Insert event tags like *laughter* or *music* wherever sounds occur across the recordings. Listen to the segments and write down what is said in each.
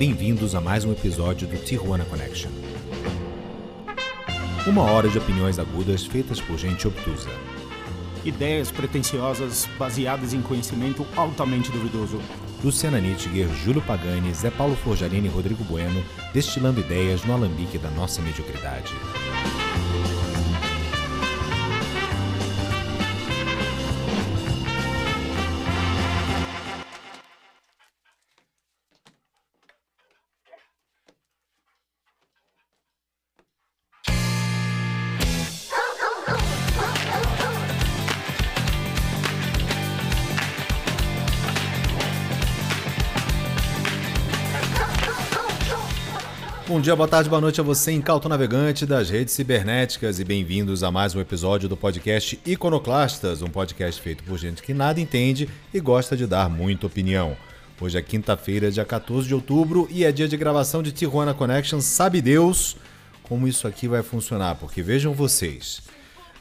Bem-vindos a mais um episódio do Tijuana Connection. Uma hora de opiniões agudas feitas por gente obtusa. Ideias pretensiosas baseadas em conhecimento altamente duvidoso. Luciana Nittiger, Júlio Pagani, Zé Paulo Forjarini e Rodrigo Bueno, destilando ideias no alambique da nossa mediocridade. Bom dia, boa tarde, boa noite a você, incauto navegante das redes cibernéticas e bem-vindos a mais um episódio do podcast Iconoclastas, um podcast feito por gente que nada entende e gosta de dar muita opinião. Hoje é quinta-feira, dia 14 de outubro e é dia de gravação de Tijuana Connection. Sabe Deus como isso aqui vai funcionar, porque vejam vocês.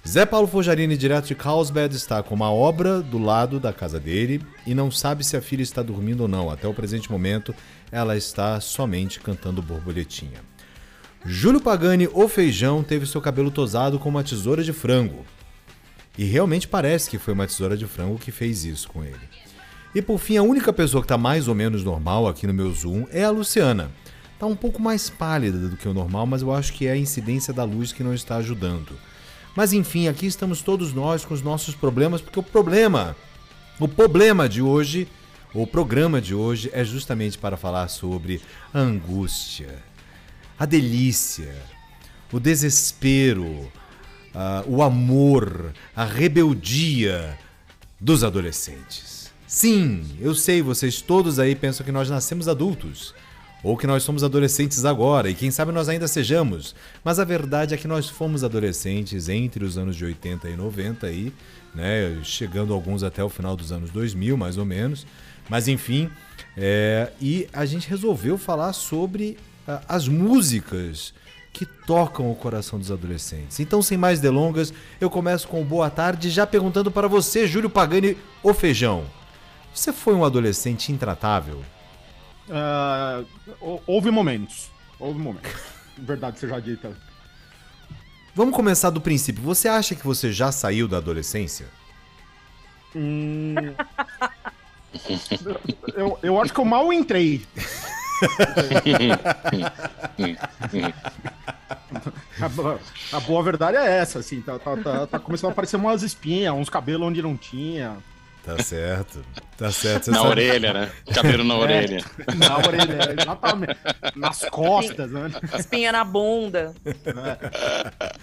Zé Paulo Fojarini, direto de Carlsbad, está com uma obra do lado da casa dele e não sabe se a filha está dormindo ou não. Até o presente momento, ela está somente cantando borboletinha. Júlio Pagani, o feijão, teve seu cabelo tosado com uma tesoura de frango. E realmente parece que foi uma tesoura de frango que fez isso com ele. E por fim, a única pessoa que está mais ou menos normal aqui no meu Zoom é a Luciana. Está um pouco mais pálida do que o normal, mas eu acho que é a incidência da luz que não está ajudando. Mas enfim, aqui estamos todos nós com os nossos problemas, porque o problema, o problema de hoje, o programa de hoje é justamente para falar sobre a angústia, a delícia, o desespero, uh, o amor, a rebeldia dos adolescentes. Sim, eu sei, vocês todos aí pensam que nós nascemos adultos ou que nós somos adolescentes agora, e quem sabe nós ainda sejamos. Mas a verdade é que nós fomos adolescentes entre os anos de 80 e 90 aí, né, chegando alguns até o final dos anos 2000, mais ou menos. Mas enfim, é, e a gente resolveu falar sobre uh, as músicas que tocam o coração dos adolescentes. Então, sem mais delongas, eu começo com boa tarde, já perguntando para você, Júlio Pagani, o feijão. Você foi um adolescente intratável? Uh, houve momentos. Houve momentos. *laughs* Verdade seja dita. Vamos começar do princípio. Você acha que você já saiu da adolescência? Hum... *laughs* eu, eu acho que eu mal entrei. *laughs* a, a, boa verdade é essa, assim, tá, tá, tá, tá começando a aparecer umas espinhas, uns cabelos onde não tinha. Tá certo. Tá certo. Você na sabe... orelha, né? Cabelo na é, orelha. Na orelha, exatamente. Nas costas, né? Espinha na bunda. É.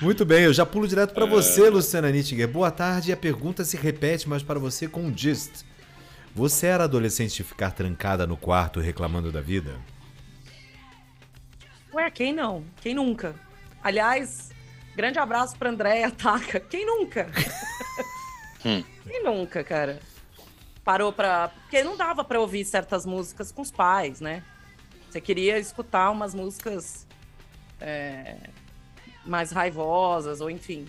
Muito bem, eu já pulo direto para você, Luciana Nittinger. Boa tarde. A pergunta se repete, mas para você com um gist. Você era adolescente de ficar trancada no quarto reclamando da vida? Ué, quem não? Quem nunca? Aliás, grande abraço pra Andréia Taca. Quem nunca? Hum. Quem nunca, cara? Parou pra. Porque não dava pra ouvir certas músicas com os pais, né? Você queria escutar umas músicas é... mais raivosas, ou enfim.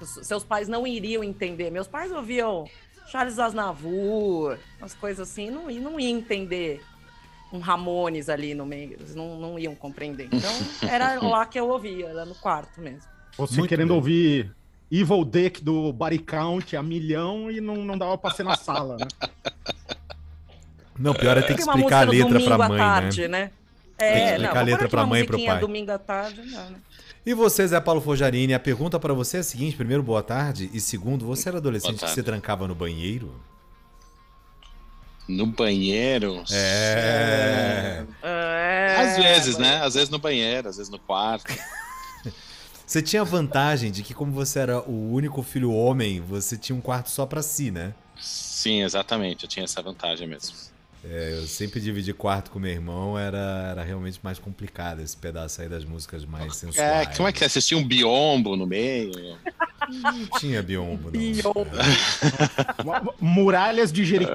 Os seus pais não iriam entender. Meus pais ouviam Charles Aznavour, umas coisas assim, não, não iam entender um Ramones ali no meio, eles não, não iam compreender. Então, *laughs* era lá que eu ouvia, era no quarto mesmo. Você Muito querendo bem. ouvir Evil Dick do Body Count a milhão e não, não dava pra ser na sala, né? *laughs* Não, pior é ter que explicar a letra pra mãe, tarde, né? né? É, Tem que explicar não, a letra pra mãe e pro pai. domingo à tarde, não, né? E você, Zé Paulo Fojarini, a pergunta para você é a seguinte: primeiro, boa tarde. E segundo, você era adolescente que se trancava no banheiro? No banheiro? É. é. Às vezes, né? Às vezes no banheiro, às vezes no quarto. *laughs* Você tinha a vantagem de que, como você era o único filho homem, você tinha um quarto só para si, né? Sim, exatamente. Eu tinha essa vantagem mesmo. É, eu sempre dividi quarto com meu irmão, era, era realmente mais complicado esse pedaço aí das músicas mais sensuais. É, como é que é? Vocês tinham um biombo no meio? Não tinha biombo, não. Biombo. *laughs* Muralhas de Jericó.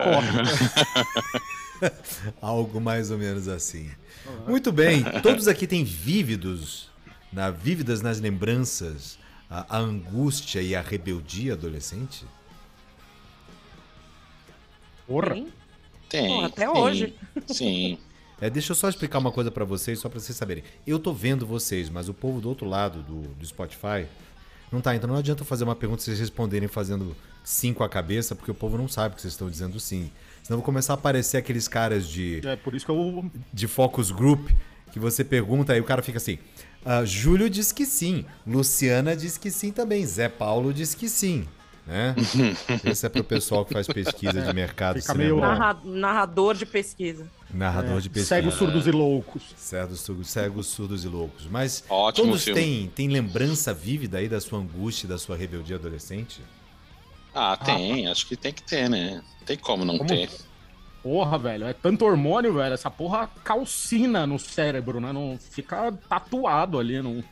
*laughs* Algo mais ou menos assim. Muito bem, todos aqui têm vívidos na, vívidas nas lembranças a, a angústia e a rebeldia adolescente? Porra! Tem. Tem. Até hoje. Sim. *laughs* É, deixa eu só explicar uma coisa pra vocês, só pra vocês saberem. Eu tô vendo vocês, mas o povo do outro lado do, do Spotify não tá. Então não adianta eu fazer uma pergunta e vocês responderem fazendo sim com a cabeça, porque o povo não sabe que vocês estão dizendo sim. Senão vou começar a aparecer aqueles caras de, É por isso que eu. de focus group que você pergunta aí o cara fica assim. "Ah, Júlio diz que sim, Luciana diz que sim também, Zé Paulo diz que sim. Né? *laughs* Esse é pro pessoal que faz pesquisa de mercado. Fica meio-. Narra- narrador de pesquisa. Narrador de pesquisa. Cegos, surdos e loucos. Cegos, surdos, cegos, surdos e loucos. Mas Ótimo todos filme. têm, têm lembrança vívida aí da sua angústia, e da sua rebeldia adolescente? Ah, tem, acho que tem que ter, né? Tem como não Como? ter. Porra, velho. É tanto hormônio, velho. Essa porra calcina no cérebro, né? Não fica tatuado ali. Não...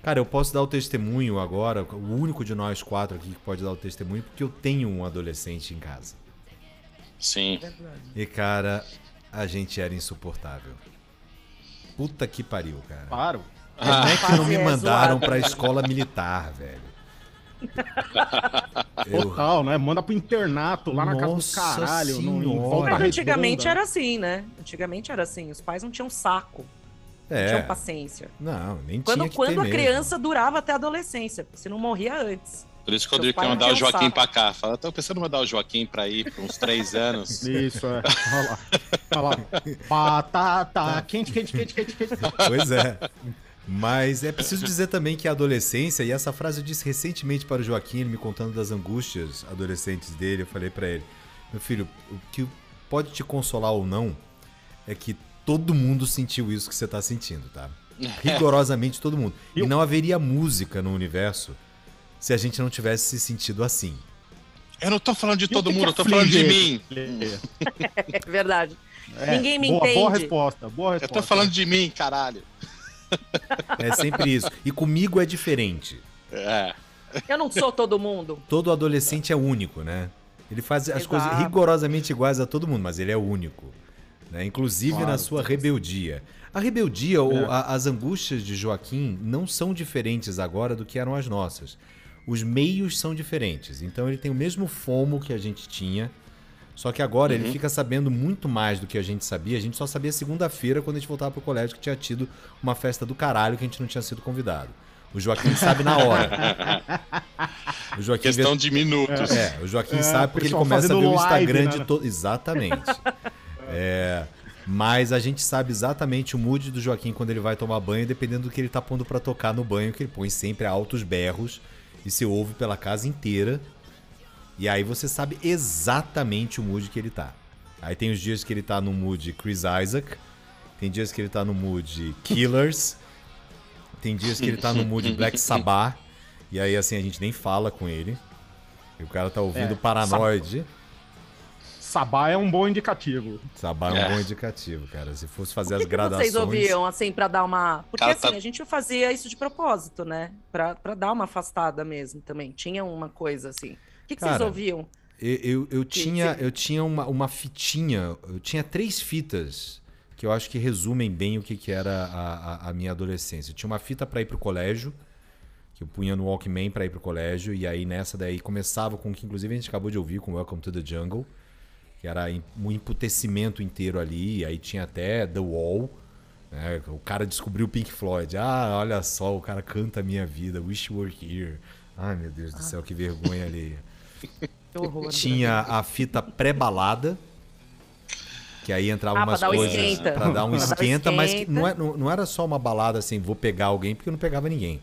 Cara, eu posso dar o testemunho agora, o único de nós quatro aqui que pode dar o testemunho, porque eu tenho um adolescente em casa. Sim. E, cara, a gente era insuportável. Puta que pariu, cara. Claro. Como é que não me Fase é mandaram pra escola militar, velho? *laughs* Total, né? Manda pro internato lá na casa do caralho. Volta Mas antigamente redonda. era assim, né? Antigamente era assim. Os pais não tinham saco, não é, tinham paciência. não, nem Quando, tinha quando ter a mesmo. criança durava até a adolescência, você não morria antes. Por isso que o Rodrigo quer não mandar o Joaquim saco. pra cá. Fala, tô pensando em mandar o Joaquim pra ir por uns três anos. *laughs* Isso, é. Olha lá. Olha lá. Batata. Quente, quente, quente, quente, quente. Pois é. Mas é preciso dizer também que a adolescência, e essa frase eu disse recentemente para o Joaquim, ele me contando das angústias adolescentes dele, eu falei para ele, meu filho, o que pode te consolar ou não é que todo mundo sentiu isso que você tá sentindo, tá? *laughs* Rigorosamente todo mundo. E Eu- não haveria música no universo se a gente não tivesse se sentido assim. Eu não tô falando de todo que mundo, eu tô falando de mim. aflige? *laughs* É verdade. É, Ninguém me boa, Boa entende. resposta, boa Eu resposta. tô falando de mim, caralho. É sempre isso. E comigo é diferente. É. Eu não sou todo mundo. Todo adolescente é único, né? Ele faz as Exato. coisas rigorosamente iguais a todo mundo, mas ele é único. Né? Inclusive Claro. na sua rebeldia. A rebeldia ou É. a- as angústias de Joaquim não são diferentes agora do que eram as nossas. Os meios são diferentes. Então ele tem o mesmo fomo que a gente tinha. Só que agora ele fica sabendo muito mais do que a gente sabia. A gente só sabia segunda-feira quando a gente voltava pro colégio que tinha tido uma festa do caralho que a gente não tinha sido convidado. O Joaquim sabe na hora. *laughs* O Joaquim vê Questão de minutos. é, o Joaquim É, sabe porque ele começa a ver o Instagram live, de né? todo. Exatamente. É, mas a gente sabe exatamente o mood do Joaquim quando ele vai tomar banho, dependendo do que ele tá pondo pra tocar no banho, que ele põe sempre a altos berros e se ouve pela casa inteira. E aí você sabe exatamente o mood que ele tá. Aí tem os dias que ele tá no mood Chris Isaac, tem dias que ele tá no mood Killers, tem dias que ele tá no mood Black *laughs* Sabbath, e aí assim a gente nem fala com ele. E o cara tá ouvindo É, Paranoid. Sabá é um bom indicativo. Sabá é um É. bom indicativo, cara. Se fosse fazer Por as que, que gradações. vocês ouviam, assim, pra dar uma. Porque Cara, assim, tá- a gente fazia isso de propósito, né? Pra, pra dar uma afastada mesmo também. Tinha uma coisa assim. O que, que vocês Cara, ouviam? Eu, eu, eu tinha, eu tinha uma, uma fitinha, eu tinha três fitas que eu acho que resumem bem o que, que era a, a, a minha adolescência. Eu tinha uma fita pra ir pro colégio, que eu punha no Walkman pra ir pro colégio, e aí nessa daí começava com o que inclusive a gente acabou de ouvir, com Welcome to the Jungle, que era um emputecimento inteiro ali, e aí tinha até The Wall, né? O cara descobriu o Pink Floyd. Ah, olha só, o cara canta a minha vida, Wish You Were Here. Ai, meu Deus do céu, que vergonha ali. Horror. Tinha a fita pré-balada, que aí entrava Ah, umas coisas esquenta. pra dar um *laughs* Pra dar o esquenta, mas que não, é- não, não era só uma balada assim, vou pegar alguém, porque eu não pegava ninguém.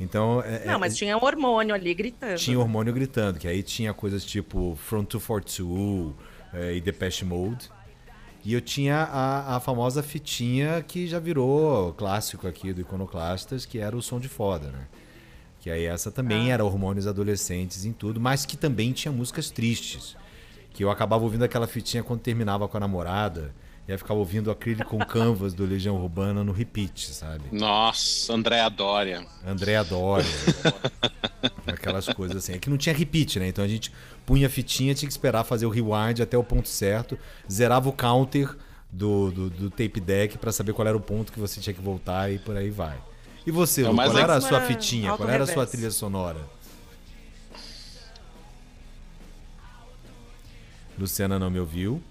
Então, é- Não, é- mas tinha um hormônio ali gritando. tinha hormônio gritando, que aí tinha coisas tipo Front 242 é, e Depeche Mode. E eu tinha a, a famosa fitinha que já virou clássico aqui do Iconoclastas, que era o som de foda, né? Que aí essa também Ah. era hormônios adolescentes em tudo, mas que também tinha músicas tristes. Que eu acabava ouvindo aquela fitinha quando terminava com a namorada, e aí ficava ouvindo Acrylic com Canvas do Legião Urbana no repeat, sabe? Nossa, Andréa Dória. Andréa Doria. *laughs* aquelas coisas assim. É que não tinha repeat, né? Então a gente punha a fitinha, tinha que esperar fazer o rewind até o ponto certo, zerava o counter do, do, do tape deck pra saber qual era o ponto que você tinha que voltar e por aí vai. E você, É, Lu, qual é- era a sua fitinha? Qual era a sua trilha sonora? Luciana não me ouviu.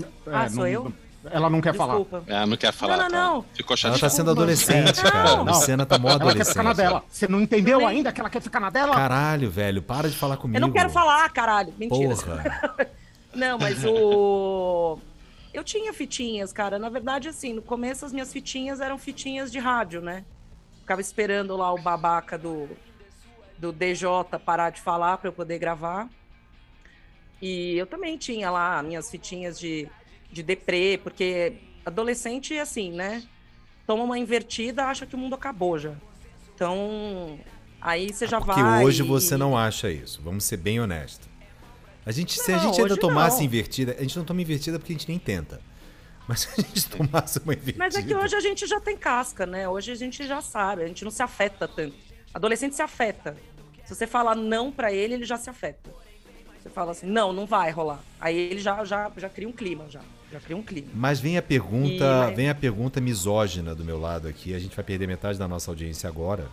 É, Ah, sou eu? Ela não quer falar. Desculpa. Ela não quer falar. Não, não, tá? não. Ficou Ela chateada. tá sendo adolescente, cara. Não. Luciana tá mó Ela quer adolescente. ficar na dela. Você não entendeu Também. ainda que ela quer ficar na dela? Caralho, velho, para de falar comigo. Eu não quero falar, caralho. Mentira. Porra. *laughs* Não, mas o. Eu tinha fitinhas, cara. Na verdade, assim, no começo as minhas fitinhas eram fitinhas de rádio, né? Ficava esperando lá o babaca do, do DJ parar de falar para eu poder gravar. E eu também tinha lá minhas fitinhas de, de deprê, porque adolescente é assim, né? Toma uma invertida, acha que o mundo acabou já. Então, aí você já Porque vai. hoje e- você não acha isso. Vamos ser bem honestos. A gente, se a Não, gente ainda tomasse não. invertida, a gente não toma invertida porque a gente nem tenta. Mas se a gente tomasse uma invertida. Mas é que hoje a gente já tem casca, né? Hoje a gente já sabe, a gente não se afeta tanto. Adolescente se afeta. Se você falar não pra ele, ele já se afeta. Você fala assim, não, não vai rolar. Aí ele já, já, já cria um clima, já. Já cria um clima. Mas vem a pergunta, E- mas- vem a pergunta misógina do meu lado aqui. A gente vai perder metade da nossa audiência agora.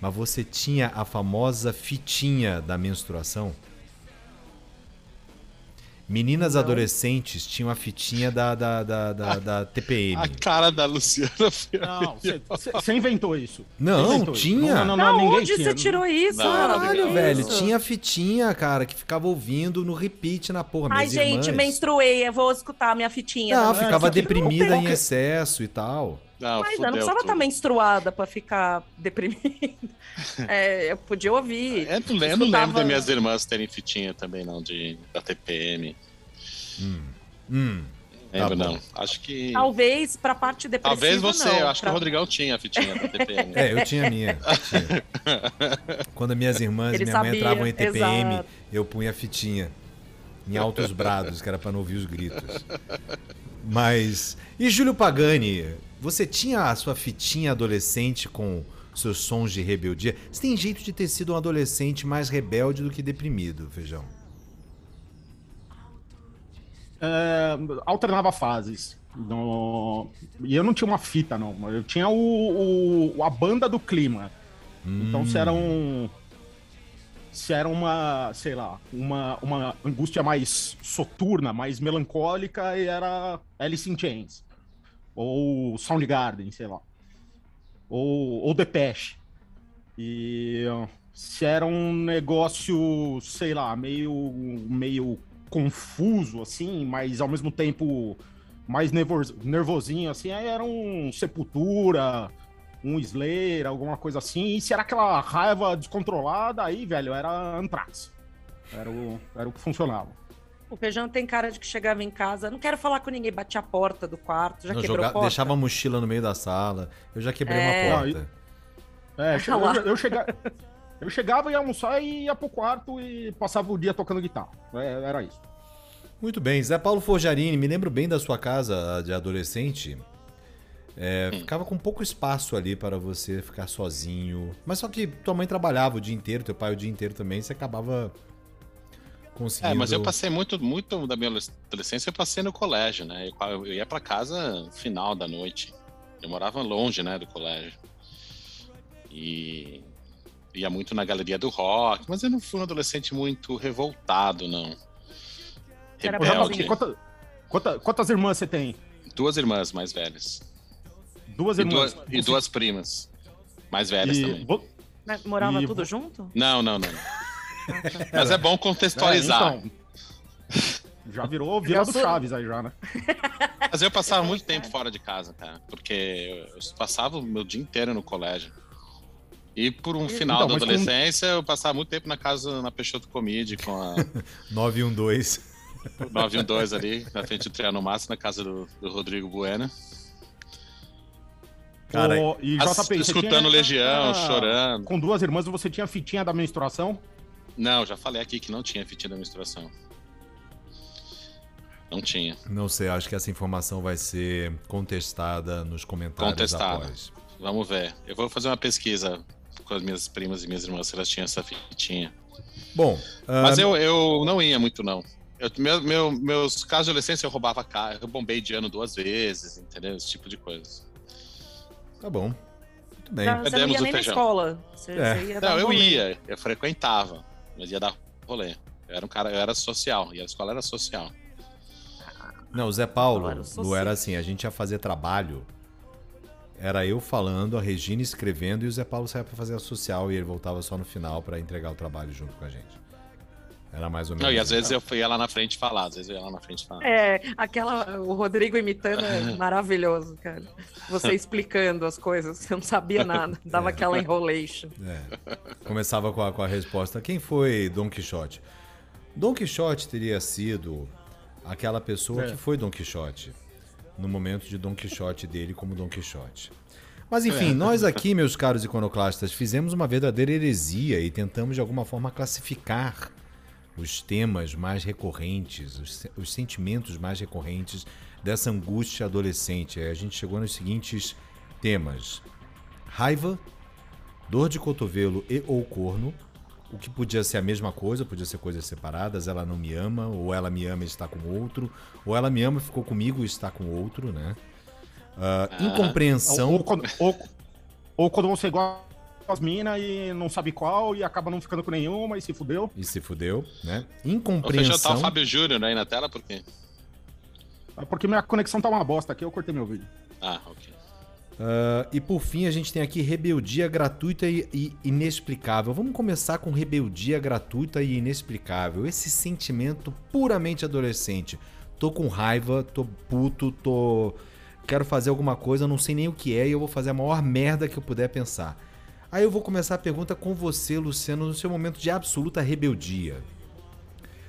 Mas você tinha a famosa fitinha da menstruação? Meninas adolescentes tinham a fitinha da, da, da, da, *laughs* da TPM. A cara da Luciana foi. Não, você inventou isso. Não, inventou isso. tinha. Não, não, Da não, ninguém onde tinha. você tirou isso? Não, Caralho, não, velho. Isso. Tinha fitinha, cara, que ficava ouvindo no repeat na porra. Ai, gente, irmãs. menstruei, eu vou escutar a minha fitinha. Não, ficava deprimida em excesso e tal. Não, Mas eu não precisava estar menstruada pra ficar *laughs* deprimida. É, eu podia ouvir. Eu não, lembro, eu não Escutava- lembro das minhas irmãs terem fitinha também, não, de, da TPM. Hum. Não lembro, Tá não. Acho que. Talvez pra parte depressiva, Talvez você, não, eu acho pra- que o Rodrigão tinha a fitinha da TPM. É, eu tinha a minha. tinha. Quando minhas irmãs e minha mãe sabia, entravam em TPM, exato. eu punha a fitinha em altos brados, que era pra não ouvir os gritos. Mas. E Júlio Pagani, você tinha a sua fitinha adolescente com seus sons de rebeldia? Você tem jeito de ter sido um adolescente mais rebelde do que deprimido, Feijão. É, alternava fases. No- E eu não tinha uma fita, não. Eu tinha o, o- a banda do clima. Então se era um. Se era uma, sei lá, uma, uma angústia mais soturna, mais melancólica, e era Alice in Chains. Ou Soundgarden, sei lá. Ou, ou Depeche. E se era um negócio, sei lá, meio, meio confuso, assim, mas ao mesmo tempo mais nervos, nervosinho, assim, aí era um Sepultura, um Slayer, alguma coisa assim. E se era aquela raiva descontrolada, aí, velho, era Anthrax. Era o, era o que funcionava. O Feijão tem cara de que chegava em casa, não quero falar com ninguém, batia a porta do quarto, já Não, quebrou joga- a porta. deixava a mochila no meio da sala. Eu já quebrei É. uma porta. É, Ah lá. eu, eu, chega, eu chegava, ia almoçar e ia pro quarto e passava o dia tocando guitarra. É, era isso. Muito bem, Zé Paulo Forjarini, me lembro bem da sua casa de adolescente. É, ficava com pouco espaço ali para você ficar sozinho. Mas só que tua mãe trabalhava o dia inteiro, teu pai o dia inteiro também, você acabava conseguindo. É, mas eu passei muito, muito da minha adolescência, eu passei no colégio, né? Eu, eu ia pra casa no final da noite. Eu morava longe, né, do colégio. E ia muito na galeria do rock, mas eu não fui um adolescente muito revoltado, não. Rebelde. quanta- quanta- quantas irmãs você tem? Duas irmãs mais velhas. Duas E irmãs. duas, e duas primas. Mais velhas E também. Morava E tudo vo- junto? Não, não, não. *laughs* Mas é bom contextualizar. É, então, já virou Vila do sou- Chaves aí já, né? *laughs* Mas eu passava muito tempo fora de casa, cara. Porque eu passava o meu dia inteiro no colégio. E por um final Então, da adolescência, eu passava muito tempo na casa, na Peixoto Comide, com a *laughs* 912. 912 ali, na frente do Triano Massa, na casa do, do Rodrigo Bueno. Cara, Ô, e As- JP, você escutando tinha- Legião, ah, chorando. Com duas irmãs, você tinha fitinha da menstruação? Não, já falei aqui que não tinha fitinha da menstruação. Não tinha. Não sei, acho que essa informação vai ser contestada nos comentários Contestada. após. Vamos ver. Eu vou fazer uma pesquisa com as minhas primas e minhas irmãs se elas tinham essa fitinha. Bom, ah, Mas eu, eu não ia muito, não. Eu, meu, meu- meus casos de adolescência eu roubava carro, eu bombei de ano duas vezes, entendeu? Esse tipo de coisa. tá bom. Muito bem. Já- Você não ia nem na feijão. escola. Você, É. você ia Não, eu ia, eu frequentava, mas ia dar rolê. Eu era um cara, eu era social, e a escola era social. Não, o Zé Paulo não era assim, a gente ia fazer trabalho. Era eu falando, a Regina escrevendo e o Zé Paulo saía para fazer a social e ele voltava só no final para entregar o trabalho junto com a gente. Era mais ou menos. Não, e às vezes eu ia lá na frente falar, às vezes eu ia lá na frente falar. É, aquela. O Rodrigo imitando é *laughs* maravilhoso, cara. Você *laughs* explicando as coisas, você não sabia nada, *laughs* dava é. aquela enrolation. É. Começava com a, com a resposta: quem foi Dom Quixote? Dom Quixote teria sido aquela pessoa é. que foi Dom Quixote no momento de Dom Quixote dele como Dom Quixote. Mas enfim, é. nós aqui, meus caros iconoclastas, fizemos uma verdadeira heresia e tentamos de alguma forma classificar os temas mais recorrentes, os, os sentimentos mais recorrentes dessa angústia adolescente. A gente chegou nos seguintes temas: raiva, dor de cotovelo e ou corno, o que podia ser a mesma coisa, podia ser coisas separadas. Ela não me ama, ou ela me ama e está com outro, ou ela me ama e ficou comigo e está com outro, né? Uh, incompreensão. Ou, ou, quando, ou, ou, quando você gosta as minas e não sabe qual e acaba não ficando com nenhuma e se fudeu. E se fudeu, né? Incompreensão. Seja, tá o Fábio Júnior aí na tela, por quê? É porque minha conexão tá uma bosta aqui, eu cortei meu vídeo. Ah, ok. Uh, e por fim, a gente tem aqui rebeldia gratuita e, e, inexplicável. Vamos começar com rebeldia gratuita e inexplicável. Esse sentimento puramente adolescente. Tô com raiva, tô puto, tô. Quero fazer alguma coisa, não sei nem o que é e eu vou fazer a maior merda que eu puder pensar. Aí eu vou começar a pergunta com você, Luciano, no seu momento de absoluta rebeldia.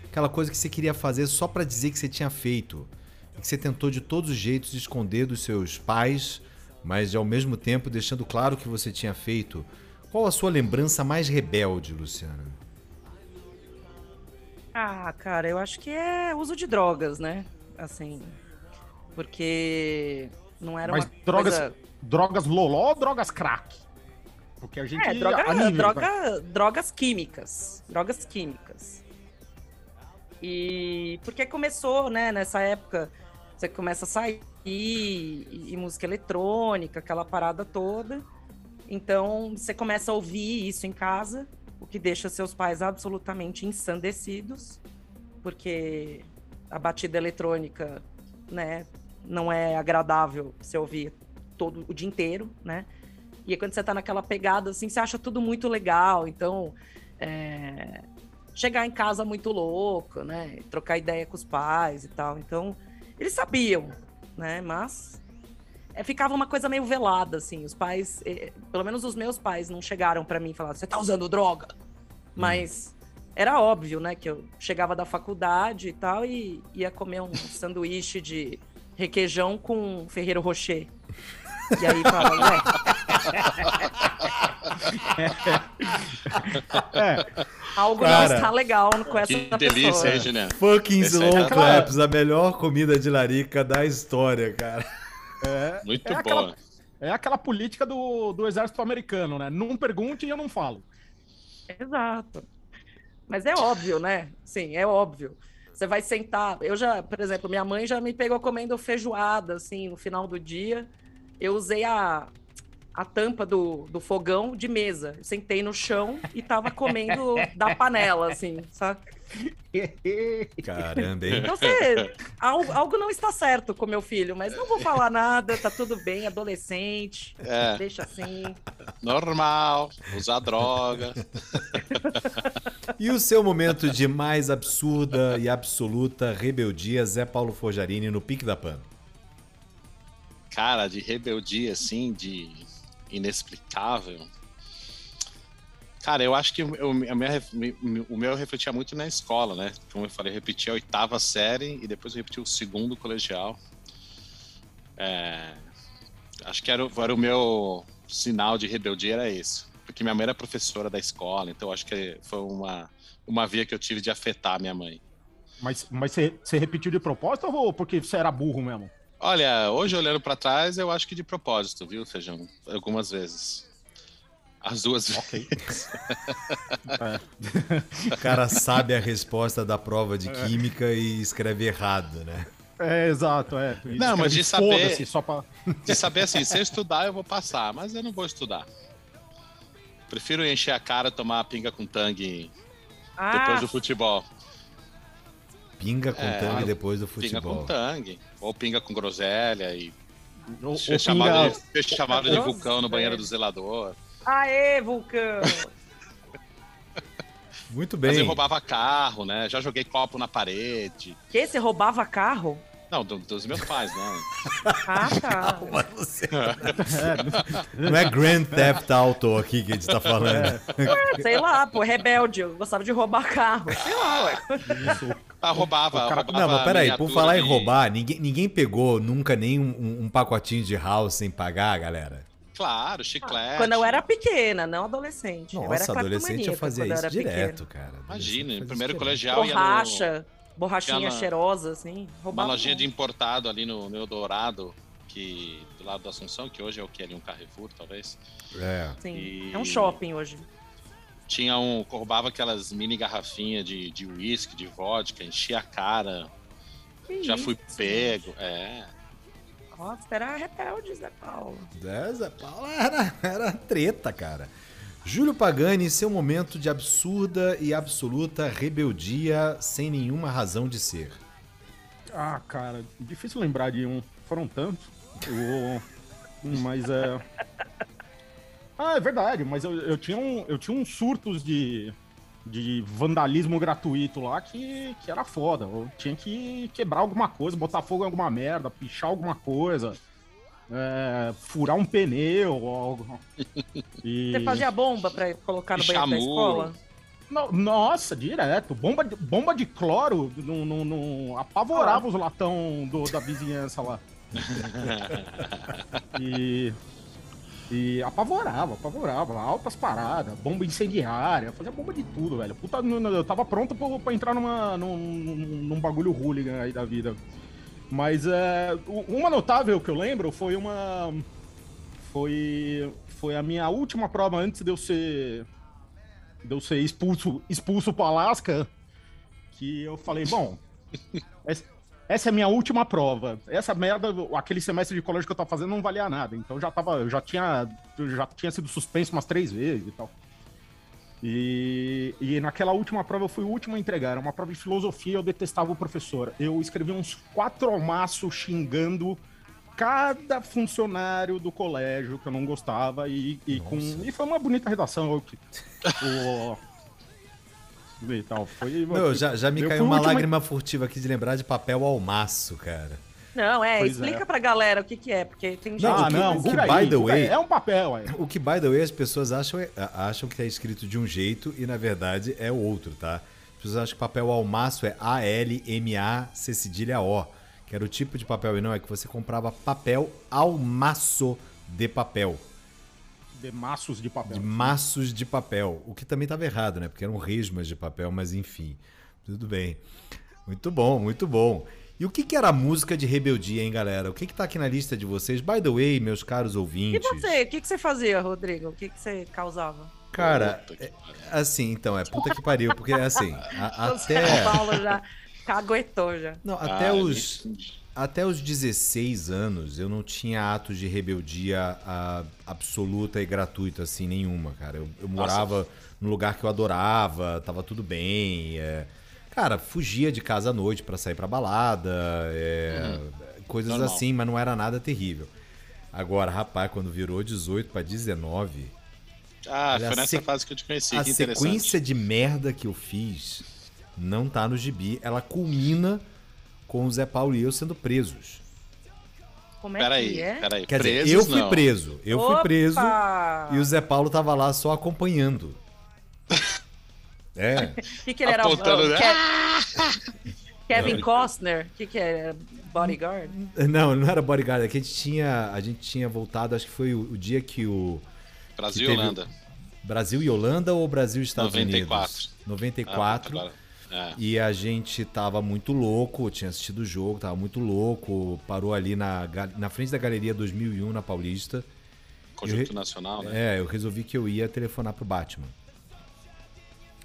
Aquela coisa que você queria fazer só para dizer que você tinha feito. E que você tentou de todos os jeitos esconder dos seus pais mas ao mesmo tempo deixando claro que você tinha feito. Qual a sua lembrança mais rebelde, Luciana? Ah, cara, eu acho que é uso de drogas, né? Assim, porque não era Mas uma drogas, coisa... drogas loló ou drogas crack? Porque a gente é, droga, anime, droga, drogas químicas, drogas químicas. E porque começou, né, nessa época, você começa a sair e, e música eletrônica, aquela parada toda. Então, você começa a ouvir isso em casa, o que deixa seus pais absolutamente ensandecidos, porque a batida eletrônica, né, não é agradável você ouvir todo o dia inteiro, né? E aí, quando você tá naquela pegada, assim, você acha tudo muito legal. Então, é... chegar em casa muito louco, né? Trocar ideia com os pais e tal. Então, eles sabiam né? Mas é, ficava uma coisa meio velada, assim. Os pais, eh, pelo menos os meus pais, não chegaram para mim e falaram: você tá usando droga? Hum. Mas era óbvio, né? Que eu chegava da faculdade e tal e ia comer um *laughs* sanduíche de requeijão com Ferreiro Rocher. E aí fala, ué. É. Algo Cara, não está legal com essa que delícia, hein, Juliano? Fucking slow é claps, a melhor comida de larica da história, cara. É, Muito é boa. Aquela, é aquela política do, do exército americano, né? Não pergunte e eu não falo. Exato. Mas é óbvio, né? Sim, é óbvio. Você vai sentar. Eu já, por exemplo, minha mãe já me pegou comendo feijoada, assim, no final do dia. Eu usei a, a tampa do, do fogão de mesa. Eu sentei no chão e tava comendo da panela, assim, sabe? Caramba, hein? Então você. Algo, algo, não está certo com meu filho, mas não vou falar nada, tá tudo bem, adolescente. É. Deixa assim. Normal, usar droga. E o seu momento de mais absurda e absoluta rebeldia, Zé Paulo Forjarini, no pique da pan? Cara, de rebeldia, assim, de inexplicável. Cara, eu acho que eu, minha, o meu eu refletia muito na escola, né? Como eu falei, eu repeti a oitava série e depois eu repeti o segundo colegial. É, acho que era, era o meu sinal de rebeldia, era esse. Porque minha mãe era professora da escola, então acho que foi uma, uma via que eu tive de afetar minha mãe. Mas, mas você, você repetiu de propósito ou porque você era burro mesmo? Olha, hoje olhando para trás, eu acho que de propósito, viu, Feijão? Algumas vezes. As duas okay. vezes. *laughs* o cara sabe a resposta da prova de química e escreve errado, né? É, exato, é. Não, mas de saber. Só pra... *laughs* de saber assim, se eu estudar, eu vou passar, mas eu não vou estudar. Prefiro encher a cara, tomar a pinga com tangue ah. depois do futebol. Pinga com É, tangue depois do Pinga com futebol. tangue. Ou pinga com groselha e Ou- ou ser chamado, pinga- de, ser chamado de vulcão no banheiro do zelador. Aê, Vulcão! *laughs* Muito Mas bem. eu roubava carro, né? Já joguei copo na parede. que? Você roubava carro? Não, do- dos meus pais, né? Ah, tá. *laughs* Mas você- *laughs* Não é Grand Theft Auto aqui que a gente tá falando. Sei lá, pô, rebelde. Eu gostava de roubar carro. Sei lá, ué. Isso. Ah, roubava. O cara- roubava Não, mas peraí, por falar em de- roubar, ninguém, ninguém pegou nunca nem um, um- pacotinho de house sem pagar, galera. Claro, chiclete. Quando eu era pequena, não adolescente. eu era Nossa, adolescente eu fazia eu isso era direto, pequena. cara. Imagina, no fazia primeiro colegial ia no, Borracha, borrachinha Aquela- cheirosa, assim. uma lojinha de importado ali no, no Eldorado, que, do lado da Assunção, que hoje é o que? Ali um Carrefour, talvez. É. Sim. e- É um shopping hoje. Tinha um. Roubava aquelas mini garrafinhas de de uísque, de vodka, enchia a cara. Que Já isso? fui pego. É. Nossa, era rebelde, Zé Paulo. Zé Paula era, era treta, cara. Júlio Pagani, seu momento de absurda e absoluta rebeldia sem nenhuma razão de ser. Ah, cara, difícil lembrar de um. Foram tantos. O- Mas é. Ah, é verdade, mas eu, eu tinha, um, eu tinha uns surtos de, de vandalismo gratuito lá que, que era foda. Eu tinha que quebrar alguma coisa, botar fogo em alguma merda, pichar alguma coisa, é, furar um pneu. ou algo. *laughs* E... Você fazia bomba pra colocar no Pichar banheiro da escola? No- Nossa, direto. Bomba de, bomba de cloro não, não, não apavorava os latão do- da vizinhança lá. *laughs* e, e apavorava, apavorava. Altas paradas, bomba incendiária, fazia bomba de tudo, velho. Puta, eu tava pronto pra, entrar numa, num, num, bagulho hooligan aí da vida. Mas é, uma notável que eu lembro foi uma. Foi, foi a minha última prova antes de eu ser de eu ser expulso, expulso pro Alasca, que eu falei, bom, *laughs* essa, é a minha última prova. Essa merda, aquele semestre de colégio que eu tava fazendo não valia nada. Então já tava, eu já tinha, já tinha sido suspenso umas três vezes e tal. E, e naquela última prova eu fui o último a entregar. Era uma prova de filosofia, eu detestava o professor. Eu escrevi uns quatro almaços xingando cada funcionário do colégio que eu não gostava e, e com e foi uma bonita redação eu que- o- e tal foi Meu, já, já me caiu uma último lágrima furtiva aqui de lembrar de papel ao maço, cara. Não, é, Pois explica é. pra galera o que que é, porque tem gente Não, o que- não o que, Google by aí, the way- aí, é um papel é. O que, by the way, as pessoas acham, é- acham que é escrito de um jeito e, na verdade, é outro, tá? As pessoas acham que papel ao maço é A-L-M-A-C cedilha O, que era o tipo de papel, e não, é que você comprava papel ao maço de papel, de maços de papel de maços de papel, o que também estava errado, né? Porque eram resmas de papel, mas enfim, tudo bem. Muito bom, muito bom. E o que, que era a música de rebeldia, hein, galera? O que, que tá aqui na lista de vocês? By the way, meus caros E ouvintes. você? O que, que você fazia, Rodrigo? O que, que você causava? Cara, é- assim, então, é puta que pariu, porque assim, a- *laughs* O São até, Paulo já caguetou já. não, até Ah, os. Até os 16 anos eu não tinha atos de rebeldia ah, absoluta e gratuita assim nenhuma, cara. Eu, eu morava num lugar que eu adorava, tava tudo bem, é, cara, fugia de casa à noite pra sair pra balada, é, coisas Normal. assim, mas não era nada terrível. Agora, rapaz, quando virou 18 pra 19, Ah, foi a nessa se- fase que eu te conheci. a sequência de merda que eu fiz não tá no gibi. Ela culmina com o Zé Paulo e eu sendo presos. Como é Peraí, que é? peraí. Quer Presos, dizer, eu fui não. preso. Eu fui Opa! preso e o Zé Paulo tava lá só acompanhando. *laughs* É. O que, que ele era? Apontando, o né? Ke- *laughs* Kevin Costner? O que, que é? Bodyguard? Não, não era bodyguard. É que a gente tinha, a gente tinha voltado, acho que foi o, o dia que o Brasil que e Holanda. Brasil e Holanda ou Brasil e Estados 94. Unidos? 94. Ah, agora. É. E a gente tava muito louco, tinha assistido o jogo, tava muito louco, parou ali na, na frente da Galeria 2001, na Paulista. Conjunto Eu- Nacional, né? É, eu resolvi que eu ia telefonar pro Batman.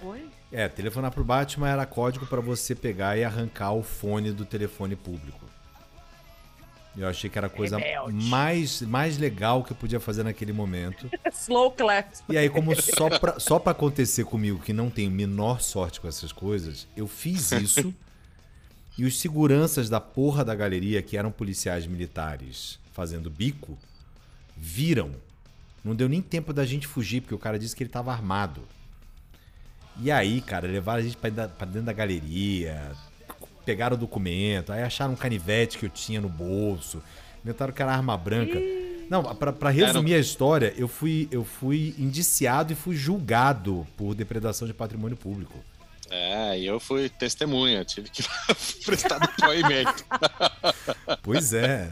Oi? É, telefonar pro Batman era código pra você pegar e arrancar o fone do telefone público. Eu achei que era a coisa Rebelde. mais, mais legal que eu podia fazer naquele momento. *laughs* Slow clap. E aí, como só pra, só pra acontecer comigo, que não tenho menor sorte com essas coisas, eu fiz isso. *laughs* E os seguranças da porra da galeria, que eram policiais militares fazendo bico, viram. Não deu nem tempo da gente fugir, porque o cara disse que ele tava armado. E aí, cara, levaram a gente pra dentro da galeria, pegaram o documento, aí acharam um canivete que eu tinha no bolso, inventaram que era arma branca. Não, para resumir a história, eu fui, eu fui indiciado e fui julgado por depredação de patrimônio público. É, e eu fui testemunha, tive que *laughs* prestar depoimento. *laughs* pois é.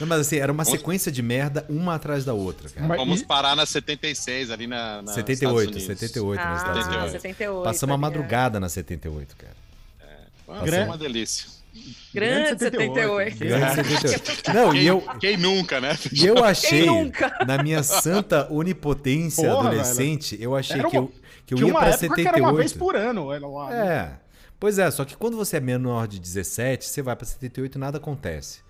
Não, mas assim, era uma sequência de merda, uma atrás da outra, cara. Mas Vamos parar na 76, ali na. na 78, 78 ah, nos Estados Unidos. 78, Passamos a madrugada na 78, cara. É, foi uma delícia. Grande 78. Grande 78. *laughs* Não, quem, e eu, quem nunca, né? E eu achei, na minha santa onipotência Porra, adolescente, velho. eu achei que eu que eu Tinha ia pra 78. era uma vez por ano. Lá, né? É. Pois é, só que quando você é menor de 17, você vai para 78 e nada acontece.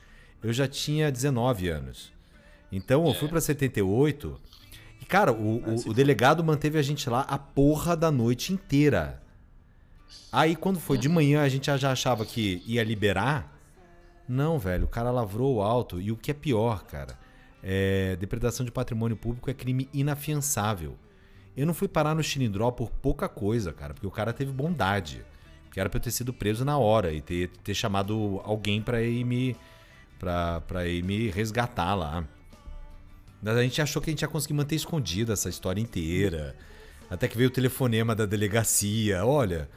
Eu já tinha 19 anos. Então eu fui para 78 e, cara, o, o, o delegado manteve a gente lá a porra da noite inteira. Aí quando foi de manhã a gente já achava que ia liberar. Não, velho, o cara lavrou o alto. E o que é pior, cara, é, depredação de patrimônio público é crime inafiançável. Eu não fui parar no Chilindró por pouca coisa, cara, porque o cara teve bondade. Que era pra eu ter sido preso na hora e ter, ter chamado alguém pra ir me. Pra, pra ir me resgatar lá. Mas a gente achou que a gente ia conseguir manter escondida essa história inteira. Até que veio o telefonema da delegacia. Olha,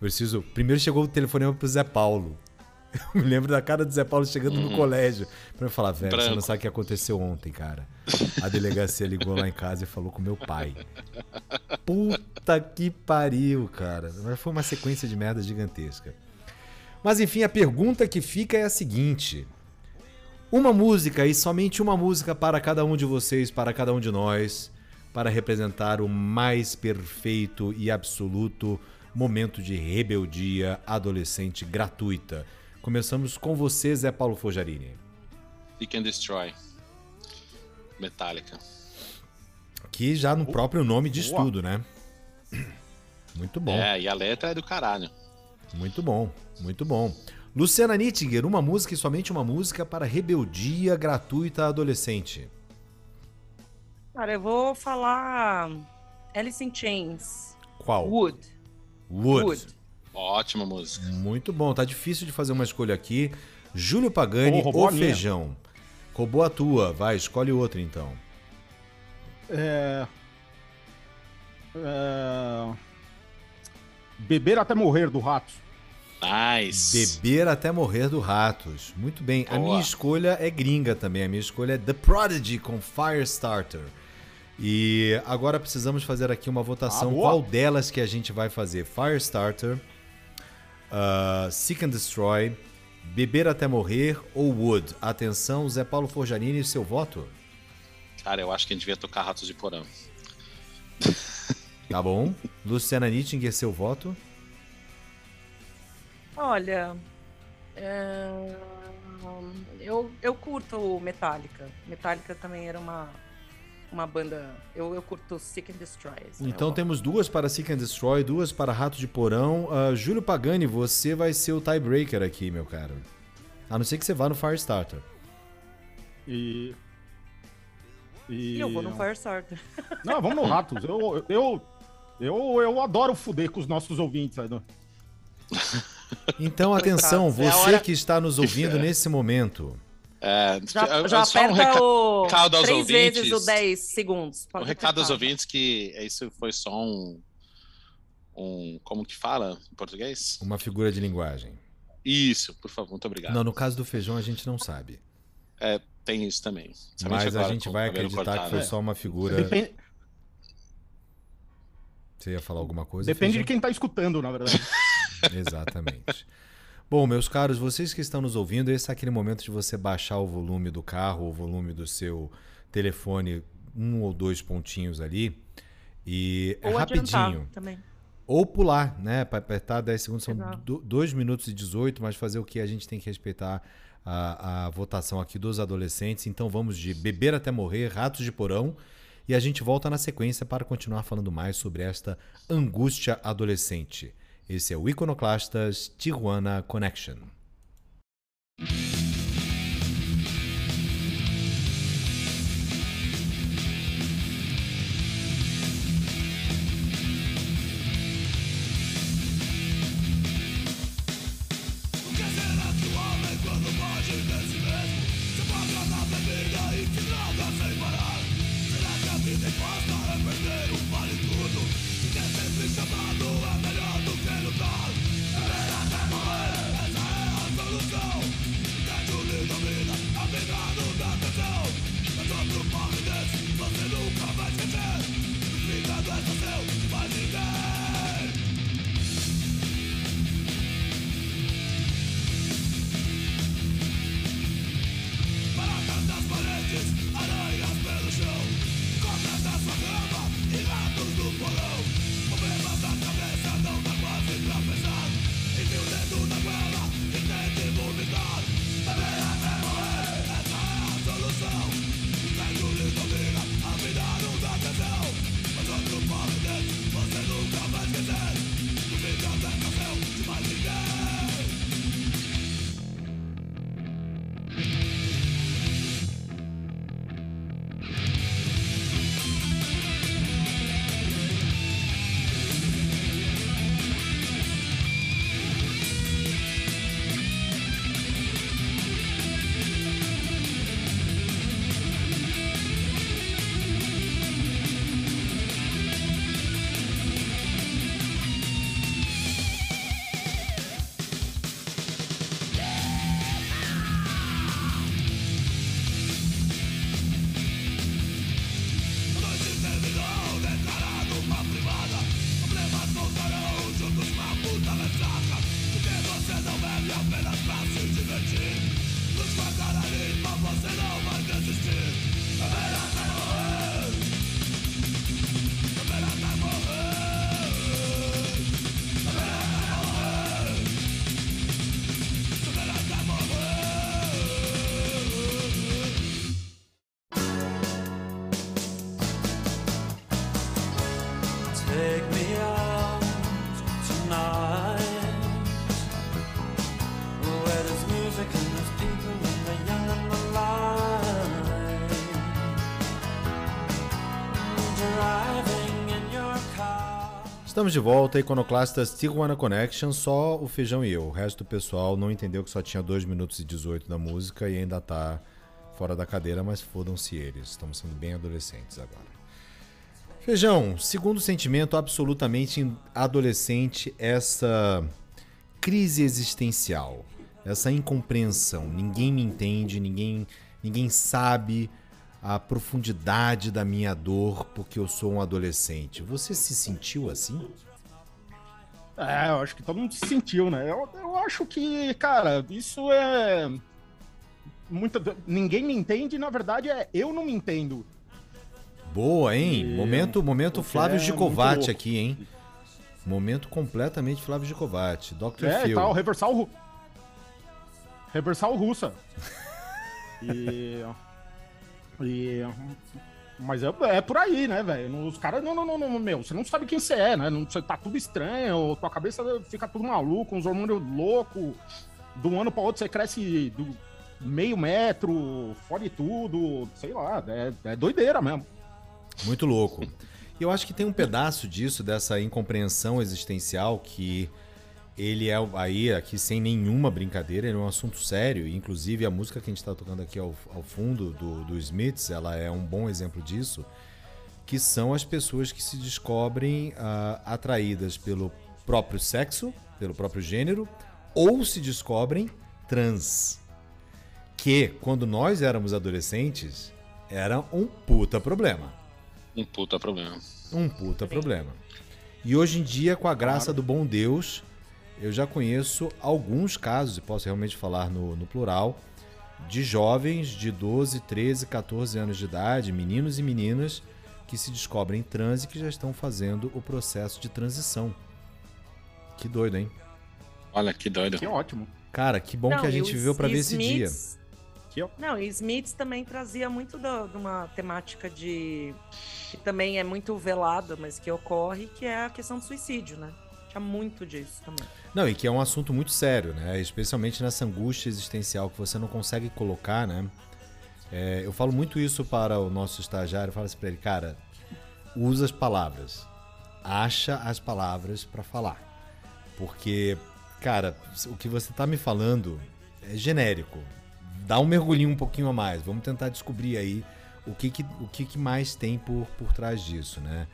preciso. Primeiro chegou o telefonema pro Zé Paulo. *laughs* Eu me lembro da cara do Zé Paulo chegando uhum. no colégio. Pra eu falar, velho, você não sabe o que aconteceu ontem, cara. A delegacia ligou lá em casa e falou com meu pai. Puta que pariu, cara. Mas foi uma sequência de merda gigantesca. Mas enfim, a pergunta que fica é a seguinte: Uma música e somente uma música para cada um de vocês, para cada um de nós, para representar o mais perfeito e absoluto momento de rebeldia adolescente gratuita Começamos com você, Zé Paulo Fojarini. Seek and Destroy. Metallica. Que já no próprio nome diz Boa. tudo, né? *clears throat* Muito bom. É, e a letra é do caralho. Muito bom, muito bom. Luciana Nittinger, uma música e somente uma música para rebeldia gratuita adolescente. Cara, eu vou falar Alice in Chains. Qual? Wood. Wood. Wood. Ótima música. Muito bom. Tá difícil de fazer uma escolha aqui. Júlio Pagani oh, ou Feijão? Roubou a tua. Vai, escolhe outra então. É... é... Beber até morrer do Ratos. Nice. Beber até morrer do Ratos. Muito bem. Boa. A minha escolha é gringa também. A minha escolha é The Prodigy com Firestarter. E agora precisamos fazer aqui uma votação. Ah, Qual delas que a gente vai fazer? Firestarter, uh, Seek and Destroy, Beber até Morrer ou Wood? Atenção, Zé Paulo Forjanini, seu voto? Cara, eu acho que a gente devia tocar Ratos de Porão. Tá bom. Luciana Nittinger, seu voto? Olha, é... eu, eu curto Metallica. Metallica também era uma, uma banda. Eu, eu curto Seek and Destroy. Assim, então temos duas para Seek and Destroy, duas para Rato de Porão. Uh, Júlio Pagani, você vai ser o tiebreaker aqui, meu caro. A não ser que você vá no Firestarter. E. E, eu vou no Firestarter. *laughs* Não, vamos no Ratos. Eu, eu, eu, eu adoro fuder com os nossos ouvintes. Né? Então, atenção, é você é que está nos ouvindo *laughs* nesse momento. É, já já só aperta um reca o recado aos três ouvintes, vezes o 10 segundos. Pode um recado aos ouvintes que isso foi só um, um. Como que fala em português? Uma figura de linguagem. Isso, por favor, muito obrigado. Não, no caso do feijão a gente não sabe. É, tem isso também. Mas a gente vai acreditar cortado. que foi só uma figura. Depende... Você ia falar alguma coisa? Depende feijão? de quem está escutando, na verdade. *laughs* Exatamente. Bom, meus caros, vocês que estão nos ouvindo, esse é aquele momento de você baixar o volume do carro, o volume do seu telefone, um ou dois pontinhos ali. E é ou é rapidinho. Também. Ou pular, né? Para apertar 10 segundos, são 2 minutos e 18, mas fazer o que a gente tem que respeitar a, a votação aqui dos adolescentes. Então vamos de beber até morrer, ratos de porão. E a gente volta na sequência para continuar falando mais sobre esta angústia adolescente. Esse é o Iconoclastas Tijuana Connection. Estamos de volta, Iconoclastas Tijuana Connection, só o Feijão e eu. O resto do pessoal não entendeu que só tinha 2 minutos e 18 da música e ainda tá fora da cadeira, mas fodam-se eles. Estamos sendo bem adolescentes agora. Feijão, segundo sentimento absolutamente adolescente, essa crise existencial, essa incompreensão. Ninguém me entende, ninguém, ninguém sabe a profundidade da minha dor porque eu sou um adolescente. Você se sentiu assim? É, eu acho que todo mundo se sentiu, né? Eu, eu acho que, cara, isso é. Muita... Ninguém me entende, na verdade, é eu não me entendo. Boa, hein? E... Momento, momento Flávio é Gicovati aqui, hein? Momento completamente Flávio Gicovati. Dr. É, Phil. Tá, o reversal. Reversal russa. *laughs* e. E, mas é, é por aí, né, velho? Os caras, não, não, não, meu, você não sabe quem você é, né? Você tá tudo estranho, tua cabeça fica tudo maluco, uns hormônios loucos. De um ano para outro você cresce do meio metro, fora tudo, sei lá, é, é doideira mesmo. Muito louco. E eu acho que tem um pedaço disso, dessa incompreensão existencial que ele é aí, aqui sem nenhuma brincadeira, ele é um assunto sério. Inclusive a música que a gente está tocando aqui ao, ao fundo do, do Smiths, ela é um bom exemplo disso, que são as pessoas que se descobrem uh, atraídas pelo próprio sexo, pelo próprio gênero, ou se descobrem trans. Que, quando nós éramos adolescentes, era um puta problema. Um puta problema. Um puta problema. E hoje em dia, com a graça do bom Deus, eu já conheço alguns casos, e posso realmente falar no, no plural, de jovens de 12, 13, 14 anos de idade, meninos e meninas, que se descobrem trans e que já estão fazendo o processo de transição. Que doido, hein? Olha, que doido. Que ótimo. Cara, que bom Não, que a gente viveu para ver esse dia. Não, e Smiths também trazia muito de uma temática de. que também é muito velada, mas que ocorre, que é a questão do suicídio, né? Muito disso também. Não, e que é um assunto muito sério, né? Especialmente nessa angústia existencial que você não consegue colocar, né? É, eu falo muito isso para o nosso estagiário, eu falo assim para ele, cara, usa as palavras, acha as palavras para falar, porque, cara, o que você está me falando é genérico. Dá um mergulhinho um pouquinho a mais. Vamos tentar descobrir aí o que, que o que, que mais tem por, por trás disso, né?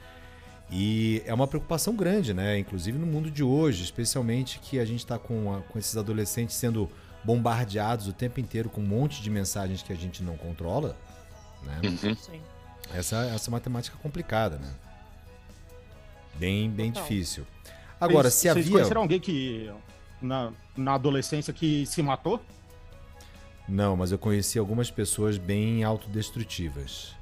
E é uma preocupação grande, né? Inclusive no mundo de hoje, especialmente que a gente está com, com esses adolescentes sendo bombardeados o tempo inteiro com um monte de mensagens que a gente não controla, né? Uhum. Essa, essa é uma temática complicada, né? Bem, bem difícil. Agora, vocês, se havia... Vocês conheceram alguém que, na, na adolescência, que se matou? Não, mas eu conheci algumas pessoas bem autodestrutivas.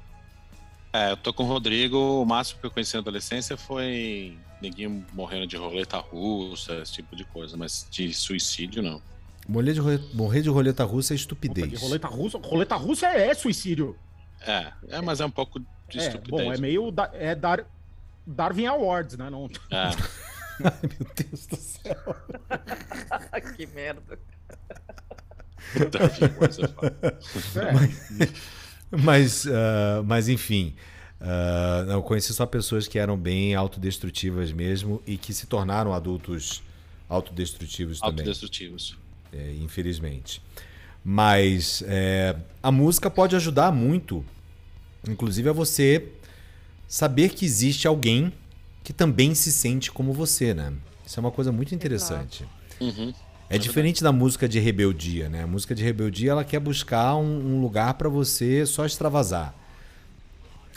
É, eu tô com o Rodrigo. O máximo que eu conheci na adolescência foi ninguém morrendo de roleta russa, esse tipo de coisa, mas de suicídio não. Morrer de, morrer de roleta russa é estupidez. Opa, roleta russa, roleta russa é suicídio. É, é, mas é um pouco de é, estupidez. Bom, é meio da, é Dar, Darwin Awards, né? Não... É. *laughs* Ai, meu Deus do céu. *laughs* que merda. Darwin Awards é, é. Mas, mas, uh, mas enfim. Uh, eu conheci só pessoas que eram bem autodestrutivas mesmo e que se tornaram adultos autodestrutivos também. Autodestrutivos. É, infelizmente. Mas é, a música pode ajudar muito, inclusive a você saber que existe alguém que também se sente como você, né? Isso é uma coisa muito interessante. Uhum. É, diferente da música de rebeldia, né? A música de rebeldia ela quer buscar um, um lugar para você só extravasar.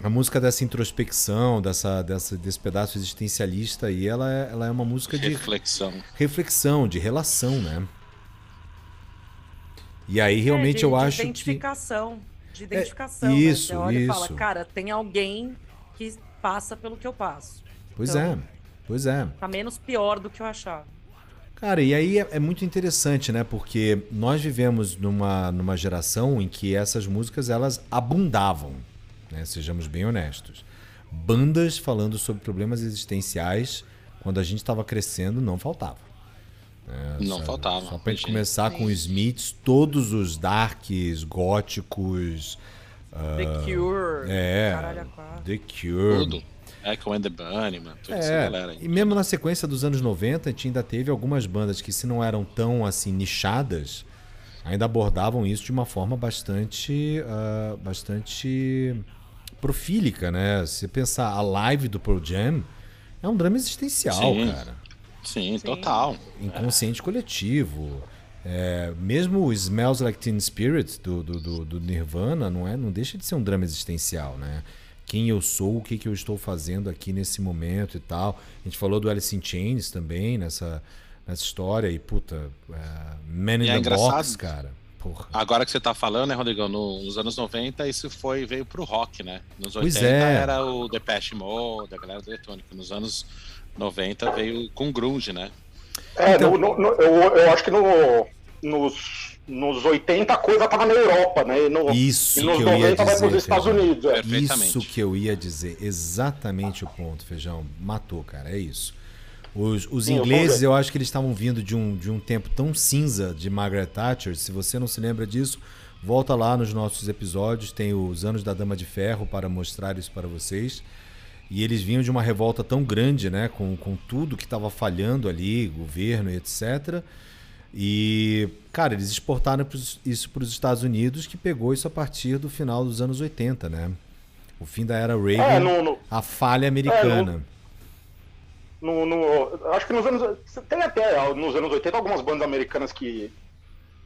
A música dessa introspecção, dessa, dessa, desse pedaço existencialista aí, ela é, ela é uma música de reflexão, reflexão, de relação, né? E aí realmente é, de, eu de acho identificação, que de identificação. é, isso, né? Você olha isso. e fala, cara, tem alguém que passa pelo que eu passo. Pois então, é, pois é. Tá menos pior do que eu achava. Cara, e aí é, é, muito interessante, né? Porque nós vivemos numa, numa geração em que essas músicas elas abundavam, né? Sejamos bem honestos. Bandas falando sobre problemas existenciais quando a gente estava crescendo não faltava. É, não só, faltava. Só pra gente começar com os Smiths, todos os darks, góticos. The uh, Cure. É. The Cure. Tudo. Echo and the Bunnyman, toda é, essa galera aí. E mesmo na sequência dos anos 90, a gente ainda teve algumas bandas que, se não eram tão assim nichadas, ainda abordavam isso de uma forma bastante. Uh, bastante profílica, né? Se pensar a live do Pearl Jam, é um drama existencial, Sim. cara. Sim, Sim, total. Inconsciente é. coletivo. É, mesmo o Smells Like Teen Spirit do, do, do, do, Nirvana não, é, não deixa de ser um drama existencial, né? Quem eu sou, o que, que eu estou fazendo aqui nesse momento e tal. A gente falou do Alice in Chains também nessa, nessa história. E, puta, é, Man in E é the Box, cara. Porra. Agora que você tá falando, né, Rodrigão, no- nos anos 90 isso foi, veio pro rock, né? Nos Pois 80 é. era o Depeche Mode, a galera do eletrônico. Nos anos 90 veio com grunge, né? É, Então- no- no- no- eu, eu acho que no, nos, nos 80 a coisa tava na Europa, né? E, no, Isso e nos que eu ia 90 vai dizer, pros Estados Feijão. Unidos. É. Isso que eu ia dizer, exatamente o ponto, Feijão. Matou, cara, é isso. Os, os Sim, eu ingleses, vou eu acho que eles estavam vindo de um, de um tempo tão cinza de Margaret Thatcher. Se você não se lembra disso, volta lá nos nossos episódios. Tem os Anos da Dama de Ferro para mostrar isso para vocês. E eles vinham de uma revolta tão grande, né? Com, com tudo que estava falhando ali, governo e etc. E, cara, eles exportaram isso para os Estados Unidos, que pegou isso a partir do final dos anos 80, né? O fim da era Reagan, É, no, no, a falha americana. no, no- acho que nos anos. Tem até nos anos 80 algumas bandas americanas que.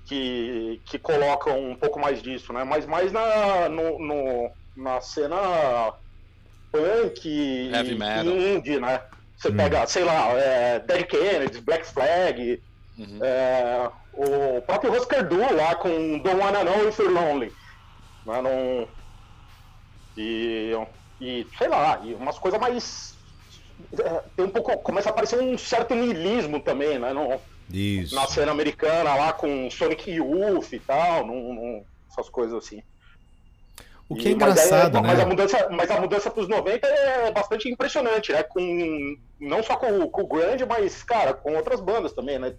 Que, que colocam um pouco mais disso, né? Mas mais na, no, no- na cena punk Heavy e metal. indie, né? Você Hum. pega, sei lá, é, Dead Kennedys, Black Flag, Uhum. é, o próprio Husker Du lá com Don't Wanna Know If You're Lonely. Né? Não... E, e, sei lá, e umas coisas mais. é, Tem um pouco. Começa a aparecer um certo niilismo também, né? No, Isso. na cena americana lá com Sonic Youth e tal, num- num- essas coisas assim. O que é E- mas engraçado, é- né? Mas a mudança, mas a mudança pros 90 é bastante impressionante, né? Com, não só com, o- com o Grande, mas, cara, com outras bandas também, né?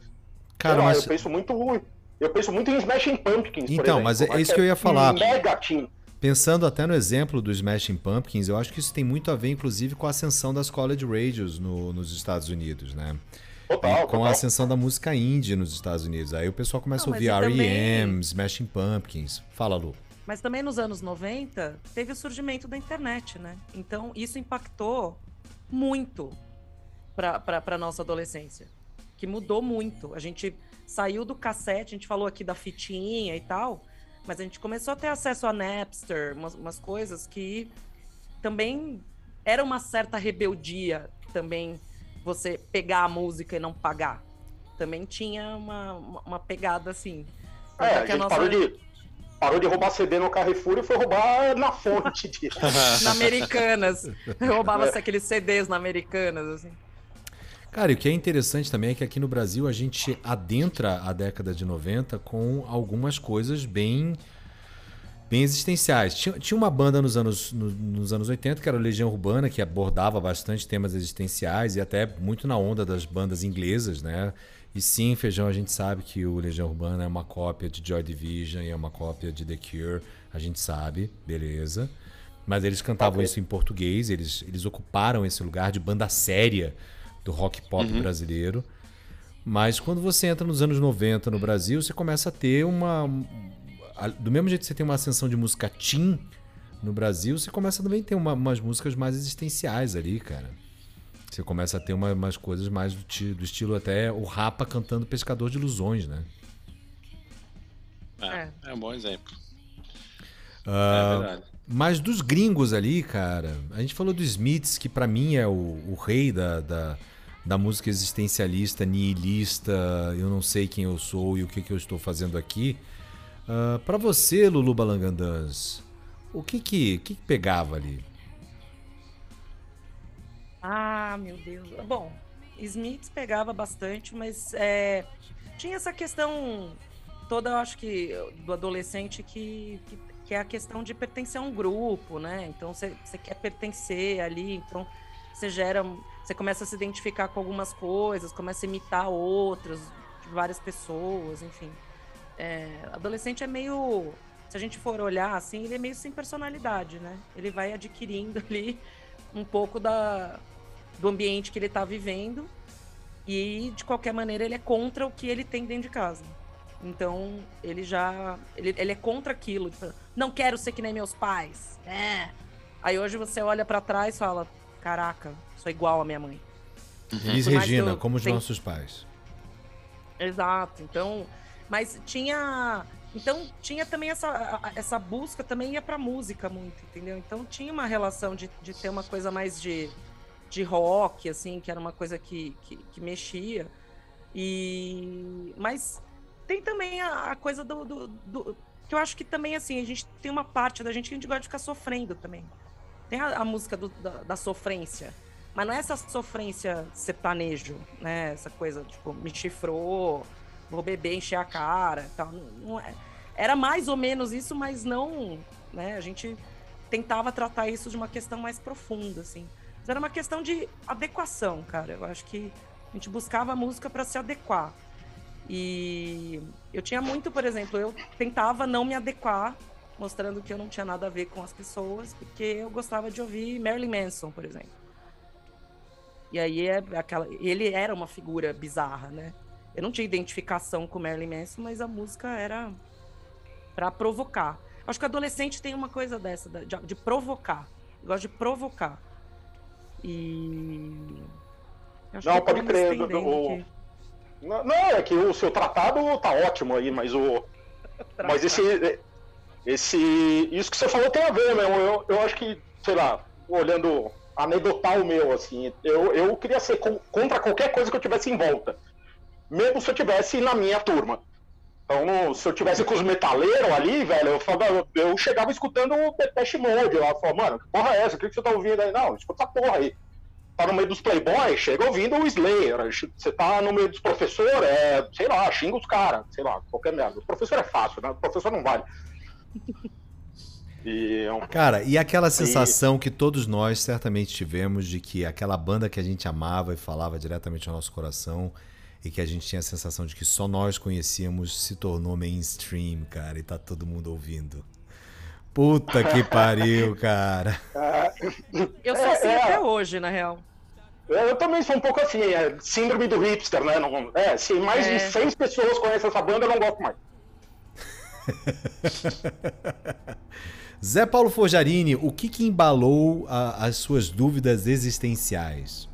Cara, lá, mas eu penso muito. Eu penso muito em Smashing Pumpkins. por Então, exemplo, mas é- é isso que eu ia falar. Mega team. pensando até no exemplo do Smashing Pumpkins, eu acho que isso tem muito a ver, inclusive, com a ascensão das college radios no- nos Estados Unidos, né? Total, E com total. a ascensão da música indie nos Estados Unidos. Aí o pessoal começa Não, a ouvir também- R.E.M., Smashing Pumpkins. Fala, Lu. Mas também nos anos 90 teve o surgimento da internet, né? Então isso impactou muito para a nossa adolescência. Que mudou muito. A gente saiu do cassete, a gente falou aqui da fitinha e tal, mas a gente começou a ter acesso a Napster, umas, umas coisas que também era uma certa rebeldia também você pegar a música e não pagar. Também tinha uma, uma, pegada assim. É, a gente, parou de, parou de roubar CD no Carrefour e foi roubar na fonte. *laughs* De... na Americanas. Roubava-se é. aqueles CDs na Americanas, assim. Cara, e o que é interessante também é que aqui no Brasil a gente adentra a década de 90 com algumas coisas bem bem existenciais. Tinha, tinha uma banda nos anos, no, nos anos 80 que era Legião Urbana, que abordava bastante temas existenciais e até muito na onda das bandas inglesas, né? E sim, Feijão, a gente sabe que o Legião Urbana é uma cópia de Joy Division e é uma cópia de The Cure, a gente sabe, beleza. Mas eles cantavam okay. isso em português, eles, eles ocuparam esse lugar de banda séria do rock pop uhum. brasileiro. Mas quando você entra nos anos 90 no Brasil, você começa a ter uma, do mesmo jeito que você tem uma ascensão de música teen no Brasil, você começa também a ter uma, umas músicas mais existenciais ali, cara. Você começa a ter uma, umas coisas mais do, do, estilo até o Rapa cantando Pescador de Ilusões, né? É, é, é um bom exemplo. Uh, é verdade. Mas dos gringos ali, cara, a gente falou do Smiths, que para mim é o, o rei da, da, da, música existencialista, nihilista, eu não sei quem eu sou e o que, que eu estou fazendo aqui. Uh, ah, para você, Lulu Balangandãs, o que que, que que pegava ali? Ah, meu Deus. Bom, Smith pegava bastante, mas é, tinha essa questão toda, eu acho que, do adolescente que, que, que, é a questão de pertencer a um grupo, né? Então você quer pertencer ali, então você gera. Você começa a se identificar com algumas coisas, começa a imitar outras, várias pessoas, enfim. É, adolescente é meio. Se a gente for olhar assim, ele é meio sem personalidade, né? Ele vai adquirindo *laughs* ali um pouco da, do ambiente que ele está vivendo e de qualquer maneira ele é contra o que ele tem dentro de casa. Então ele já ele, ele é contra aquilo. Tipo, não quero ser que nem meus pais. É. Aí hoje você olha para trás e fala: caraca, sou igual a minha mãe. Diz Regina, como os nossos pais. Exato. Então mas tinha. Então tinha também essa, essa busca, também ia pra música muito, entendeu? Então tinha uma relação de, de ter uma coisa mais de, de rock, assim, que era uma coisa que, que, que mexia. E. Mas tem também a, a coisa do, do, do, Que eu acho que também, assim, a gente tem uma parte da gente que a gente gosta de ficar sofrendo também. Tem a, a música do, da, da, sofrência. Mas não é essa sofrência sertanejo, né? Essa coisa, tipo, me chifrou, vou beber, encher a cara tal. Não é. Era mais ou menos isso, mas não. Né? A gente tentava tratar isso de uma questão mais profunda, assim. Mas era uma questão de adequação, cara. Eu acho que a gente buscava a música para se adequar. E eu tinha muito, por exemplo, eu tentava não me adequar, mostrando que eu não tinha nada a ver com as pessoas, porque eu gostava de ouvir Marilyn Manson, por exemplo. E aí é aquela, ele era uma figura bizarra, né? Eu não tinha identificação com Marilyn Manson, mas a música era para provocar. Acho que o adolescente tem uma coisa dessa, de, de provocar. Gosta de provocar. E. não, pode crer. O... Não, não, é que o seu tratado tá ótimo aí, mas o. *laughs* mas esse. Esse. Isso que você falou tem a ver, mesmo. Eu, eu acho que, sei lá, olhando anedotar o meu, assim, eu, eu queria ser contra qualquer coisa que eu tivesse em volta mesmo se eu tivesse na minha turma. Então, se eu tivesse com os metaleiros ali, velho, eu, falava, eu chegava escutando o Depeche Mode lá, falava, mano, que porra é essa? O que, você tá ouvindo aí? Não, escuta essa porra aí. Tá no meio dos playboys, chega ouvindo o Slayer. Você tá no meio dos professores, é, sei lá, xinga os caras, sei lá, qualquer merda. O professor é fácil, né? O professor não vale. E, é Cara, e aquela sensação e... que todos nós certamente tivemos de que aquela banda que a gente amava e falava diretamente ao nosso coração e que a gente tinha a sensação de que só nós conhecíamos se tornou mainstream, cara, e tá todo mundo ouvindo. Puta que *laughs* pariu, cara. Eu sou assim é, é, até hoje, na real. Eu também sou um pouco assim, é, síndrome do hipster, né? Não, é, se mais é. de seis pessoas conhecem essa banda, eu não gosto mais. *laughs* Zé Paulo Forjarini, o que, que embalou a, as suas dúvidas existenciais?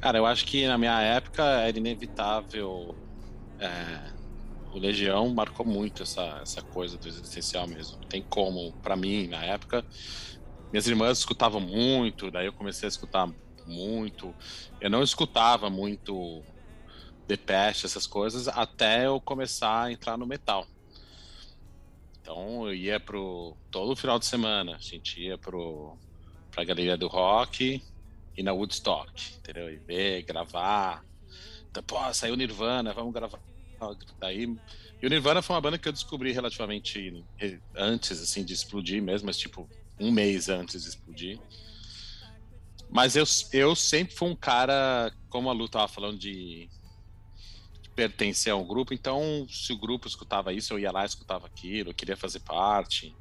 Cara, eu acho que na minha época era inevitável. É, o Legião marcou muito essa, essa coisa do existencial mesmo. Tem como, para mim, na época, minhas irmãs escutavam muito, daí eu comecei a escutar muito. Eu não escutava muito Depeche, essas coisas, até eu começar a entrar no metal. Então eu ia pro todo final de semana, a gente ia pro pra galeria do rock e na Woodstock, entendeu? E ver, gravar. Então, pô, saiu Nirvana, vamos gravar. Daí e o Nirvana foi uma banda que eu descobri relativamente antes, assim, de explodir mesmo, mas tipo, um mês antes de explodir. Mas eu, eu sempre fui um cara, como a Lu tava falando de pertencer a um grupo, então se o grupo escutava isso, eu ia lá e escutava aquilo, eu queria fazer parte.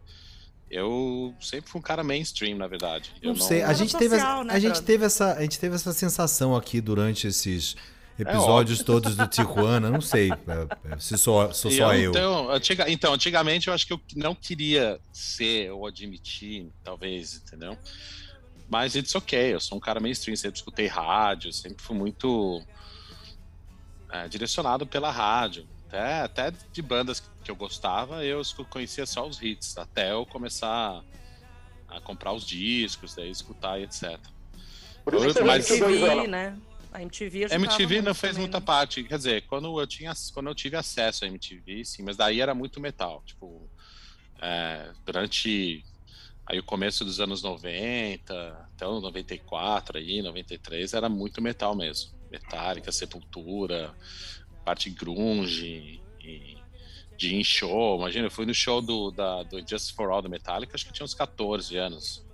Eu sempre fui um cara mainstream, na verdade. Não, não... sei, a gente, social, teve, né, a, gente teve essa, a gente teve essa sensação aqui durante esses episódios é todos do Tijuana, não sei é, é, se sou, sou só eu. Então, antiga, então, antigamente eu acho que eu não queria ser ou admitir, talvez, entendeu? Mas it's ok, eu sou um cara mainstream, sempre escutei rádio, sempre fui muito é, direcionado pela rádio. Até, até de bandas que eu gostava, eu conhecia só os hits, até eu começar a comprar os discos, daí escutar e etc. Por isso que mas, MTV, né? A MTV A MTV não fez também, muita né? parte. Quer dizer, quando eu, tinha, quando eu tive acesso à MTV, sim, mas daí era muito metal. Tipo, é, durante aí o começo dos anos 90, até o 94 aí, 93, era muito metal mesmo. Metallica, Sepultura, parte grunge e de show. Imagina, eu fui no show do, da, do Just for All do Metallica, acho que tinha uns 14 anos.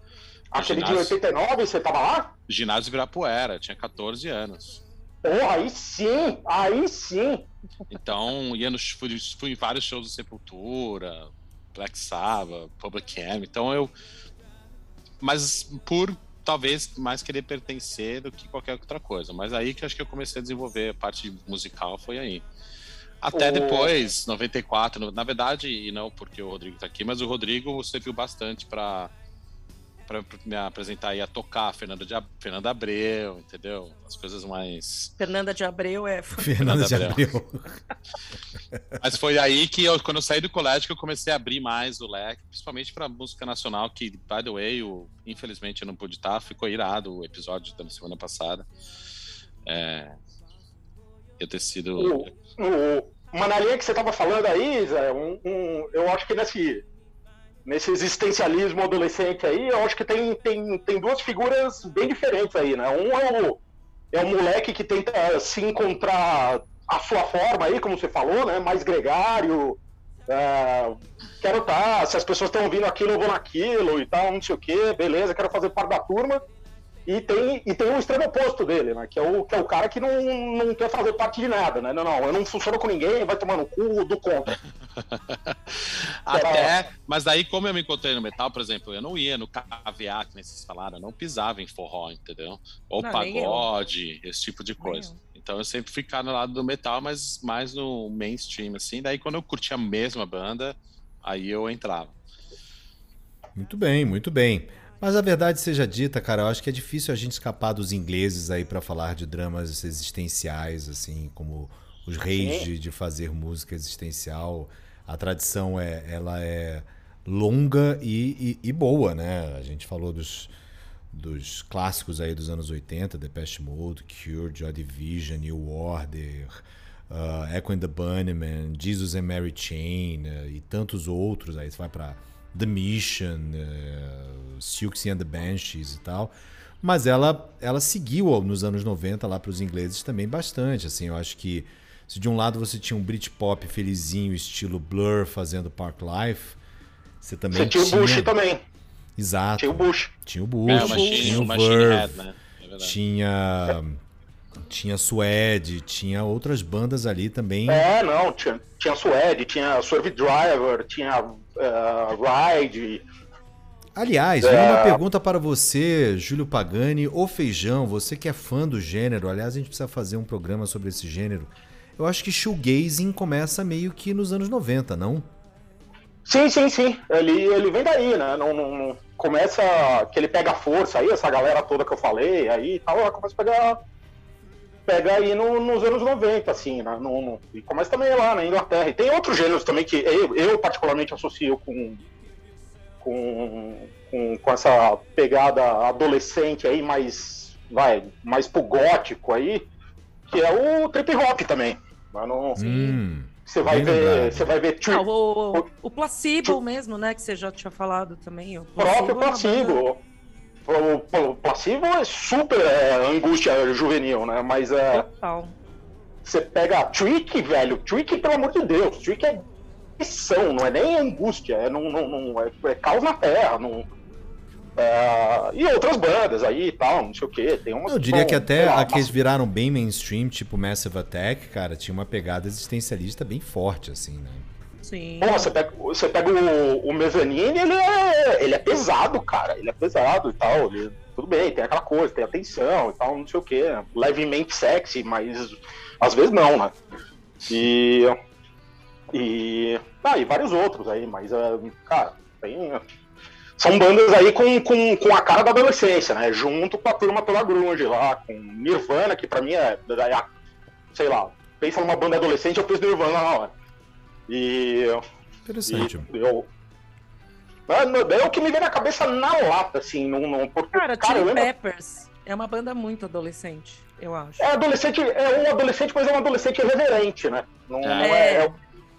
Aquele ginásio, de 89, você tava lá? Ginásio Ibirapuera, tinha 14 anos. Porra, aí sim, aí sim. Então, ia nos, fui, fui em vários shows do Sepultura, Black Sabbath, Public Enemy. Então eu. Mas por talvez mais querer pertencer do que qualquer outra coisa. Mas aí que acho que eu comecei a desenvolver a parte musical foi aí. Até o... depois, 94, na verdade, e não porque o Rodrigo tá aqui, mas o Rodrigo serviu bastante para para me apresentar aí a tocar Fernanda, de, Fernanda Abreu, entendeu? As coisas mais. Fernanda de Abreu é. *laughs* Fernanda, de Abreu. Mas foi aí que eu, quando eu saí do colégio, que eu comecei a abrir mais o leque, principalmente para música nacional, que, by the way, eu, infelizmente eu não pude estar, ficou irado o episódio da semana passada. É, eu ter sido. O, o, uma que você estava falando aí, Zé, um, um, eu acho que nesse nesse existencialismo adolescente aí, eu acho que tem, tem, tem duas figuras bem diferentes aí, né? Um é o, é o moleque que tenta se encontrar a sua forma aí, como você falou, né? Mais gregário. É, quero estar, tá, se as pessoas estão ouvindo aquilo, eu vou naquilo e tal, não sei o que, beleza, quero fazer parte da turma. E tem, e tem o extremo oposto dele, né? Que é o, que é o cara que não, não quer fazer parte de nada, né? Não, não, eu não funciono com ninguém, vai tomar no cu do contra. *laughs* Até, mas daí, como eu me encontrei no metal, por exemplo, eu não ia no KVA, que vocês falaram, eu não pisava em forró, entendeu? Ou não, pagode, esse tipo de coisa. Então eu sempre ficava no lado do metal, mas mais no mainstream, assim. Daí quando eu curtia a mesma banda, aí eu entrava. Muito bem, muito bem. Mas a verdade seja dita, cara, eu acho que é difícil a gente escapar dos ingleses aí para falar de dramas existenciais, assim, como os reis de, de, fazer música existencial. A tradição é, ela é longa e, e, e, boa, né? A gente falou dos, dos clássicos aí dos anos 80, Depeche Mode, Cure, Joy Division, New Order, uh, Echo and the Bunnymen, Jesus and Mary Chain uh, e tantos outros. Aí você vai para The Mission, uh, Silks and the Banshees e tal. Mas ela, ela seguiu nos anos 90 lá para os ingleses também bastante. Assim, eu acho que se de um lado você tinha um Britpop felizinho, estilo Blur, fazendo Park Life, você também você tinha... tinha o Bush também. Exato. Tinha o Bush. Tinha o Bush, é, machine, tinha o Verve, né? é tinha... Tinha Suede, tinha outras bandas ali também. É, não, tinha, tinha Suede, tinha Swerve Driver, tinha uh, Ride. Aliás, é... uma pergunta para você, Júlio Pagani, ou Feijão, você que é fã do gênero. Aliás, a gente precisa fazer um programa sobre esse gênero. Eu acho que shoegazing começa meio que nos anos 90, não? Sim, sim, sim. Ele, ele vem daí, né? Não, não, não, começa que ele pega força aí, essa galera toda que eu falei, aí tal, começa a pegar pega aí no, nos anos 90, assim, né? No, no, e começa também lá na Inglaterra. E tem outros gêneros também que eu, eu particularmente associo com, com, com, com, essa pegada adolescente aí, mais, vai, mais pro gótico aí, que é o trip hop também. Mas não, hum. Você vai ver, você vai ver Tri- Ah, o, o, o Placebo mesmo, né? Que você já tinha falado também. O próprio é uma banda- Placebo. O, o Placebo é super é, angústia juvenil, né? Mas é, Total. você pega a Trick, velho. Trick, pelo amor de Deus, Trick é missão, não é nem angústia, é, não, não, não- é, é caos na terra. Não, é, e outras bandas aí e tal, não sei o que. Tem umas Eu diria que até lá, aqueles viraram bem mainstream, tipo Massive Attack, cara, tinha uma pegada existencialista bem forte, assim, né? Sim. Pô, você pega, você pega o, o Mezzanine, ele é, ele é pesado, cara. Ele é pesado e tal. ele- tudo bem, tem aquela coisa, tem atenção e tal, não sei o que. Levemente sexy, mas às vezes não, né? E. E. Ah, e vários outros aí, mas, é, cara, tem. São bandas aí com, com, com a cara da adolescência, né? Junto com a turma toda grunge lá, com Nirvana, que pra mim é. é sei lá, pensa numa banda adolescente, eu penso Nirvana na hora. E. Interessante. E eu. É, no- é o que me vem na cabeça na lata, assim, não, não porque, Cara, cara, Chili lembro- Peppers é uma banda muito adolescente, eu acho. é adolescente, é um adolescente, mas é um adolescente irreverente, né? Não, não É. é,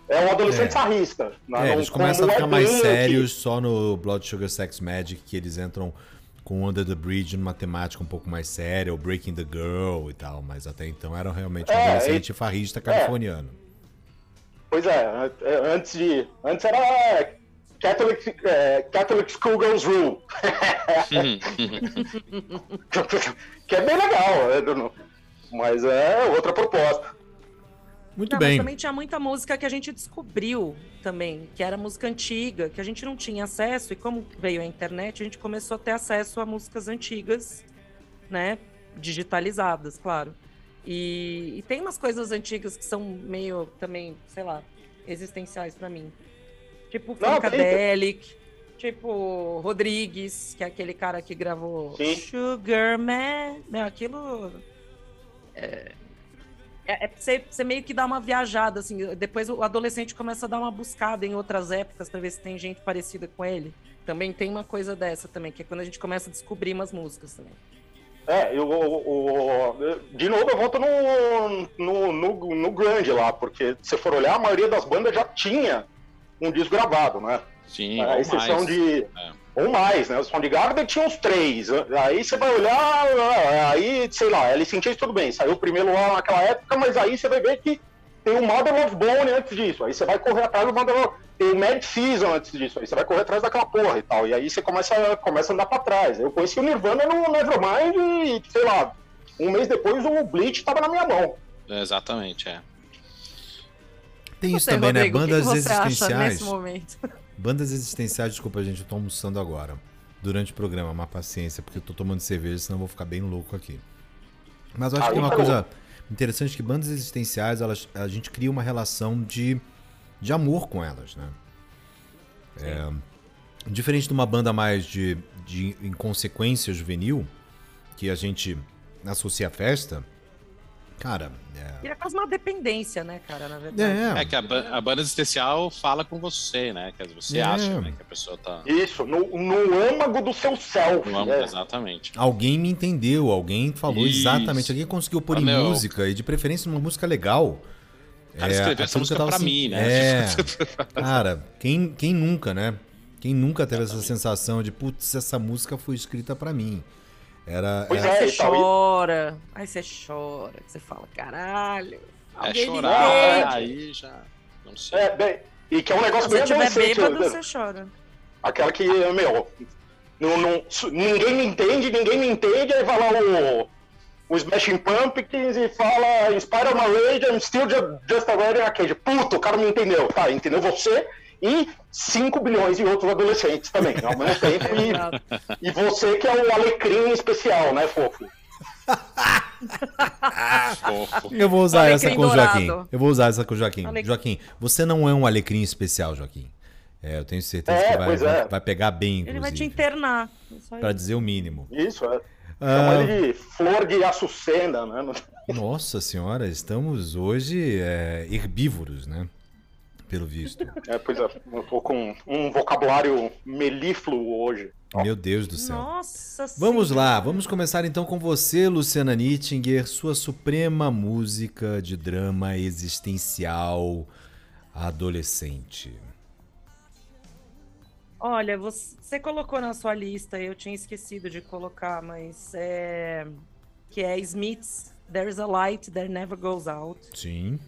é, é um adolescente É. sarrista. né? É, eles começam a como ficar é mais sérios só no Blood Sugar Sex Magic, que eles entram com Under the Bridge numa temática um pouco mais séria, o Breaking the Girl e tal, mas até então eram realmente um É, adolescente farrista californiano. Pois é, é, antes de. Antes era Catholic, é, Catholic Schoolgirls Rule. *laughs* que é bem legal, é, mas é outra proposta. Muito Não, bem. mas também tinha muita música que a gente descobriu também, que era música antiga, que a gente não tinha acesso, e como veio a internet, a gente começou a ter acesso a músicas antigas, né? Digitalizadas, claro. E, e tem umas coisas antigas que são meio também, sei lá, existenciais pra mim. Tipo Funkadelic, tipo Rodrigues, que é aquele cara que gravou Sim. Sugar Man. Meu, aquilo. É, é, é você, você meio que dá uma viajada, assim. Depois o adolescente começa a dar uma buscada em outras épocas pra ver se tem gente parecida com ele. Também tem uma coisa dessa também, que é quando a gente começa a descobrir umas músicas também. É, eu, de novo eu volto no, no, no, no grande lá, porque se for olhar, a maioria das bandas já tinha um disco gravado, né? Sim, a ou exceção mais. de. É. Ou mais, né? O Soundgarden tinha uns três. Aí você vai olhar, aí, sei lá, Alice in Chains tudo bem, saiu o primeiro lá naquela época, mas aí você vai ver que tem o Mother of Bone antes disso. Aí você vai correr atrás do Mother of... Tem o Mad Season antes disso. Aí você vai correr atrás daquela porra e tal. E aí você começa, começa a andar pra trás. Eu conheci o Nirvana no Nevermind e, sei lá, um mês depois o Bleach tava na minha mão. Exatamente, é. Tem isso Você, também, Rodrigo, né? o que Bandas existenciais. *laughs* Bandas existenciais, desculpa, gente, eu tô almoçando agora. Durante o programa, uma paciência, porque eu tô tomando cerveja, senão eu vou ficar bem louco aqui. Mas eu acho Ah, que tem uma tá coisa interessante que bandas existenciais, elas, a gente cria uma relação de, de amor com elas, né? É, diferente de uma banda mais de, de inconsequência juvenil, que a gente associa a festa, cara, é, Vira quase uma dependência, né, cara, na verdade. é, É que a, ba- a banda existencial fala com você, né? Que você É. acha né, que a pessoa tá Isso, no, no âmago do seu self. no âmbito, né? exatamente. Alguém me entendeu, alguém falou Isso. exatamente, alguém conseguiu pôr Ah, em meu. música, e de preferência numa música legal. O cara É, escreveu aquilo essa música tava pra sen- mim, né? É, *laughs* cara, quem, quem nunca, né? Quem nunca teve essa sensação de, putz, essa música foi escrita pra mim. Era, Pois era- é, Aí você e- chora, aí você chora, você fala, caralho, É chorar, entende. aí já. Não sei. É, bem, e que é um negócio bem adolescente. bêbado, né? você chora. Aquela que, meu, não, não- ninguém me entende, ninguém me entende, aí vai lá o, o Smashing Pumpkins e fala Inspire my rage, I'm still ju- just a wedding arcade. Puto, o cara me entendeu. Tá, entendeu você e 5 bilhões de outros adolescentes também, ao mesmo tempo. E, e você que é o alecrim especial, né, fofo? Fofo. Eu vou usar Alecrim essa com o dourado. Joaquim. Eu vou usar essa com o Joaquim. Alecrim. Joaquim, você não é um alecrim especial, Joaquim. É, eu tenho certeza É, que vai, é. vai, pegar bem, Ele vai te inclusive. internar. Isso. dizer o mínimo. Isso, é. Ah. Chama ele de flor de açucena, né? Nossa senhora, estamos hoje é, herbívoros, né? Pelo visto. *laughs* É, pois é, eu tô com um vocabulário melífluo hoje. Meu Deus do céu. Nossa Vamos Senhora. lá, vamos começar então com você, Luciana Nittinger, sua suprema música de drama existencial adolescente. Olha, você colocou na sua lista, eu tinha esquecido de colocar, mas é. Que é Smith's There's a Light That Never Goes Out. Sim.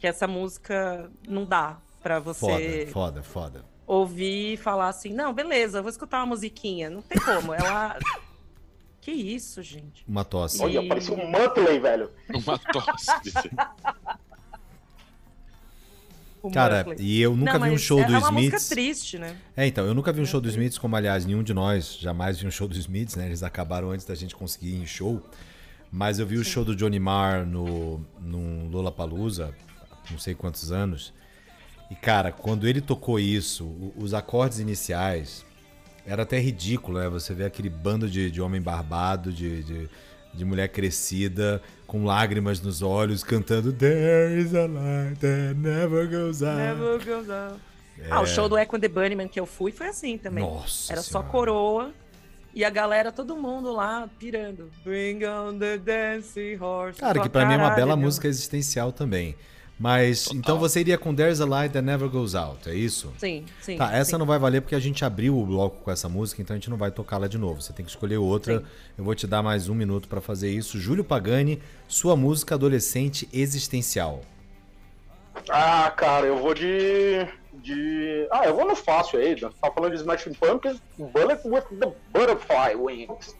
Que essa música não dá pra você. Foda, foda, foda. Ouvir e falar assim: não, beleza, vou escutar uma musiquinha. Não tem como. Ela. *laughs* que isso, gente? Uma tosse. Olha, parecia um Muttley, velho. Uma tosse. *laughs* Cara, e eu nunca não, vi um show é, do é uma Smiths. música triste, né? É, então, eu nunca vi um show do Smiths, como aliás nenhum de nós jamais viu um show do Smiths, né? Eles acabaram antes da gente conseguir ir em show. Mas eu vi Sim. o show do Johnny Marr no, no Lollapalooza, não sei quantos anos. E, cara, quando ele tocou isso, os acordes iniciais, era até ridículo, né? Você vê aquele bando de, de homem barbado, de, de, de mulher crescida, com lágrimas nos olhos, cantando There is a light that never goes out. Never goes out. É... Ah, o show do Echo and the Bunnyman que eu fui foi assim também. Nossa Era senhora. só coroa e a galera, todo mundo lá pirando. Bring on the dancing horse. Cara, que pra mim é uma bela música existencial também. Mas, Total. então você iria com There's a Light That Never Goes Out, é isso? Sim, sim. Tá, essa sim. não vai valer porque a gente abriu o bloco com essa música, então a gente não vai tocá-la de novo. Você tem que escolher outra. Sim. Eu vou te dar mais um minuto para fazer isso. Júlio Pagani, sua música adolescente existencial. Ah, cara, eu vou de. de... Ah, eu vou no fácil aí. Tá falando de Smashing Pumpkins, Bullet with the Butterfly Wings.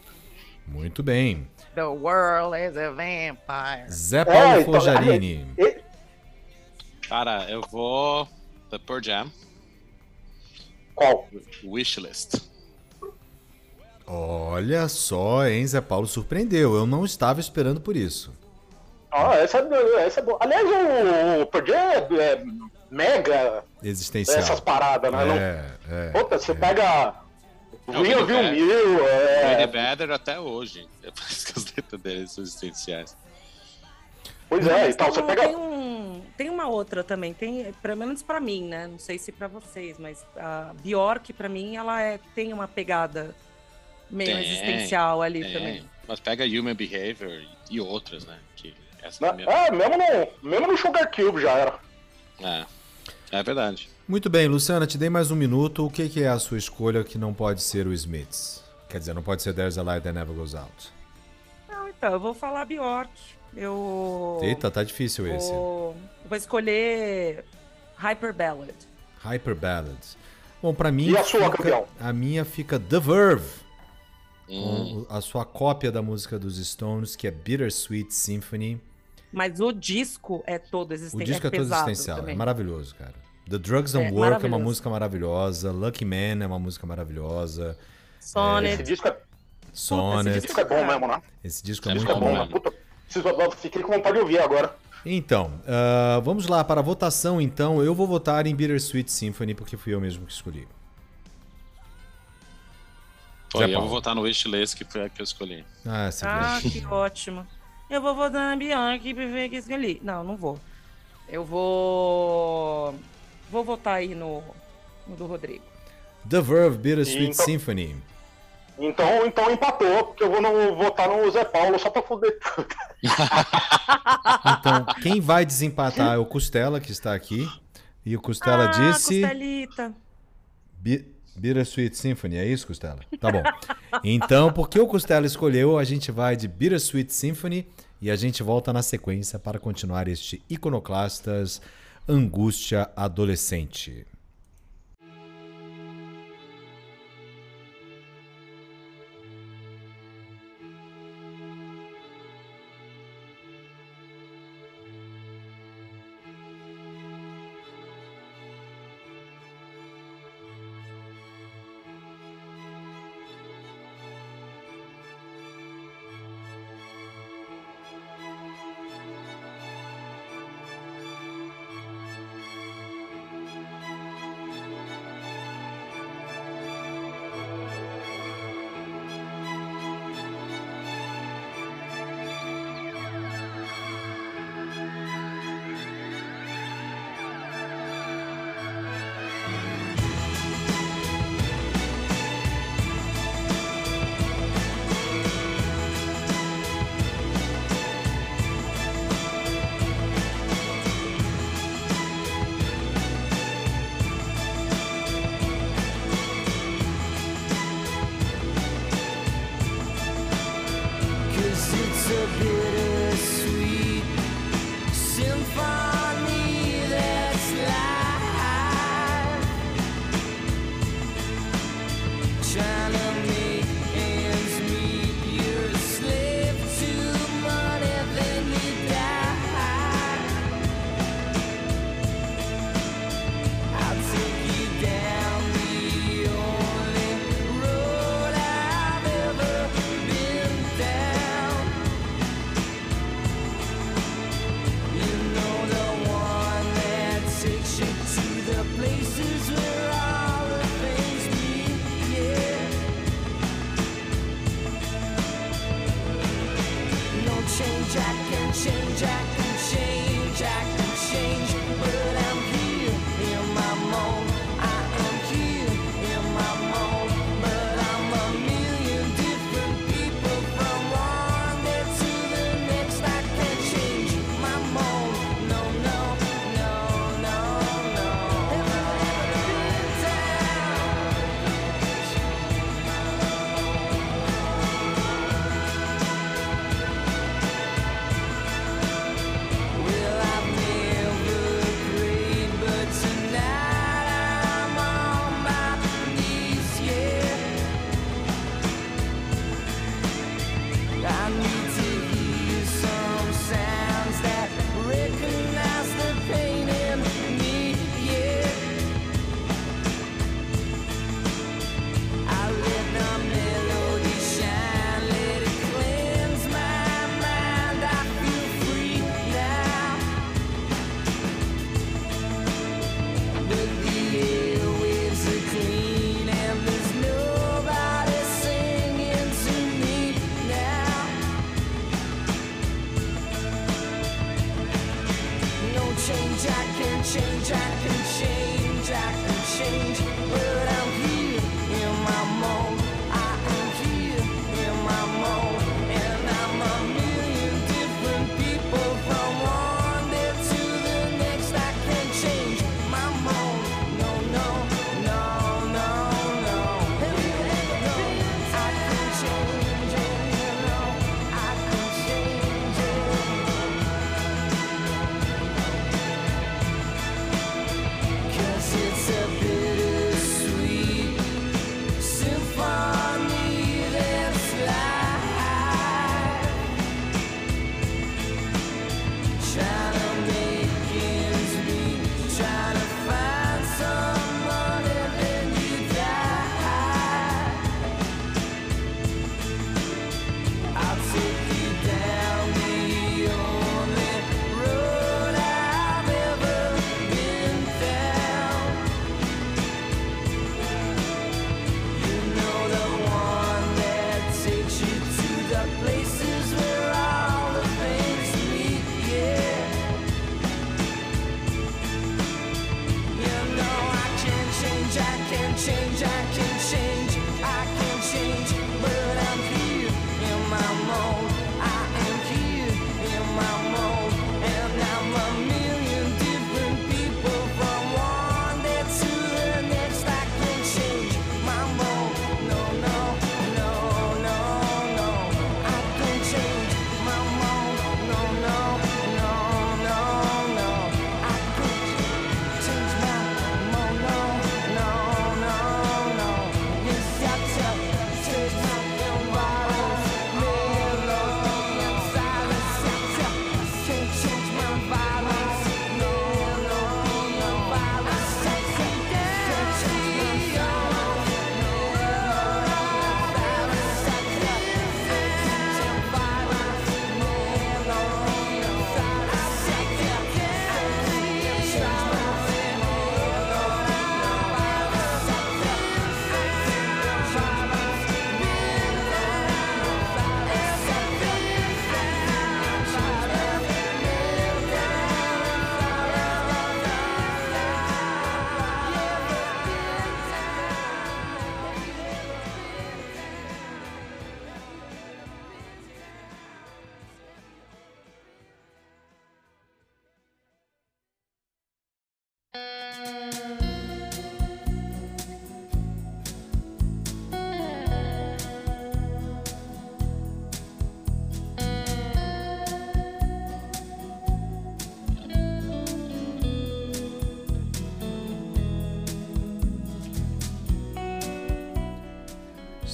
Muito bem. The world is a vampire. Zé Paulo é, então, Forjarini. É, Cara, eu vou. The Pearl Jam. Qual? Wishlist. Olha só, hein? Zé Paulo surpreendeu. Eu não estava esperando por isso. Ah, essa, essa é boa. Aliás, o Pearl Jam é, é mega. Existencial. Essas paradas, né? É, não... é. Puta, você é. pega. Real Viu Mil. É... Better até hoje. *laughs* Depois que as letras dele são existenciais. Pois é, então você pega. Tem, um, uma outra também, tem, pelo menos pra mim, né? Não sei se pra vocês, mas a Bjork, pra mim, ela é, tem uma pegada meio Tem, existencial ali tem. também. Mas pega Human Behavior e outras, né? Que essa é, minha... É, mesmo no, mesmo no Sugar Cube já era. é. é verdade. Muito bem, Luciana, te dei mais um minuto. O que, que é a sua escolha que não pode ser o Smiths? Quer dizer, não pode ser There's a Light That Never Goes Out. Não, então, eu vou falar Bjork. Eu. Eita, tá difícil esse. vou, vou escolher Hyper Ballad. Hyper Ballads. Bom, pra mim. E a sua, fica- campeão? A minha fica The Verve. Hum, com a sua cópia da música dos Stones, que é Bittersweet Symphony. Mas o disco é todo O existencial. disco é, todo pesado existencial, é também. maravilhoso, cara. The Drugs Don't É, Work é uma música maravilhosa. Lucky Man é uma música maravilhosa. Esse Sonnet. disco é, Sonnet. esse disco é bom mesmo, né? Esse disco é Esse muito disco é Bom, bom né? Puta, fiquei com vontade de ouvir agora. Então, ah, vamos lá para a votação. Então, eu vou votar em Bittersweet Symphony porque fui eu mesmo que escolhi. Zé eu vou votar no Wishlist, que foi a que eu escolhi. Ah, você Ah, que *laughs* ótimo. Eu vou votar na Bianca pra ver que escolhi. Não, não vou. Eu vou. Vou votar aí no, no do Rodrigo. The Verve Bittersweet Então- Symphony. Então, então empatou, porque eu vou no, votar no Zé Paulo só pra foder tudo. *laughs* Então, quem vai desempatar é o Costela, que está aqui. E o Costela ah, disse. Costelita. Bi- Bittersweet Symphony, é isso, Costela? Tá bom. Então, porque o Costela escolheu, a gente vai de Bittersweet Symphony e a gente volta na sequência para continuar este Iconoclastas Angústia Adolescente.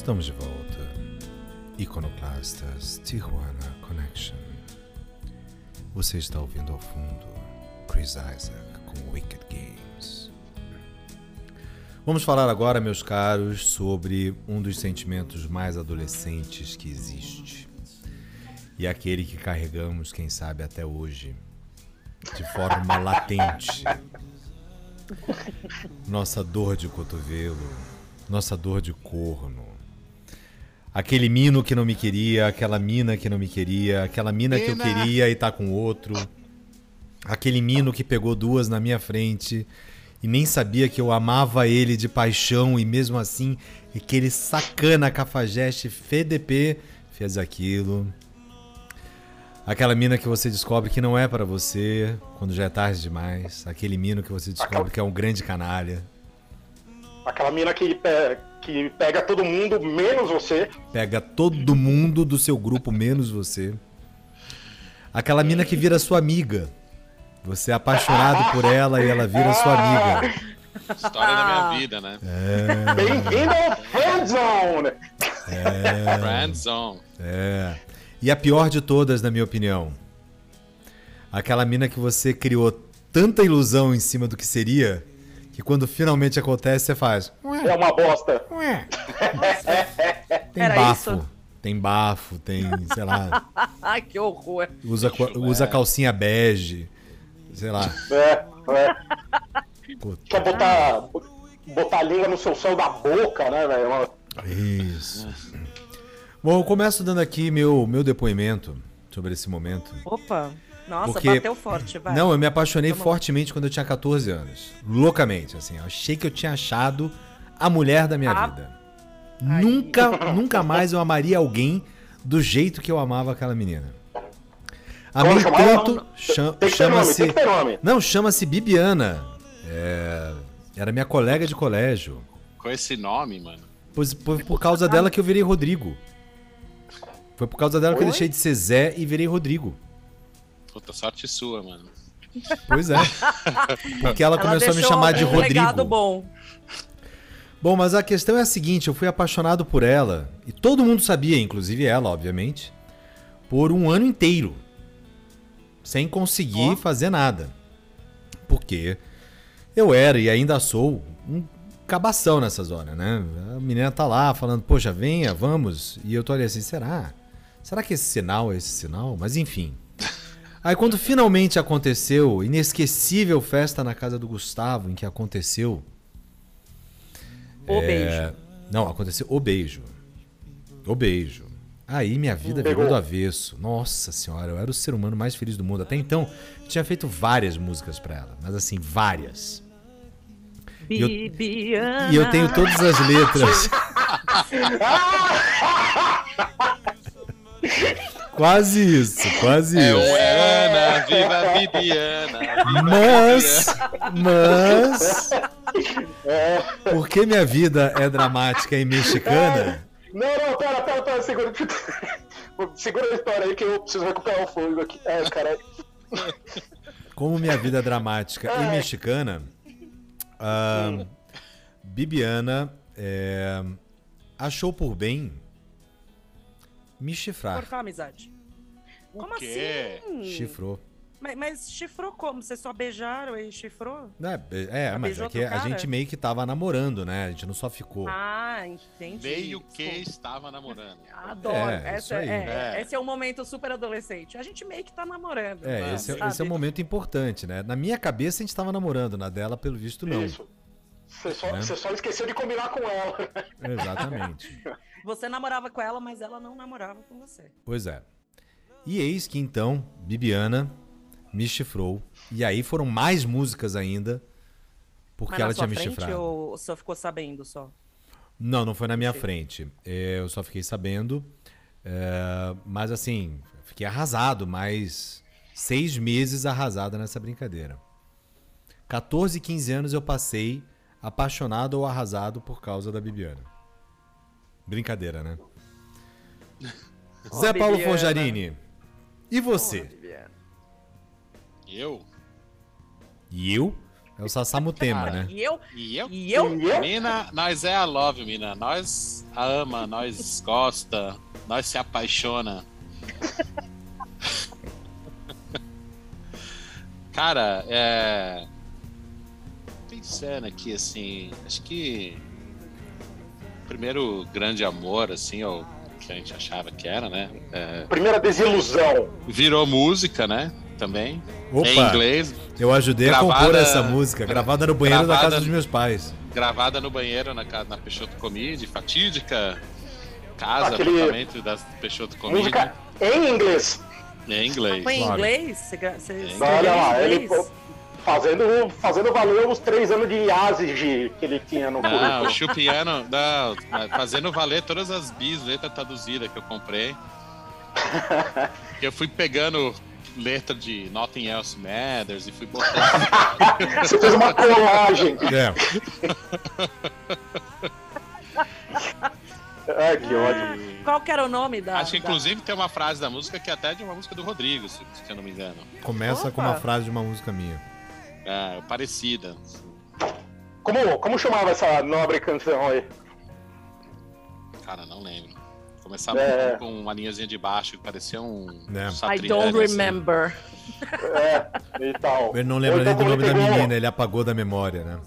Estamos de volta. Iconoclastas Tijuana Connection. Você está ouvindo ao fundo Chris Isaac com Wicked Games. Vamos falar agora, meus caros, sobre um dos sentimentos mais adolescentes que existe. E aquele que carregamos, quem sabe, até hoje, de forma *laughs* latente. Nossa dor de cotovelo, nossa dor de corno. Aquele mino que não me queria, aquela mina que não me queria, aquela mina que eu Mina. queria e tá com outro. Aquele mino que pegou duas na minha frente e nem sabia que eu amava ele de paixão e mesmo assim aquele sacana cafajeste FDP fez aquilo. Aquela mina que você descobre que não é pra você quando já é tarde demais. Aquele mino que você descobre Aquela- que é um grande canalha. Aquela mina que, pe- que pega todo mundo, menos você. Pega todo mundo do seu grupo, menos você. Aquela mina que vira sua amiga. Você é apaixonado por ela e ela vira sua amiga. História da minha vida, né? Bem-vindo ao Friendzone! Friend Zone. É. E a pior de todas, na minha opinião. Aquela mina que você criou tanta ilusão em cima do que seria, que quando finalmente acontece, você faz. É uma bosta. Ué. *laughs* Tem Era bafo. isso? Tem bafo, tem, sei lá, *laughs* Ai, que horror. usa, usa calcinha bege, sei lá. É, é. Puta. Quer botar, botar a língua no seu céu da boca, né, velho? Isso. Bom, eu começo dando aqui meu, meu depoimento sobre esse momento. Opa. Nossa, Porque- bateu forte, vai. Não, eu me apaixonei lá. fortemente quando eu tinha 14 anos. Loucamente, assim. Eu achei que eu tinha achado a mulher da minha Ah. vida. Nunca, nunca mais eu amaria alguém do jeito que eu amava aquela menina. Amei Como chamava? tanto. Chama-se. Não, chama-se Bibiana. É, Era minha colega de colégio. Com esse nome, mano. Pois, por, por causa dela que eu virei Rodrigo. Foi por causa dela que eu Oi? deixei de ser Zé e virei Rodrigo. Puta sorte sua, mano. Pois é. Porque ela, Ela começou a me chamar de um Rodrigo. bom. Bom, mas a questão é a seguinte: eu fui apaixonado por ela, e todo mundo sabia, inclusive ela, obviamente, por um ano inteiro. Sem conseguir Ó. fazer nada. Porque eu era e ainda sou um cabação nessas horas, né? A menina tá lá falando, poxa, venha, vamos. E eu tô ali assim, será? Será que esse sinal é esse sinal? Mas enfim. Aí quando finalmente aconteceu, inesquecível festa na casa do Gustavo, em que aconteceu. O É, beijo. Não, aconteceu o beijo. O beijo. Aí minha vida Pegou. virou do avesso. Nossa senhora, eu era o ser humano mais feliz do mundo. Até então, eu tinha feito várias músicas pra ela, mas assim, várias. E eu-. E eu tenho todas as letras. *laughs* quase isso, quase É isso. Ana, viva a Bibiana. viva a Mas, mas, porque minha vida é dramática e mexicana, Não, não, pera, pera, pera, segura. *laughs* Segura a história aí que eu preciso recuperar o fogo aqui. É, cara. como minha vida é dramática e mexicana, a Bibiana é, achou por bem me chifrar. Cortar a amizade. Como quê? assim? Chifrou. Mas, mas chifrou como? Vocês só beijaram e chifrou? É, é, mas é que a gente meio que tava namorando, né? A gente não só ficou. Ah, entendi. Meio que Desculpa. estava namorando. *laughs* Adoro. É, isso Essa, aí. é, É. Esse é um momento super adolescente. A gente meio que tá namorando. É, né, esse, é- esse é um momento importante, né? Na minha cabeça a gente tava namorando, na dela, pelo visto, não. Isso. Você só, Né? você só esqueceu de combinar com ela. Exatamente. *laughs* Você namorava com ela, mas ela não namorava com você. Pois é. E eis que então, Bibiana me chifrou. E aí foram mais músicas ainda, porque Mas na ela sua tinha me frente chifrado. ou só ficou sabendo só? Não, não foi na minha frente. É, eu só fiquei sabendo. é, mas assim, fiquei arrasado, mais seis meses arrasado nessa brincadeira. 14, 15 anos eu passei apaixonado ou arrasado por causa da Bibiana. Brincadeira, né? *laughs* Zé Paulo. Fonjarini. E você? Eu? E eu? É o Sassamutema, né? E eu? E eu? E eu? E eu? Mina, nós é a love, mina. Nós a ama, nós gosta, nós se apaixona. *laughs* Cara, é. Pensando aqui, assim, acho que. Primeiro grande amor, assim, ou que a gente achava que era, né? é, Primeira desilusão. virou música, né? Também. Opa. Em inglês, Eu ajudei a Gravada- compor essa música, gravada no banheiro da gravada- casa dos meus pais. gravada no banheiro na, na Peixoto Comedy, fatídica casa, Aquele- apartamento da Peixoto Comedy, Música em inglês. em inglês. Foi em Claro. inglês? Você, você Olha lá, ele? Fazendo, fazendo valer os três anos de ASIG que ele tinha no Não, currículo. o Chupiano, não, fazendo valer todas as bis, letra traduzida que eu comprei. *laughs* eu fui pegando letra de Nothing Else Matters e fui botando. *laughs* Você fez uma colagem. É. *laughs* Ai, que ódio. Qual que era o nome da... Acho que da- inclusive tem uma frase da música que é até de uma música do Rodrigo, se, se eu não me engano. Começa com Opa. uma frase de uma música minha. É, parecida. Como, como chamava essa nobre canção aí? Cara, não lembro. Começava É. com uma linhazinha de baixo que parecia um. Um I don't assim. remember. É, e tal. Ele não lembra então nem do nome da menina, ele apagou da memória, né?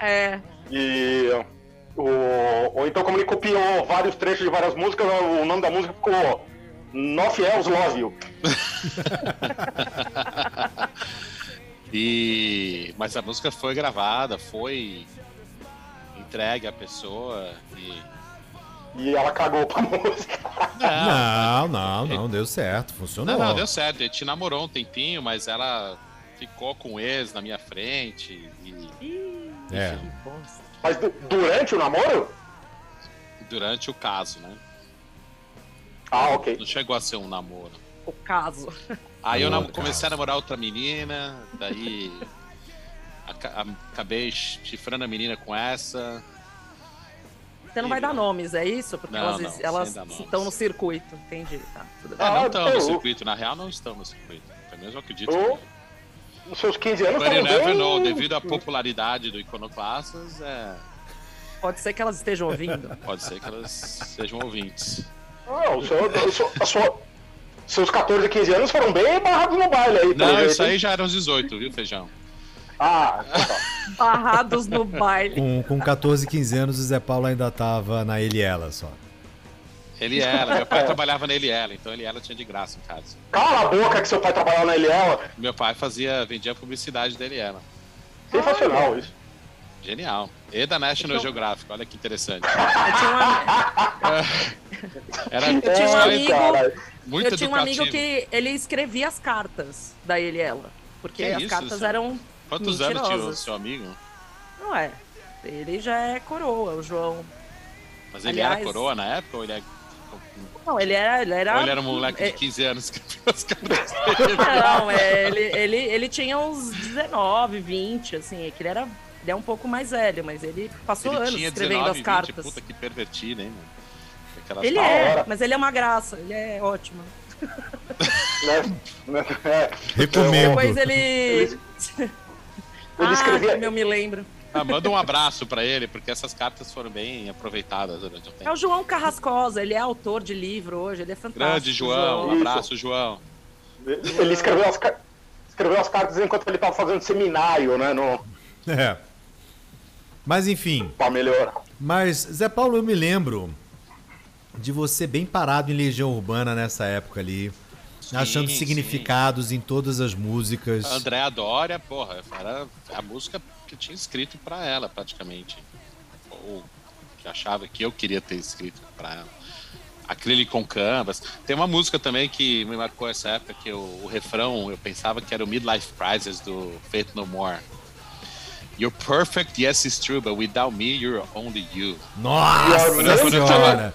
É, E o, ou então como ele copiou vários trechos de várias músicas, o nome da música ficou Nothing Else Love You. *laughs* E mas a música foi gravada, foi entregue à pessoa e E ela cagou pra *laughs* música. Não, não, não, deu certo, funcionou. Não, não, deu certo. A gente namorou um tempinho, mas ela ficou com o ex na minha frente. E Ih, É. que bosta. Mas du- durante o namoro? durante o caso, né? Ah, ok. Não chegou a ser um namoro. O caso. *laughs* Aí eu nam- comecei a namorar outra menina, daí aca- acabei chifrando a menina com essa. Você não vai dar nomes, é isso? Porque Não, elas, não, elas estão no circuito. Entendi, tá. Tudo bem. É, não Ah, estão no eu- circuito, na real não estão no circuito. Pelo menos eu acredito. Que- Nos seus 15 anos But you never know, devido à popularidade do Iconoclastas, é, Pode ser que elas estejam ouvindo. pode ser que elas sejam ouvintes. Não, o seu- o seu- a sua- seus 14, 15 anos foram bem barrados no baile aí. Não, jeito, isso aí já eram os 18, viu, Feijão? Ah, então *laughs* tá. Barrados no baile. Com, com 14, 15 anos, o Zé Paulo ainda tava na ele e ela só. Ele e ela, meu pai *laughs* trabalhava nele e ela, então ele e ela tinha de graça em casa. Cala a boca que seu pai trabalhava na LL. Meu pai fazia, vendia publicidade dele e ela. Sensacional isso. Genial. E da National Geographic, olha que interessante. Eu tinha um, *laughs* Era Eu tinha um história amigo-. Muito eu tinha um amigo que ele escrevia as cartas da ele e ela. Porque Que as isso, cartas seu- eram. Quantos anos tinha o mentirosas. seu amigo? Não é. Ele já é coroa, o João. Mas ele Aliás- era coroa na época ou ele, é... Não, ele era. Ele era, ou ele era um moleque de é- 15 anos que as cartas *laughs* dele? Não, é, ele, ele, ele tinha uns 19, 20, assim, é que ele era, ele é um pouco mais velho, mas ele passou Ele anos tinha escrevendo 19, as 20, cartas. puta que pervertido, hein, mano? Ele Da é, hora. mas ele é uma graça, ele é ótimo. Né? É. Recomendo. Depois ele. Ele escrevia- Ah, eu me lembro. Ah, manda um abraço pra ele, porque essas cartas foram bem aproveitadas durante o É tempo. o João Carrascosa, ele é autor de livro hoje, ele é fantástico. Grande João, um Isso. abraço, João. Ele escreveu as, escreveu as cartas enquanto ele tava fazendo seminário, né? No, É. Mas enfim, pra melhorar. mas Zé Paulo, eu me lembro de você bem parado em Legião Urbana nessa época ali, achando sim. significados em todas as músicas. A Andréa Dória, porra, era a música que eu tinha escrito pra ela, praticamente. Ou que achava que eu queria ter escrito pra ela. Acrylic com Canvas. Tem uma música também que me marcou essa época, que o, o refrão eu pensava que era o Midlife Crisis do Faith No More. You're perfect, yes, it's true, but without me, you're only you. Nossa eu senhora!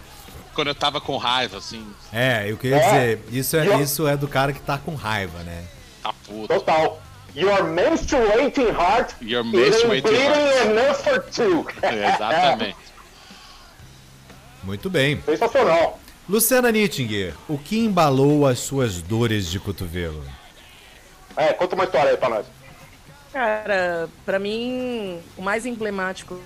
Quando eu tava com raiva, assim, É, eu queria É. dizer, isso é, isso é do cara que tá com raiva, né? tá puto. Total. Your menstruating heart Your menstruating bleeding heart. enough for two. É, exatamente. Muito bem. Sensacional. Luciana Nittinger, o que embalou as suas dores de cotovelo? É, conta uma história aí pra nós. Cara, pra mim, o mais emblemático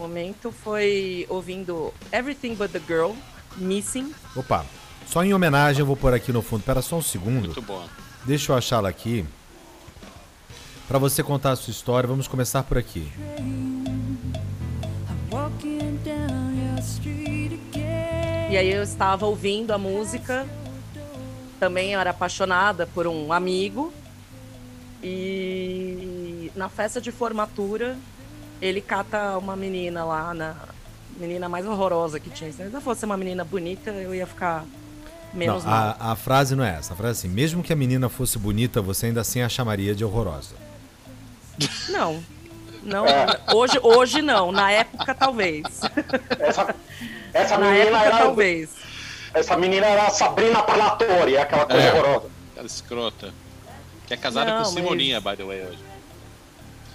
momento foi ouvindo Everything But The Girl, Missing. Opa, só em homenagem eu vou pôr aqui no fundo. Pera só um segundo. Muito bom. Deixa eu achá-la aqui. Pra você contar a sua história, vamos começar por aqui. E aí eu estava ouvindo a música. Também eu era apaixonada por um amigo. E na festa de formatura, ele cata uma menina lá, na menina mais horrorosa que tinha. Se eu fosse uma menina bonita, eu ia ficar menos não, mal. a, a frase não é essa. A frase é assim: mesmo que a menina fosse bonita, você ainda assim a chamaria de horrorosa. Não. Não, hoje, hoje não, na época talvez. Essa, essa Na menina época era. talvez. Essa menina era a Sabrina Palatori, aquela coisa É. horrorosa. Aquela escrota. Que é casada Não, com mas- Simoninha, by the way, hoje.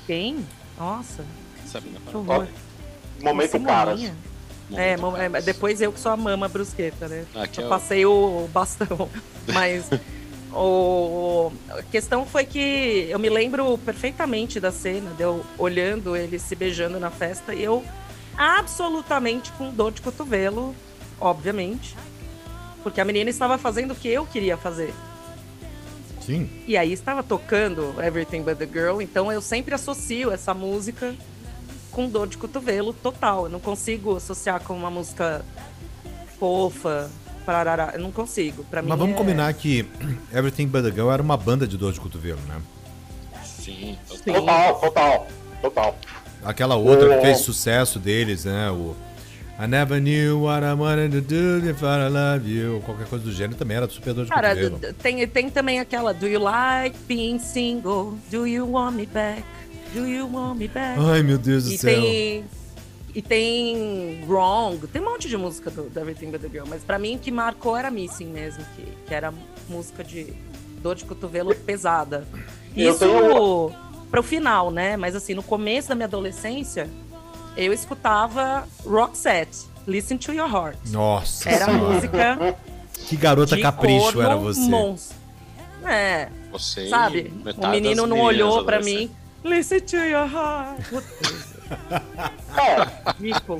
Quem? Nossa, Sabina horror. Momento caras. É, é, caras. depois eu que sou a mama brusqueta, né? Aqui eu é o- passei o bastão. *laughs* Mas o... a questão foi que eu me lembro perfeitamente da cena, de eu olhando eles se beijando na festa e eu absolutamente com dor de cotovelo, obviamente. Porque a menina estava fazendo o que eu queria fazer. Sim. E aí estava tocando Everything But The Girl, então eu sempre associo essa música com dor de cotovelo total. Eu não consigo associar com uma música fofa, parará. Eu não consigo. Pra mim Mas vamos é- combinar que Everything But The Girl era uma banda de dor de cotovelo, né? Sim, total. Total, total, total. Aquela outra que fez sucesso deles, né? O I never knew what I wanted to do if I love you. Qualquer coisa do gênero também era super dor de Cara, cotovelo. tem, tem também aquela Do you like being single? Do you want me back? Do you want me back? Ai, meu Deus do e céu. tem. E tem Wrong, tem um monte de música do, do Everything But The Girl, mas pra mim o que marcou era Missing mesmo, que, que era música de dor de cotovelo pesada. Eu Isso tenho- pro final, né? Mas assim, no começo da minha adolescência, eu escutava Roxette, Listen to Your Heart. Nossa Era a senhora. música Que garota de capricho corno era você. monstro. É, Você sabe? O menino não olhou pra adolescentes. mim. Listen to your heart. É, ridículo.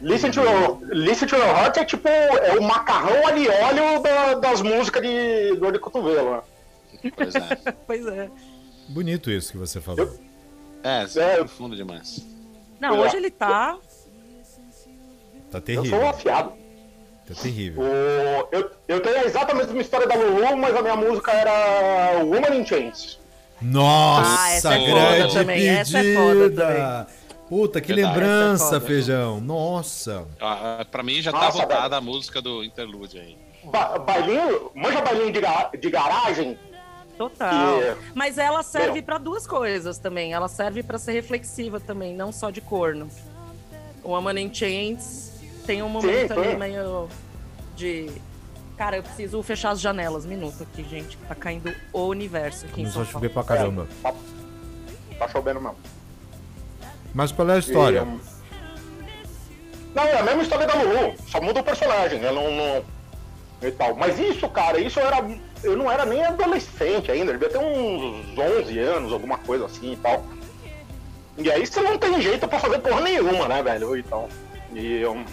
Listen to, Your, Listen to Your Heart é tipo é o macarrão ali óleo da- das músicas de dor de cotovelo, né? Pois é. *laughs* Pois é. Bonito isso que você falou. É, você É. é profundo demais. Não, hoje ele tá. Tá Eu terrível. sou um afiado. Tá terrível. O, eu, eu tenho exatamente a mesma história da Lulu, mas a minha música era Woman in Chains. Nossa, Ah, essa é foda grande também, essa é pedida. Puta, que Verdade. lembrança, Essa é feijão. Nossa. Ah, Pra mim já tá Nossa, votada a música do interlude aí. Ba bailinho, manja bailinho de, ga- de garagem? Total. E- Mas ela serve pra duas coisas também. Ela serve pra ser reflexiva também, não só de corno. O Woman in Chains tem um momento Sim, ali meio de. Cara, eu preciso fechar as janelas. Minuto aqui, gente. Tá caindo o universo aqui em Começou São a chover pra caramba. Tá, tá chovendo mesmo. Mas qual é a história? E, um, Não, é a mesma história da Lulu, só muda o personagem, ela não, não- e tal. Mas isso, cara, isso eu era. Eu não era nem adolescente ainda, eu devia ter uns 11 anos, alguma coisa assim e tal. E aí você não tem jeito pra fazer porra nenhuma, né, velho? Então. E. um,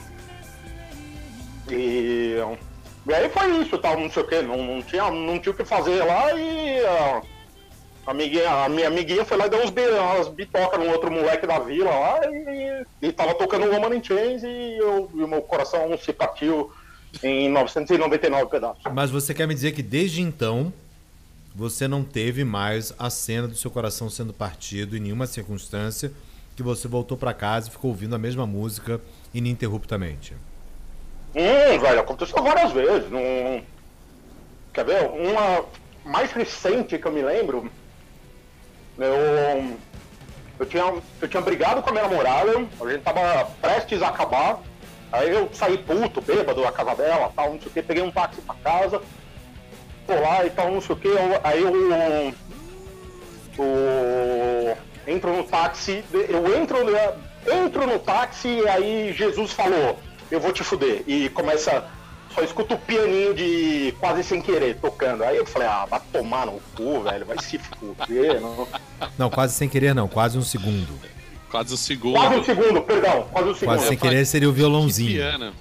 E. um, E aí foi isso, tal, não sei o que, não, não, tinha, não tinha o que fazer lá e. ah, a, amiguinha, a minha amiguinha foi lá e deu uns umas bitocas num outro moleque da vila lá e, e tava tocando Woman in Chains e, eu, e o meu coração se partiu em 999 pedaços. Mas você quer me dizer que desde então você não teve mais a cena do seu coração sendo partido em nenhuma circunstância que você voltou pra casa e ficou ouvindo a mesma música ininterruptamente. Hum, velho, aconteceu várias vezes. Não... Quer ver? Uma mais recente que eu me lembro, eu, eu, tinha, eu tinha brigado com a minha namorada, a gente tava prestes a acabar, aí eu saí puto, bêbado da casa dela, tal, não sei o que, peguei um táxi pra casa, tô lá e tal, não sei o que, eu- aí eu, eu entro no táxi, eu entro, entro no táxi e aí Jesus falou, eu vou te fuder. E começa, só escuta o pianinho de quase sem querer tocando. Aí eu falei, ah, vai tomar no cu, velho, vai se fuder. Não. Não, quase sem querer não, quase um segundo. Quase o segundo. Quase um segundo, perdão, quase um segundo. Quase sem querer seria o violãozinho. Piano.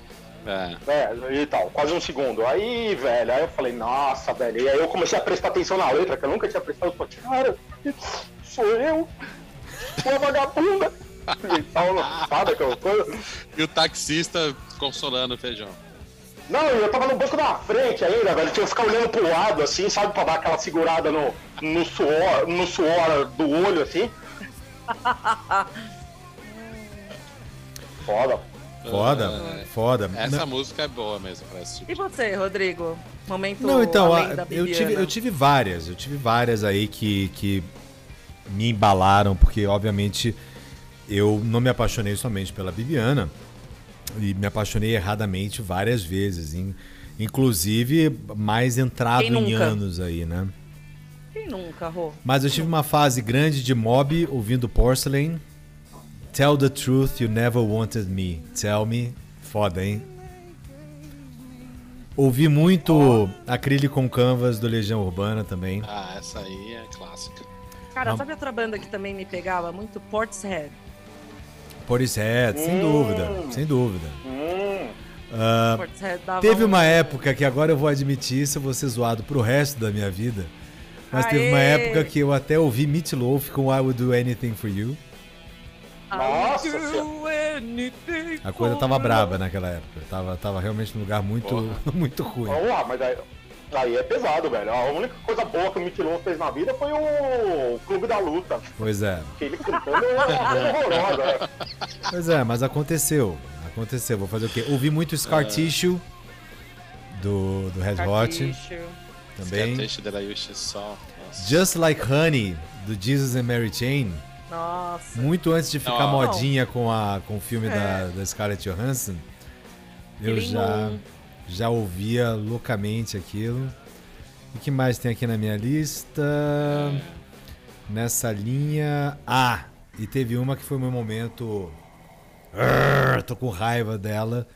É. É, e tal, quase um segundo. Aí, velho, aí eu falei, nossa, velho. E aí eu comecei a prestar atenção na letra, que eu nunca tinha prestado. Eu falei, cara, sou eu, uma vagabunda. E tal, não sabe aquela coisa? E o taxista consolando o feijão. Não, eu tava no banco da frente ainda, velho. Tinha que ficar olhando pro lado, assim, sabe? Pra dar aquela segurada no, no, suor, no suor do olho, assim. Foda. Foda, foda. Essa Não- música é boa mesmo pra esse tipo. E você, Rodrigo? Momento Não, então, além a- da eu tive, eu tive várias, eu tive várias aí que, que me embalaram, porque obviamente eu não me apaixonei somente pela Bibiana, e me apaixonei erradamente várias vezes, in- inclusive mais entrado em anos aí, né? Quem nunca, Rô? Mas eu tive uma fase grande de mob ouvindo Porcelain. Tell the truth, you never wanted me. Tell me. Foda, hein? Ouvi muito Acrílico com Canvas do Legião Urbana também. Ah, essa aí é clássica. Cara, Não. sabe outra banda que também me pegava muito? Portishead. Portishead, sem Hum. dúvida, sem dúvida. Hum, Ah, Portishead dava teve um- uma época que agora eu vou admitir isso, eu vou ser zoado pro resto da minha vida. Mas teve uma Aê! época que eu até ouvi Meat Loaf com I Would Do Anything For You. Nossa I'll do anything A coisa tava braba naquela época. Tava, tava realmente num lugar muito, muito ruim. Porra, mas aí, Aí é pesado, velho. A única coisa boa que o Mitilon fez na vida foi o Clube da Luta. Pois é. Que ele cantando é horrorosa. né? Pois é, mas aconteceu. Aconteceu. Vou fazer o quê? Ouvi muito Scar Tissue do, do Red Hot também. Da Yushi só. Just Like Honey, do Jesus and Mary Chain. Nossa. Muito antes de ficar Não. modinha com, a, com o filme da, É. da Scarlett Johansson, eu já. Já ouvia loucamente aquilo. E o que mais tem aqui na minha lista? Nessa linha. Ah! E teve uma que foi meu momento. Arr, tô com raiva dela,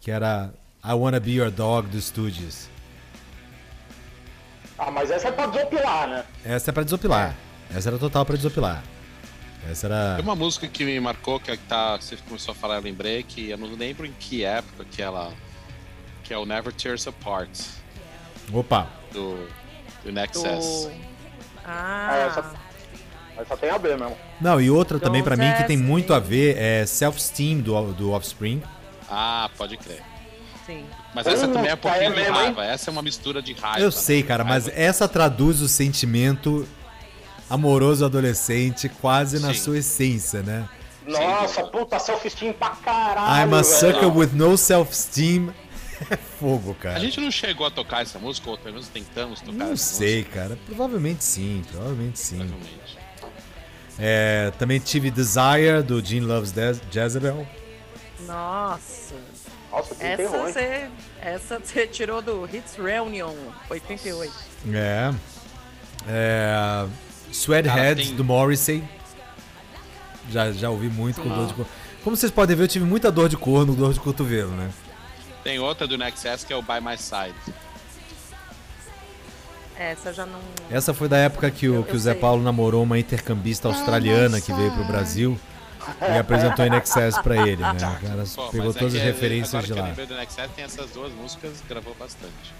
que era I Wanna Be Your Dog do Stooges. Ah, mas essa é pra desopilar, né? Essa é pra desopilar. Essa era total pra desopilar. Essa era. Tem uma música que me marcou, que, é que tá, você começou a falar, eu lembrei, que eu não lembro em que época que ela. Que é o Never Tears Apart, Opa! do, do Nexus. Do... Ah, essa- Mas só tem a ver mesmo. Não, e outra também pra mim que tem Don't muito a ver é Self-Esteem do, do Offspring. Ah, pode crer. sim. Mas essa Hum, também é um pouquinho é de mesmo, raiva. Essa é uma mistura de raiva. Eu né? sei, cara, mas Raiva. essa traduz o sentimento amoroso adolescente quase na Sim. sua essência, né? Nossa, puta, self-esteem pra caralho. I'm a velho. sucker with no self-esteem. É *laughs* fogo, cara. A gente não chegou a tocar essa música, ou pelo menos tentamos tocar Não essa sei, música. cara. Provavelmente sim, provavelmente sim. Provavelmente. É, também tive Desire do Gene Loves Jezebel. Nossa. Nossa, que Essa você, essa você tirou do Hits Reunion 88. É. é Sweathead Cara, tem- do Morrissey. Já, já ouvi muito com dor de corno. Como vocês podem ver, eu tive muita dor de corno, dor de cotovelo, né? Tem outra do Nexus que é o By My Side. Essa já não. Essa foi da época que o, Eu- que o Zé sei. Paulo namorou uma intercambista australiana que veio pro Brasil e apresentou In Excess pra ele, né? O cara Pô, pegou é todas que as é- referências agora de que Eu lá. lembrei do Nexus, tem essas duas músicas, gravou bastante.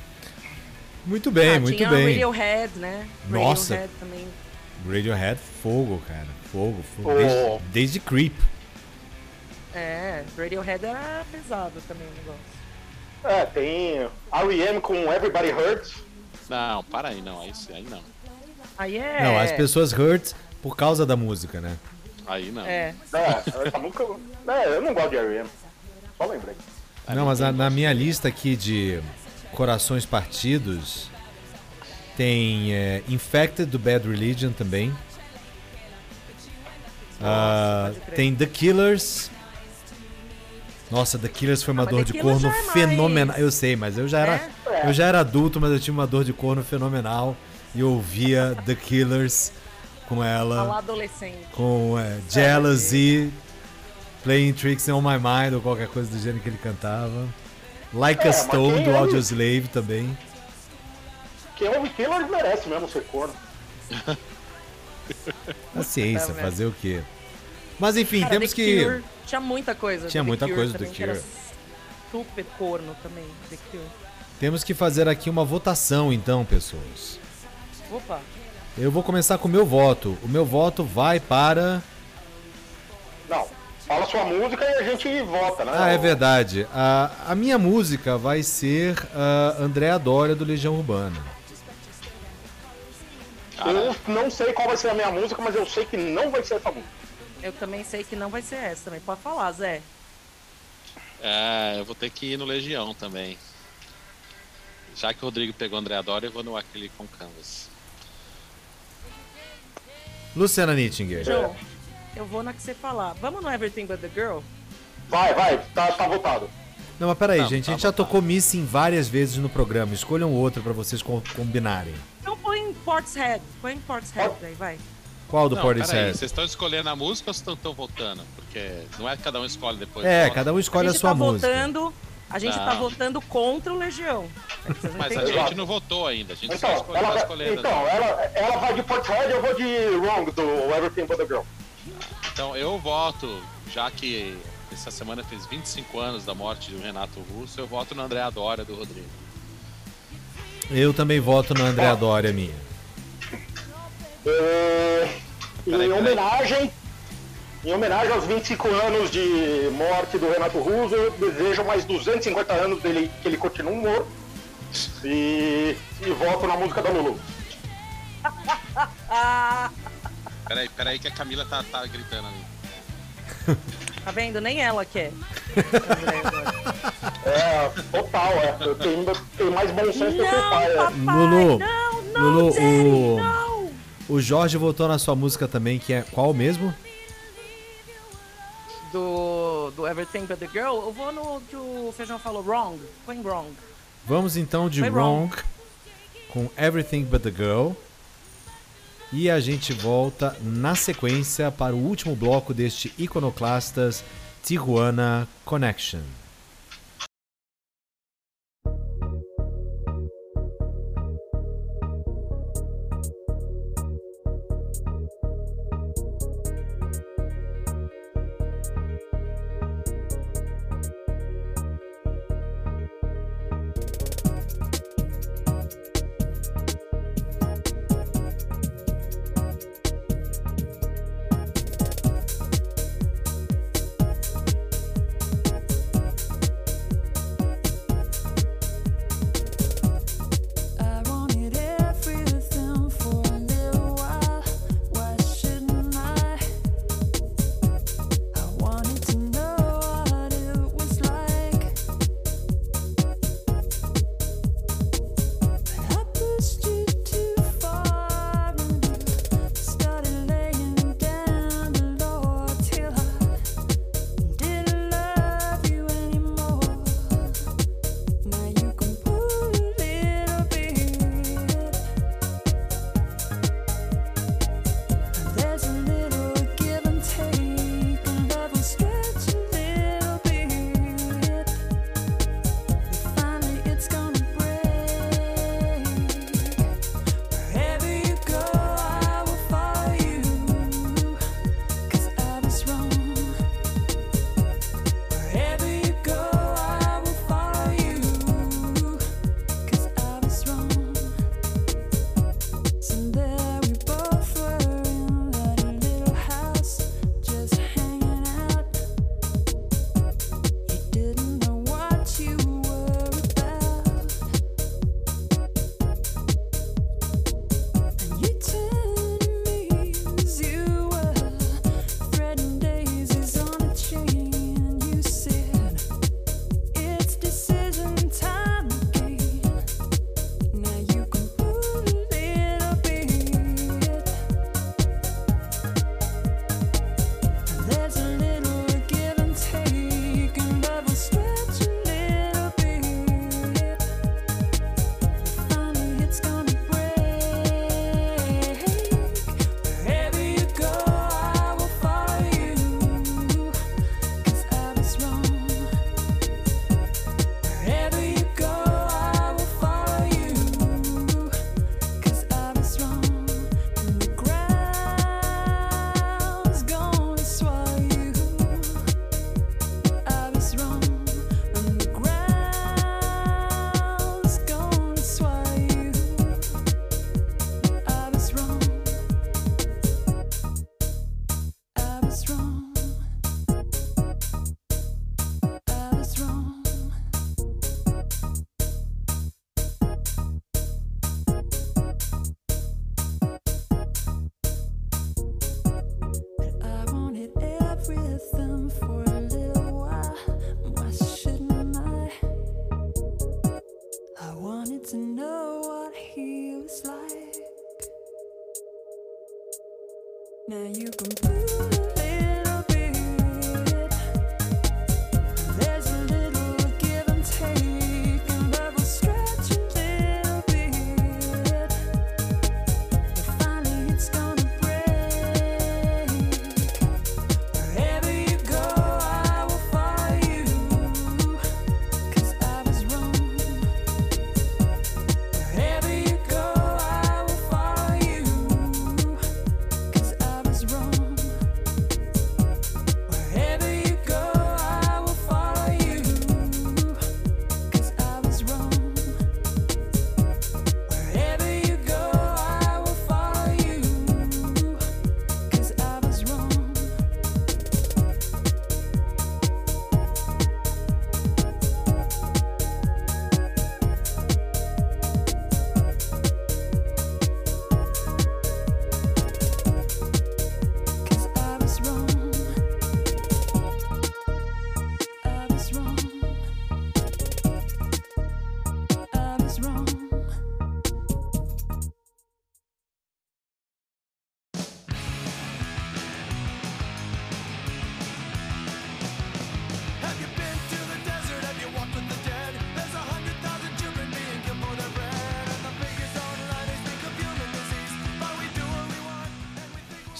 Muito bem, ah, muito tinha bem. Radiohead, né? Nossa. Radiohead também. Radiohead, fogo, cara. Fogo, fogo. Oh. Desde, desde Creep. É, Radiohead era pesado também o negócio. É, tem R.E.M. com Everybody Hurts. Não, para aí, não. Aí, aí não. Aí é. Não, as pessoas hurt por causa da música, né? Aí não. É. É, essa música... É, eu não gosto de R.E.M. Só lembrei. Não, mas na, na minha lista aqui de corações partidos tem é, Infected do Bad Religion também. Crer. tem The Killers. Nossa, The Killers foi uma Ah, dor de Killers corno é mais- fenomenal. Eu sei, mas eu já era, É? eu já era adulto, mas eu tinha uma dor de corno fenomenal e eu ouvia The Killers com ela, adolescente. com é, Jealousy, Playing Tricks on My Mind ou qualquer coisa do gênero que ele cantava. Like É, a Stone do é? Audioslave também. Quem ouve Killers merece mesmo ser corno. Paciência, Tá vendo? fazer o quê? Mas enfim, Cara, temos The que. Cure, tinha muita coisa. Tinha do The muita Cure coisa do também, The que era Cure. Super corno também, The Cure. Temos que fazer aqui uma votação, então, pessoas. Opa, Eu vou começar com o meu voto. O meu voto vai para. Não, fala sua música e a gente vota, né? Ah, é verdade. A, a minha música vai ser a Andréa Dória do Legião Urbana. Eu não sei qual vai ser a minha música, mas eu sei que não vai ser essa música. Eu também sei que não vai ser essa também. Pode falar, Zé. É, eu vou ter que ir no Legião também. Já que o Rodrigo pegou o André Adora, eu vou no Aquele com Canvas. Luciana Nittinger. João, eu vou na que você falar. Vamos no Everything But The Girl? Vai, vai, tá, tá votado. Não, mas peraí, Não, gente. A tá gente já bom, tá. tocou Missing várias vezes no programa. Escolham outro pra vocês com- combinarem. Então põe em Portishead. Põe em Portishead aí, vai. Qual do Não, peraí, Portishead? vocês estão escolhendo a música ou vocês estão votando? Porque não é que cada um escolhe depois. É, cada um escolhe a a, sua tá música. votando. A gente tá Não. votando contra o Legião. É não Mas a gente não votou ainda, a gente só Então, escolheu, ela, tá escolhendo. então ela, ela vai de Portishead, eu vou de Wrong, do Everything But The Girl. Então eu voto, já que essa semana fez 25 anos da morte do Renato Russo, eu voto no André Adora do Rodrigo. Eu também voto na Andréa Dória, minha. É, em Peraí, peraí. homenagem, em homenagem aos 25 anos de morte do Renato Russo, eu desejo mais 250 anos dele que ele continue morto. E, e voto na música da Lulu. *laughs* Peraí, peraí que a Camila tá, tá gritando ali. *laughs* tá vendo? Nem ela quer. *laughs* É, total, é. Eu tenho, tenho mais bom senso do que o pai. Não, É. papai, Lulu, não, não, Lulu, Daddy, o- não. O Jorge votou na sua música também, que é qual mesmo? Do, do Everything But The Girl, eu vou no que o Feijão falou, wrong. Põe wrong. Vamos então de Wrong wrong. com Everything But The Girl. E a gente volta na sequência para o último bloco deste Iconoclastas Tijuana Connection. You can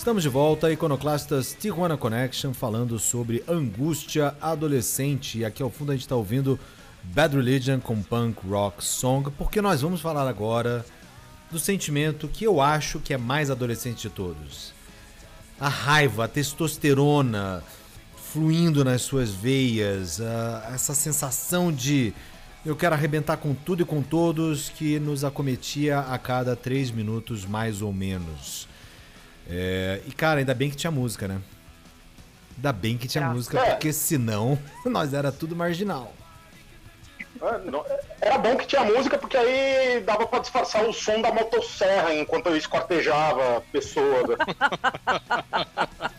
Estamos de volta, Iconoclastas Tijuana Connection, falando sobre angústia adolescente. E aqui ao fundo a gente está ouvindo Bad Religion com Punk Rock Song, porque nós vamos falar agora do sentimento que eu acho que é mais adolescente de todos. A raiva, a testosterona fluindo nas suas veias, a- essa sensação de eu quero arrebentar com tudo e com todos que nos acometia a cada três minutos, mais ou menos. É, e cara, ainda bem que tinha música, né? Ainda bem que tinha música, porque senão *laughs* nós era tudo marginal. Ah, Era bom que tinha música, porque aí dava pra disfarçar o som da motosserra enquanto eu esquartejava a pessoa. né? *laughs*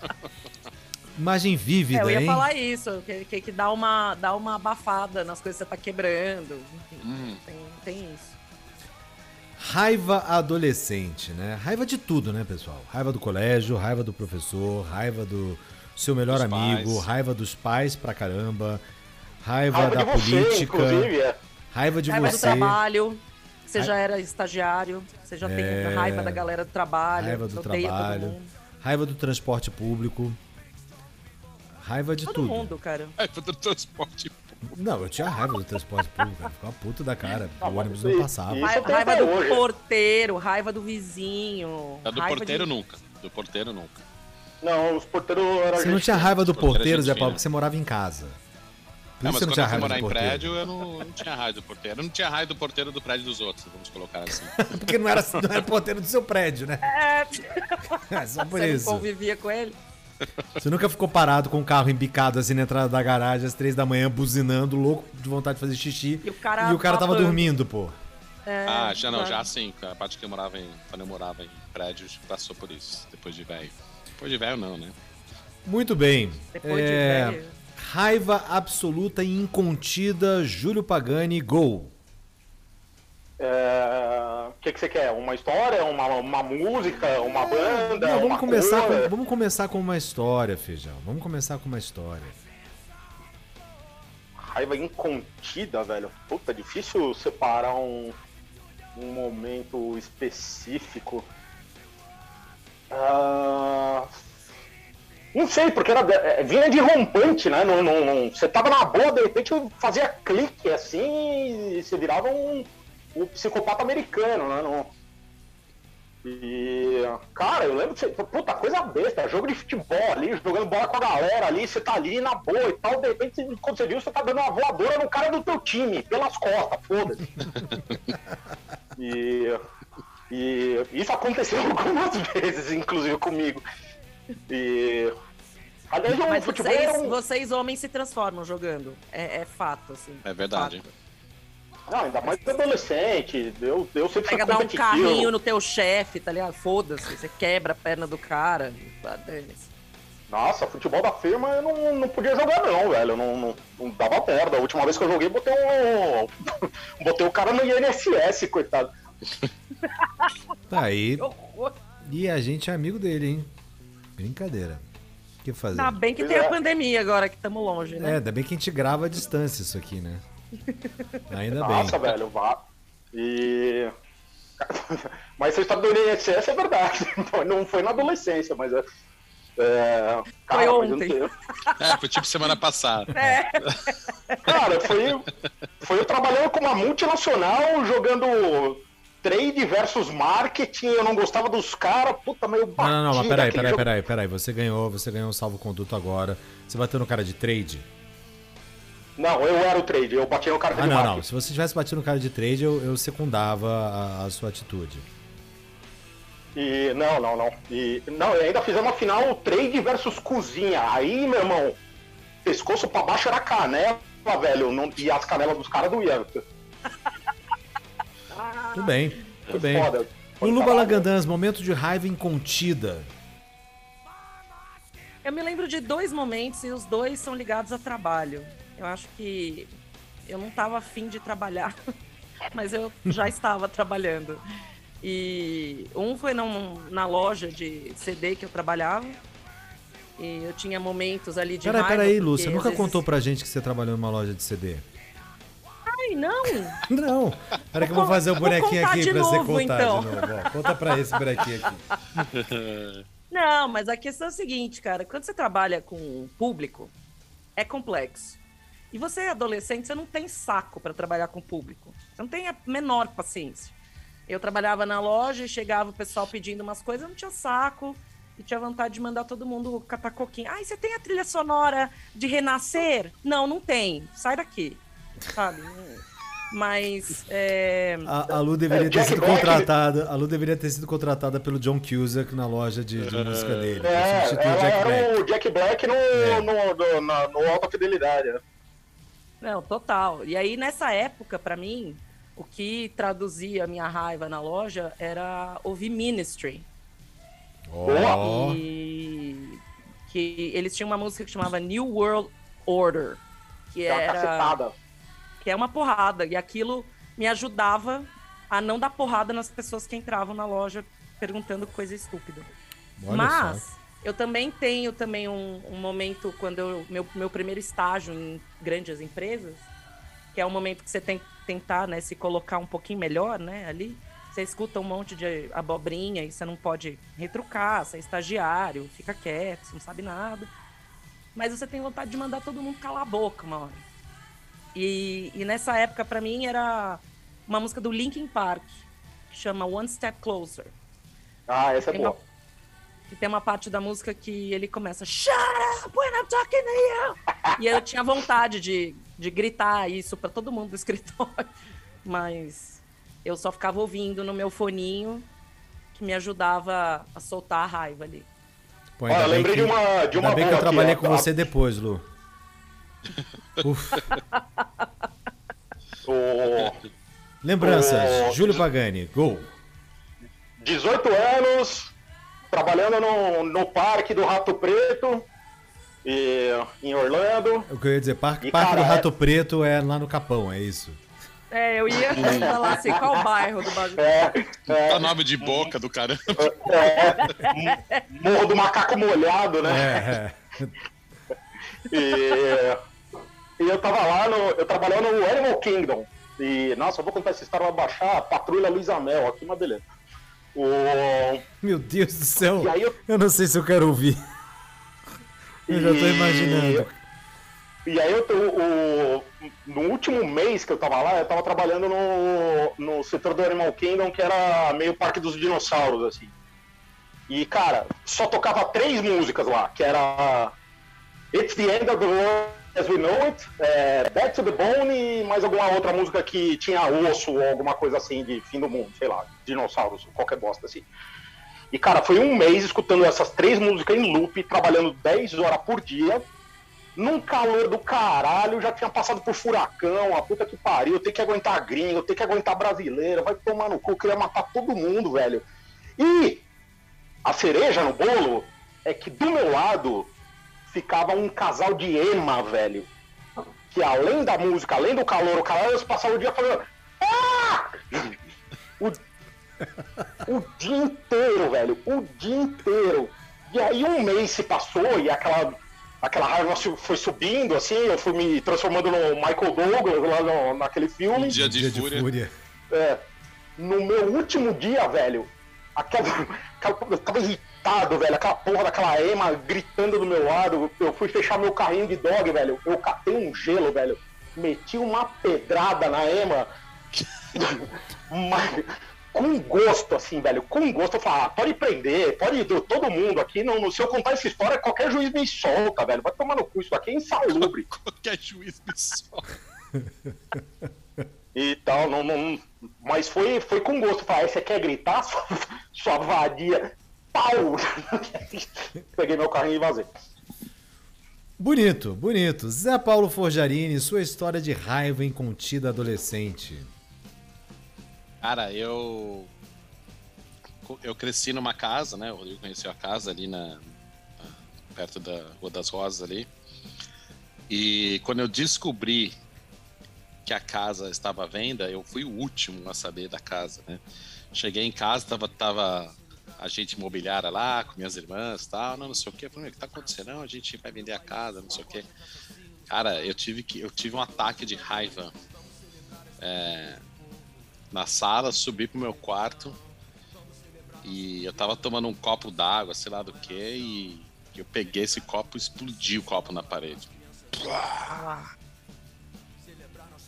Imagem vívida, É, eu ia hein? falar isso, que, que, que dá, uma, dá uma abafada nas coisas que você tá quebrando. Enfim, Hum. tem, tem isso. Raiva adolescente, né? Raiva de tudo, né, pessoal? Raiva do colégio, raiva do professor, raiva do seu melhor Dos amigo, pais. raiva dos pais pra caramba, raiva, Raiva da de você, política, inclusive. É. raiva de raiva do você, trabalho. Você já era estagiário, você já É. tem raiva da galera do trabalho, raiva do todo trabalho, raiva do transporte público, raiva de Todo tudo. mundo, cara. É, do transporte. Não, eu tinha raiva do transporte público, cara. ficava puto da cara, Ah, o ônibus não passava. isso- Raiva, raiva do hoje. porteiro, raiva do vizinho. É do porteiro de... nunca. Do porteiro nunca. Não, os porteiros eram Você não tinha raiva do Porteiro Zé Paulo, porque você morava em casa. Por Não, isso mas você não quando tinha eu fui raiva morar do em porteiro. prédio, eu não, não tinha raio do porteiro. Eu não tinha raio do porteiro do prédio dos outros, vamos colocar assim. *laughs* Porque não era, não era porteiro do seu prédio, né? É, *laughs* É só por você não isso. convivia com ele. Você nunca ficou parado com o carro embicado assim na entrada da garagem às três da manhã, buzinando, louco de vontade de fazer xixi. E o cara e o cara tava babando. dormindo, pô. É, ah, já não, já sim. A parte que eu morava em. Quando eu morava em prédios, passou por isso. Depois de velho. Depois de velho, não, né? Muito bem. Depois de É, velho. Raiva absoluta e incontida, Júlio Pagani, gol. É, que, que você quer? Uma história, uma, uma música, uma banda? Não, vamos, uma começar cor? com, vamos começar com uma história, Feijão. Vamos começar com uma história. Raiva incontida, velho. Puta, difícil separar um, um momento específico. Ah, Não sei, porque era, é, vinha de rompante, né? Não, não, não- você tava na boa, de repente fazia clique assim e você virava um, um psicopata americano, né? Não- E, cara, eu lembro que você, puta, coisa besta, jogo de futebol ali, jogando bola com a galera ali, você tá ali na boa e tal, de repente, quando você viu, você tá dando uma voadora no cara do teu time, pelas costas, foda-se. *laughs* e, e isso aconteceu *laughs* algumas vezes, inclusive comigo. E. Aliás, o Mas futebol vocês, um- vocês homens se transformam jogando. É, é fato, assim. É verdade. Fato. Não, ainda mais adolescente. Eu, eu sempre Pega dar um carrinho no teu chefe, tá ligado? Foda-se, você quebra a perna do cara. Tá, dane-se. Nossa, futebol da firma eu não, não podia jogar não, velho. Eu Não, não, não dava merda. A última vez que eu joguei, botei um. *laughs* botei o cara no INSS, coitado. *laughs* Tá aí. E a gente é amigo dele, hein? Brincadeira. O que fazer? Ainda bem que Pois tem é. a pandemia agora, que estamos longe, É, né? ainda bem que a gente grava à distância isso aqui, né? Ainda bem. Nossa, velho, vá. E. *laughs* Mas essa história do INSS é verdade. *laughs* Não foi na adolescência, mas é. é... Foi eu não ontem. tenho- *laughs* É, foi tipo semana passada. É, Cara, foi, foi eu trabalhando com uma multinacional, jogando trade versus marketing, eu não gostava dos caras, puta, meio Não, não, não, mas peraí, peraí, jogo. peraí, peraí. Você ganhou, você ganhou um salvo-conduto agora. Você bateu no cara de trade? Não, eu era o trade, eu bati no cara de Ah, não, não. Se você tivesse batido no cara de trade, eu, eu secundava a, a sua atitude. E não, não, não. E não, e ainda fizemos uma final trade versus cozinha. Aí, meu irmão, pescoço pra baixo era canela, velho, não, e as canelas dos caras doíam. Tudo bem, tudo bem. Foda. Lulu Balagandãs, momento de raiva incontida. eu me lembro de dois momentos e os dois são ligados a trabalho. Eu acho que eu não estava afim de trabalhar, *laughs* mas eu já estava trabalhando. E um foi num- na loja de CD que eu trabalhava. E eu tinha momentos ali de Peraí, peraí, Lúcia. Nunca vezes- contou pra gente que você trabalhou numa loja de CD? Ai, não! *laughs* Não. Peraí que eu vou fazer o con- bonequinho aqui pra você novo, contar então. de novo. ó. Conta pra esse bonequinho aqui. Não, mas a questão é a seguinte, cara. Quando você trabalha com público, é complexo. E você é adolescente, você não tem saco para trabalhar com o público. Você não tem a menor paciência. Eu trabalhava na loja e chegava o pessoal pedindo umas coisas, eu não tinha saco. E tinha vontade de mandar todo mundo catar coquinho. Ai, você tem a trilha sonora de Renascer? Não, não tem. Sai daqui. Sabe? Mas. É... A, a Lu deveria É, ter Jack sido Black- contratada. A Lu deveria ter sido contratada pelo John Cusack na loja de, de música dele. É, ela Jack era Black. o Jack Black no, É. no, no, na- no Alta Fidelidade. Não, total. E aí, nessa época, pra mim, o que traduzia a minha raiva na loja era ouvir Ministry. Ó, E que eles tinham uma música que chamava New World Order, que É uma era cacetada. que é uma porrada. E aquilo me ajudava a não dar porrada nas pessoas que entravam na loja perguntando coisa estúpida. olha Mas só. Eu também tenho também um, um momento quando eu meu, meu primeiro estágio em grandes empresas, que é o momento que você tem que tentar, né, se colocar um pouquinho melhor, né, ali. Você escuta um monte de abobrinha e você não pode retrucar, você é estagiário, fica quieto, você não sabe nada. Mas você tem vontade de mandar todo mundo calar a boca uma hora. E, e nessa época, pra mim, era uma música do Linkin Park, que chama One Step Closer. Ah, essa é Tem uma, boa. Que tem uma parte da música que ele começa Shut up when I'm talking to you! e eu tinha vontade de, de gritar isso pra todo mundo do escritório, *laughs* mas eu só ficava ouvindo no meu foninho, que me ajudava a soltar a raiva ali. Pô, eu bem lembrei que, de uma, de uma ainda bem que eu trabalhei aqui, com ó. você depois, Lu. *laughs* Uf. O Lembranças, Júlio Pagani, gol. 18 anos, trabalhando no, no parque do Rato Preto, e, em Orlando. O que eu ia dizer, Parque, E, Parque cara, do Rato Preto é lá no Capão, é isso. É, eu ia falar assim, qual o bairro do bagulho? É, é, Tá nome de boca do caramba. é, Morro do Macaco Molhado, né? É, é. *laughs* E, e eu tava lá, no, eu trabalhava no Animal Kingdom. E, nossa, eu vou contar essa história, vai baixar a Patrulha Luiza Mel aqui, mas beleza. O, Meu Deus do céu. E eu- Eu não sei se eu quero ouvir. Eu já tô E- imaginando. E aí eu tô, o, no último mês que eu tava lá, eu tava trabalhando no, no setor do Animal Kingdom, que era meio parque dos dinossauros, assim. E, cara, só tocava três músicas lá, que era It's the End of the World as We Know It, é, Back to the Bone e mais alguma outra música que tinha osso ou alguma coisa assim de fim do mundo, sei lá, dinossauros, qualquer bosta assim. E, cara, foi um mês escutando essas três músicas em loop, trabalhando 10 horas por dia, num calor do caralho, já tinha passado por furacão, a puta que pariu, tenho que aguentar gringo, tenho que aguentar brasileiro, vai tomar no cu, queria matar todo mundo, velho. E a cereja no bolo é que do meu lado ficava um casal de ema, velho. Que além da música, além do calor, o calor, eles passavam o dia falando. Ah! O, o dia inteiro, velho. O dia inteiro. E aí um mês se passou e aquela, aquela raiva foi subindo, assim, eu fui me transformando no Michael Douglas lá no- naquele filme. Dia de Dia de fúria. fúria. É, no meu último dia, velho, aquela, aquela- *laughs* eu tava irritado, velho, aquela porra daquela ema gritando do meu lado, eu fui fechar meu carrinho de dog, velho, eu catei um gelo, velho, meti uma pedrada na ema, *laughs* mas com gosto, assim, velho, com gosto, eu ah, pode prender, pode todo mundo aqui, não, se eu contar essa história, qualquer juiz me solta, velho, vai tomar no cu, isso aqui é insalubre. *laughs* Qualquer juiz me solta. e tal, não, não, mas foi, foi com gosto. Falei, "Ah, você quer gritar, sua, *laughs* sua vadia? Pau! *laughs* Peguei meu carrinho e vazei. Bonito, bonito. Zé Paulo Forjarini, sua história de raiva incontida adolescente. Cara, eu. Eu cresci numa casa, né? O Rodrigo conheceu a casa ali na, perto da Rua das Rosas ali. E quando eu descobri que a casa estava à venda, eu fui o último a saber da casa, né? Cheguei em casa, tava, tava a gente imobiliária lá, com minhas irmãs e tal, não, não sei o quê. Eu falei, o que tá acontecendo? Não, a gente vai vender a casa, não sei o quê. Cara, eu tive, que, eu tive um ataque de raiva é, na sala, subi pro meu quarto E eu tava tomando um copo d'água, sei lá do que, e eu peguei esse copo e explodi o copo na parede.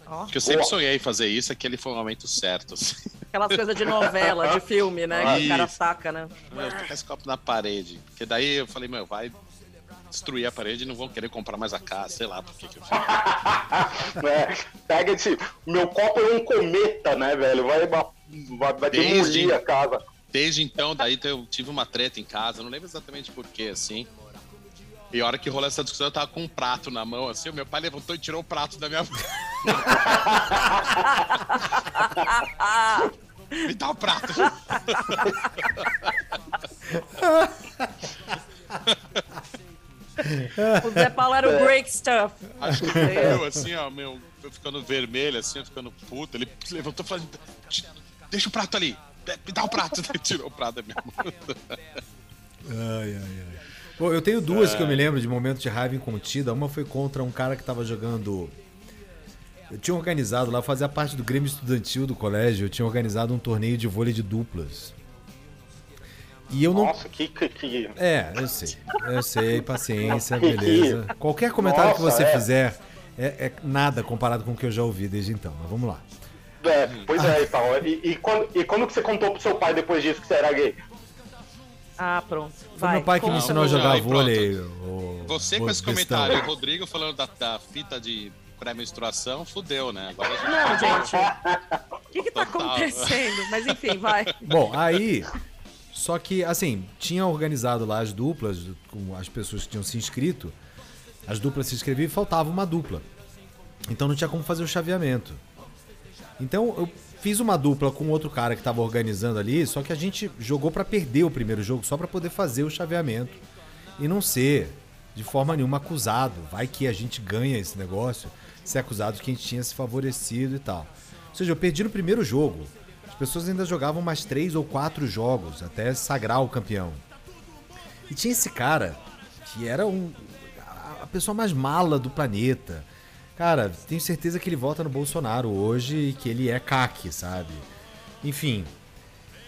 Ó, Porque eu sempre sonhei em fazer isso, aquele foi o momento certo. Assim. aquelas coisas de novela, de filme, né? Que o cara saca, né? Meu, tacar esse copo na parede. Porque daí eu falei, meu, vai destruir a parede e não vão querer comprar mais a casa, sei lá por que que eu fiz. né? *laughs* Pega esse. Meu copo é um cometa, né, velho? Vai, vai, vai Desde- demolir a casa. Desde então, daí eu tive uma treta em casa, não lembro exatamente porquê, assim. E a hora que rolou essa discussão, eu tava com um prato na mão, assim, o meu pai levantou e tirou o prato da minha mão. Me dá o prato. O Zé Paulo era o break stuff. Acho que eu, assim, ó, meu, eu ficando vermelho, assim, ficando puto. Ele levantou e falou: Deixa o prato ali, me dá o prato. Ele *laughs* tirou o prato da minha mão. Ai, ai, ai. Bom, eu tenho duas que eu me lembro de momentos de raiva incontida. Uma foi contra um cara que tava jogando. Eu tinha organizado lá, fazia parte do Grêmio Estudantil do colégio, eu tinha organizado um torneio de vôlei de duplas. E eu não. Nossa, que. que, que... É, eu sei. Eu sei, paciência, *laughs* beleza. Qualquer comentário que Nossa, você é. fizer é, é nada comparado com o que eu já ouvi desde então. Mas vamos lá. É, pois é, então. E, e, quando, e quando que você contou pro seu pai depois disso que você era gay? Ah, pronto. Foi Vai. meu pai que me ensinou a Não, jogar aí, vôlei. Você com esse comentário, o Rodrigo falando da, da fita de pré-menstruação, fudeu, né? Agora a gente Não, gente. O que que tá Total. acontecendo? Mas enfim, vai. Bom, aí. Só que, assim, tinha organizado lá as duplas, com as pessoas que tinham se inscrito. As duplas se inscreviam e faltava uma dupla. Então não tinha como fazer o chaveamento. Então eu fiz uma dupla com outro cara que tava organizando ali, só que a gente jogou pra perder o primeiro jogo, só pra poder fazer o chaveamento. E não ser, de forma nenhuma, acusado. Vai que a gente ganha esse negócio, ser acusado de que a gente tinha se favorecido e tal. Ou seja, eu perdi no primeiro jogo. As pessoas ainda jogavam mais três ou quatro jogos até sagrar o campeão. E tinha esse cara que era um, a- pessoa mais mala do planeta. Cara, tenho certeza que ele vota no Bolsonaro hoje e que ele é caque, sabe? Enfim.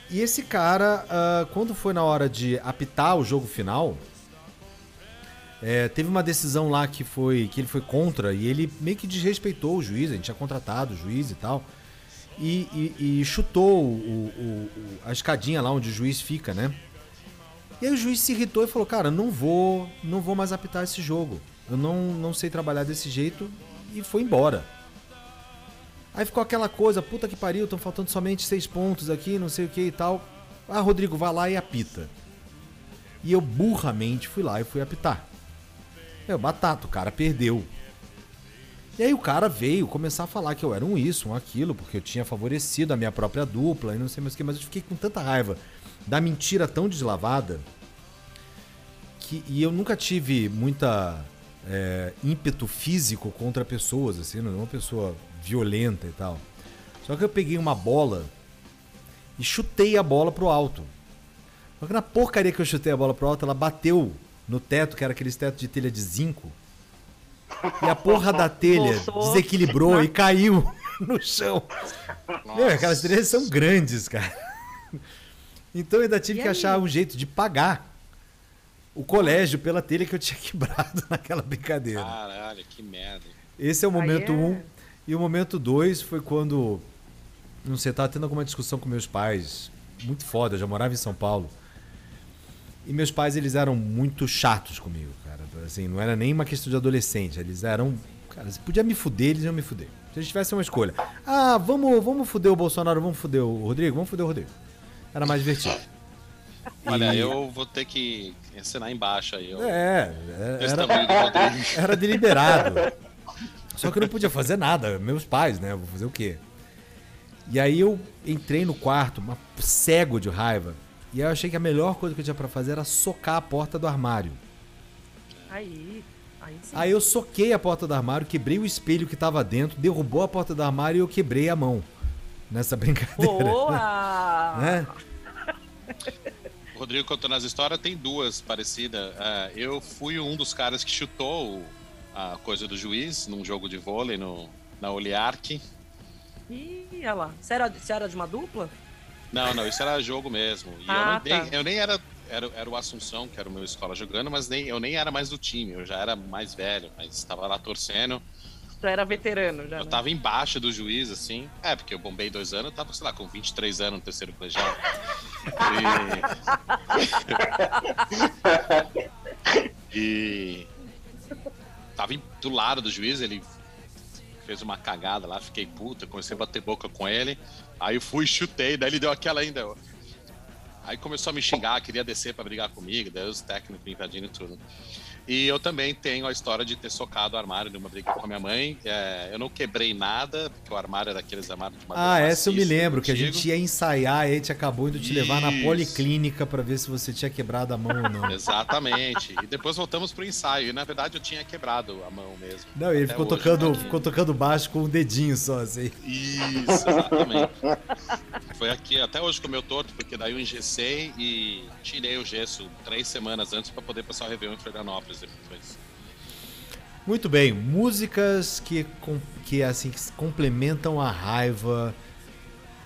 E esse cara, ah, quando foi na hora de apitar o jogo final, é, teve uma decisão lá que foi que ele foi contra e ele meio que desrespeitou o juiz, a gente tinha contratado o juiz e tal. E, e- e chutou o- o- a escadinha lá onde o juiz fica, né? E aí o juiz se irritou e falou, cara, não vou, não vou mais apitar esse jogo. Eu não, não sei trabalhar desse jeito e foi embora. Aí ficou aquela coisa, puta que pariu, estão faltando somente seis pontos aqui, não sei o que e tal. Ah, Rodrigo, vai lá e apita. E eu burramente fui lá e fui apitar. Meu, batata, o cara perdeu. E aí o cara veio começar a falar que eu era um isso, um aquilo, porque eu tinha favorecido a minha própria dupla e não sei mais o que, mas eu fiquei com tanta raiva da mentira tão deslavada que e eu nunca tive muita é, ímpeto físico contra pessoas, assim, não é uma pessoa violenta e tal. Só que eu peguei uma bola e chutei a bola pro alto. Só que na porcaria que eu chutei a bola pro alto, ela bateu no teto, que era aqueles teto de telha de zinco. E a porra da telha *laughs* desequilibrou e caiu *laughs* no chão. Meu, aquelas telhas são grandes, cara. Então eu ainda tive E que aí? achar um jeito de pagar o colégio pela telha que eu tinha *laughs* quebrado naquela brincadeira. Caralho, que merda. Esse é o momento é- um. E o momento dois foi quando. Não sei, eu tava tendo alguma discussão com meus pais. Muito foda, eu já morava em São Paulo. E meus pais, eles eram muito chatos comigo, cara. Assim, não era nem uma questão de adolescente. Eles eram. Cara, se podia me fuder, eles iam me fuder. Se eles tivessem uma escolha. Ah, vamos, vamos fuder o Bolsonaro, vamos fuder o Rodrigo, vamos fuder o Rodrigo. Era mais divertido. *laughs* Olha, E- eu vou ter que ensinar embaixo aí. ó. É, Esse era, *laughs* era deliberado. *laughs* Só que eu não podia fazer nada, meus pais, né? Vou fazer o quê? E aí eu entrei no quarto, uma, cego de raiva. E aí eu achei que a melhor coisa que eu tinha pra fazer era socar a porta do armário. Aí. Aí sim. Aí eu soquei a porta do armário, quebrei o espelho que tava dentro, derrubou a porta do armário e eu quebrei a mão. Nessa *laughs* brincadeira. Boa! *laughs* Né? O Rodrigo contando as histórias, tem duas parecidas. É, eu fui um dos caras que chutou a coisa do juiz num jogo de vôlei no, na Oliark. Ih, olha lá. Você era, você era de uma dupla? Não, não, isso era jogo mesmo. E Ah, eu, não- tá. nem, eu nem era, era. Era o Assunção, que era o meu escola jogando, mas nem, eu nem era mais do time. Eu já era mais velho, mas estava lá torcendo. Já era veterano, já. Eu né? tava embaixo do juiz, assim. É, porque eu bombei dois anos, eu tava, sei lá, com 23 anos no terceiro colegial. E. e tava do lado do juiz, ele fez uma cagada lá, fiquei puta, comecei a bater boca com ele. Aí eu fui, chutei, daí ele deu aquela ainda. Aí começou a me xingar, queria descer pra brigar comigo, daí os técnicos invadindo tudo. E eu também tenho a história de ter socado o armário numa briga com a minha mãe. É, eu não quebrei nada, porque o armário era daqueles armários de madeira Ah, essa eu me lembro, que a gente ia ensaiar e a gente acabou indo te levar na Isso. policlínica pra ver se você tinha quebrado a mão ou não. *laughs* Exatamente. E depois voltamos pro ensaio. E na verdade eu tinha quebrado a mão mesmo. Não, ele ficou hoje, tocando, aqui. ficou tocando baixo com o dedinho só, assim. Isso, exatamente. *laughs* Foi aqui, até hoje comeu torto, porque daí eu engessei e tirei o gesso três semanas antes pra poder passar o Réveillon em Florianópolis depois. Muito bem, músicas que, com- que assim que complementam a raiva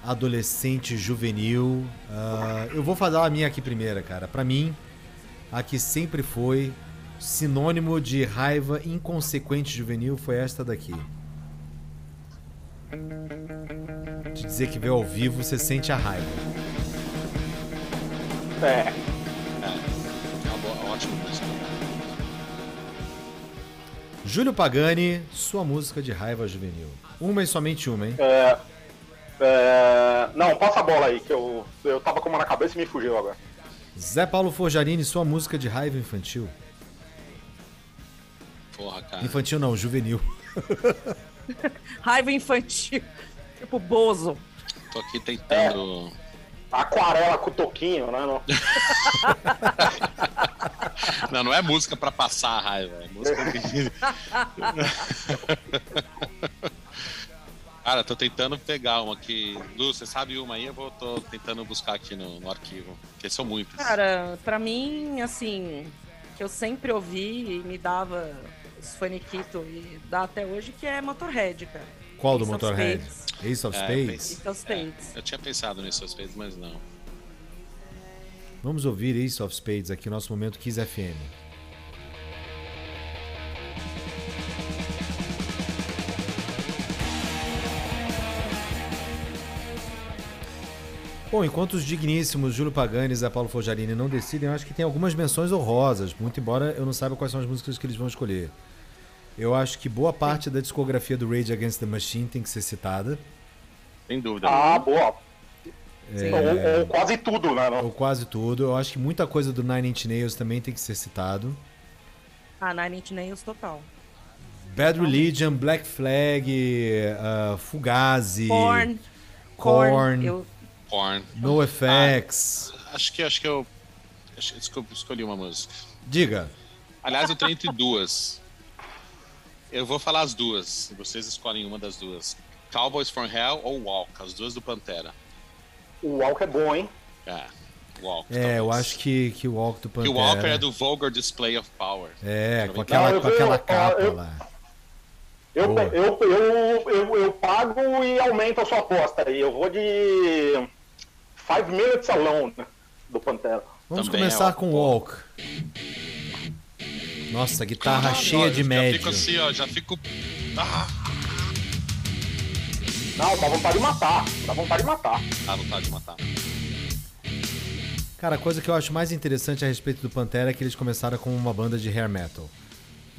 adolescente juvenil. Ah, eu vou falar a minha aqui primeira, cara. Pra mim, a que sempre foi sinônimo de raiva inconsequente juvenil foi esta daqui. De dizer que vê ao vivo, você sente a raiva. É. É uma boa, ótima música. Júlio Pagani, sua música de raiva juvenil. Uma e somente uma, hein? É, é, não, passa a bola aí, que eu, eu tava com uma na cabeça e me fugiu agora. Zé Paulo Forjarini, sua música de raiva infantil. Porra, cara. Infantil não, juvenil. *laughs* Raiva infantil. Tipo, Bozo. Tô aqui tentando. Aquarela com toquinho, né? Não? *laughs* Não, não é música pra passar a raiva, é música que. *laughs* Cara, tô tentando pegar uma aqui. Lu, você sabe uma aí? Eu vou, tô tentando buscar aqui no, no arquivo. Porque são muitas. Cara, pra mim, assim, que eu sempre ouvi e me dava os faniquito e dá até hoje, que é Motorhead, cara. Qual do Ace of Motorhead? Spades. Ace of Spades? Ace of Spades. Eu tinha pensado nisso às vezes, mas não. Vamos ouvir Ace of Spades aqui no nosso momento Kiss FM. Bom, enquanto os digníssimos Júlio Pagani e Paulo Fojarini não decidem, eu acho que tem algumas menções honrosas, muito embora eu não saiba quais são as músicas que eles vão escolher. Eu acho que boa parte da discografia do Rage Against the Machine tem que ser citada. Sem dúvida. Ah, boa. Sim. Ou, ou quase tudo, né? Não? Ou quase tudo. Eu acho que muita coisa do Nine Inch Nails também tem que ser citado. Ah, Nine Inch Nails total. Bad Religion, Black Flag, uh, Fugazi, Korn. Korn, Eu, Porn. NoFX. Acho que acho que eu. Acho que eu escolhi uma música. Diga. Aliás, eu tenho entre duas. Eu vou falar as duas. Vocês escolhem uma das duas. Cowboys from Hell ou Walk, as duas do Pantera. O Walk é bom, hein? É, Walk. É, eu talvez. acho que, que o Walk do Que Pantera... o Walker é do Vulgar Display of Power. É, com Não, aquela, eu com aquela ó, capa eu- lá. Eu, eu, eu, eu, eu pago e aumento a sua aposta aí. Eu vou de Five Minutes Alone do Pantera. Vamos Também começar é com Walk. Walk. Nossa, guitarra Caralho, cheia ó, de Já médio. fico assim, ó, já fico. Ah, Não, dá vontade de matar. Dá vontade de matar. dá vontade de matar. Cara, a coisa que eu acho mais interessante a respeito do Pantera é que eles começaram com uma banda de hair metal.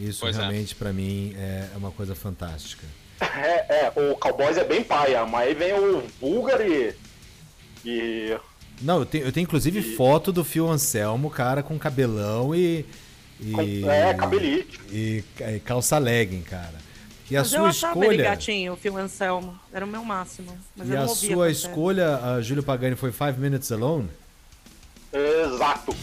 Isso Pois é. realmente, pra mim, é uma coisa fantástica. É, é, o Cowboys é bem paia, mas aí vem o Vulgar e. E. Não, eu tenho, eu tenho inclusive foto do Phil Anselmo, cara, com cabelão e. e com- é, cabelite. E, e calça legging, cara. E a mas eu sua ele escolha. gatinho, o Phil Anselmo. Era o meu máximo. Mas E eu a ouvia sua escolha, a Júlio Pagani, foi Five Minutes Alone? Exato.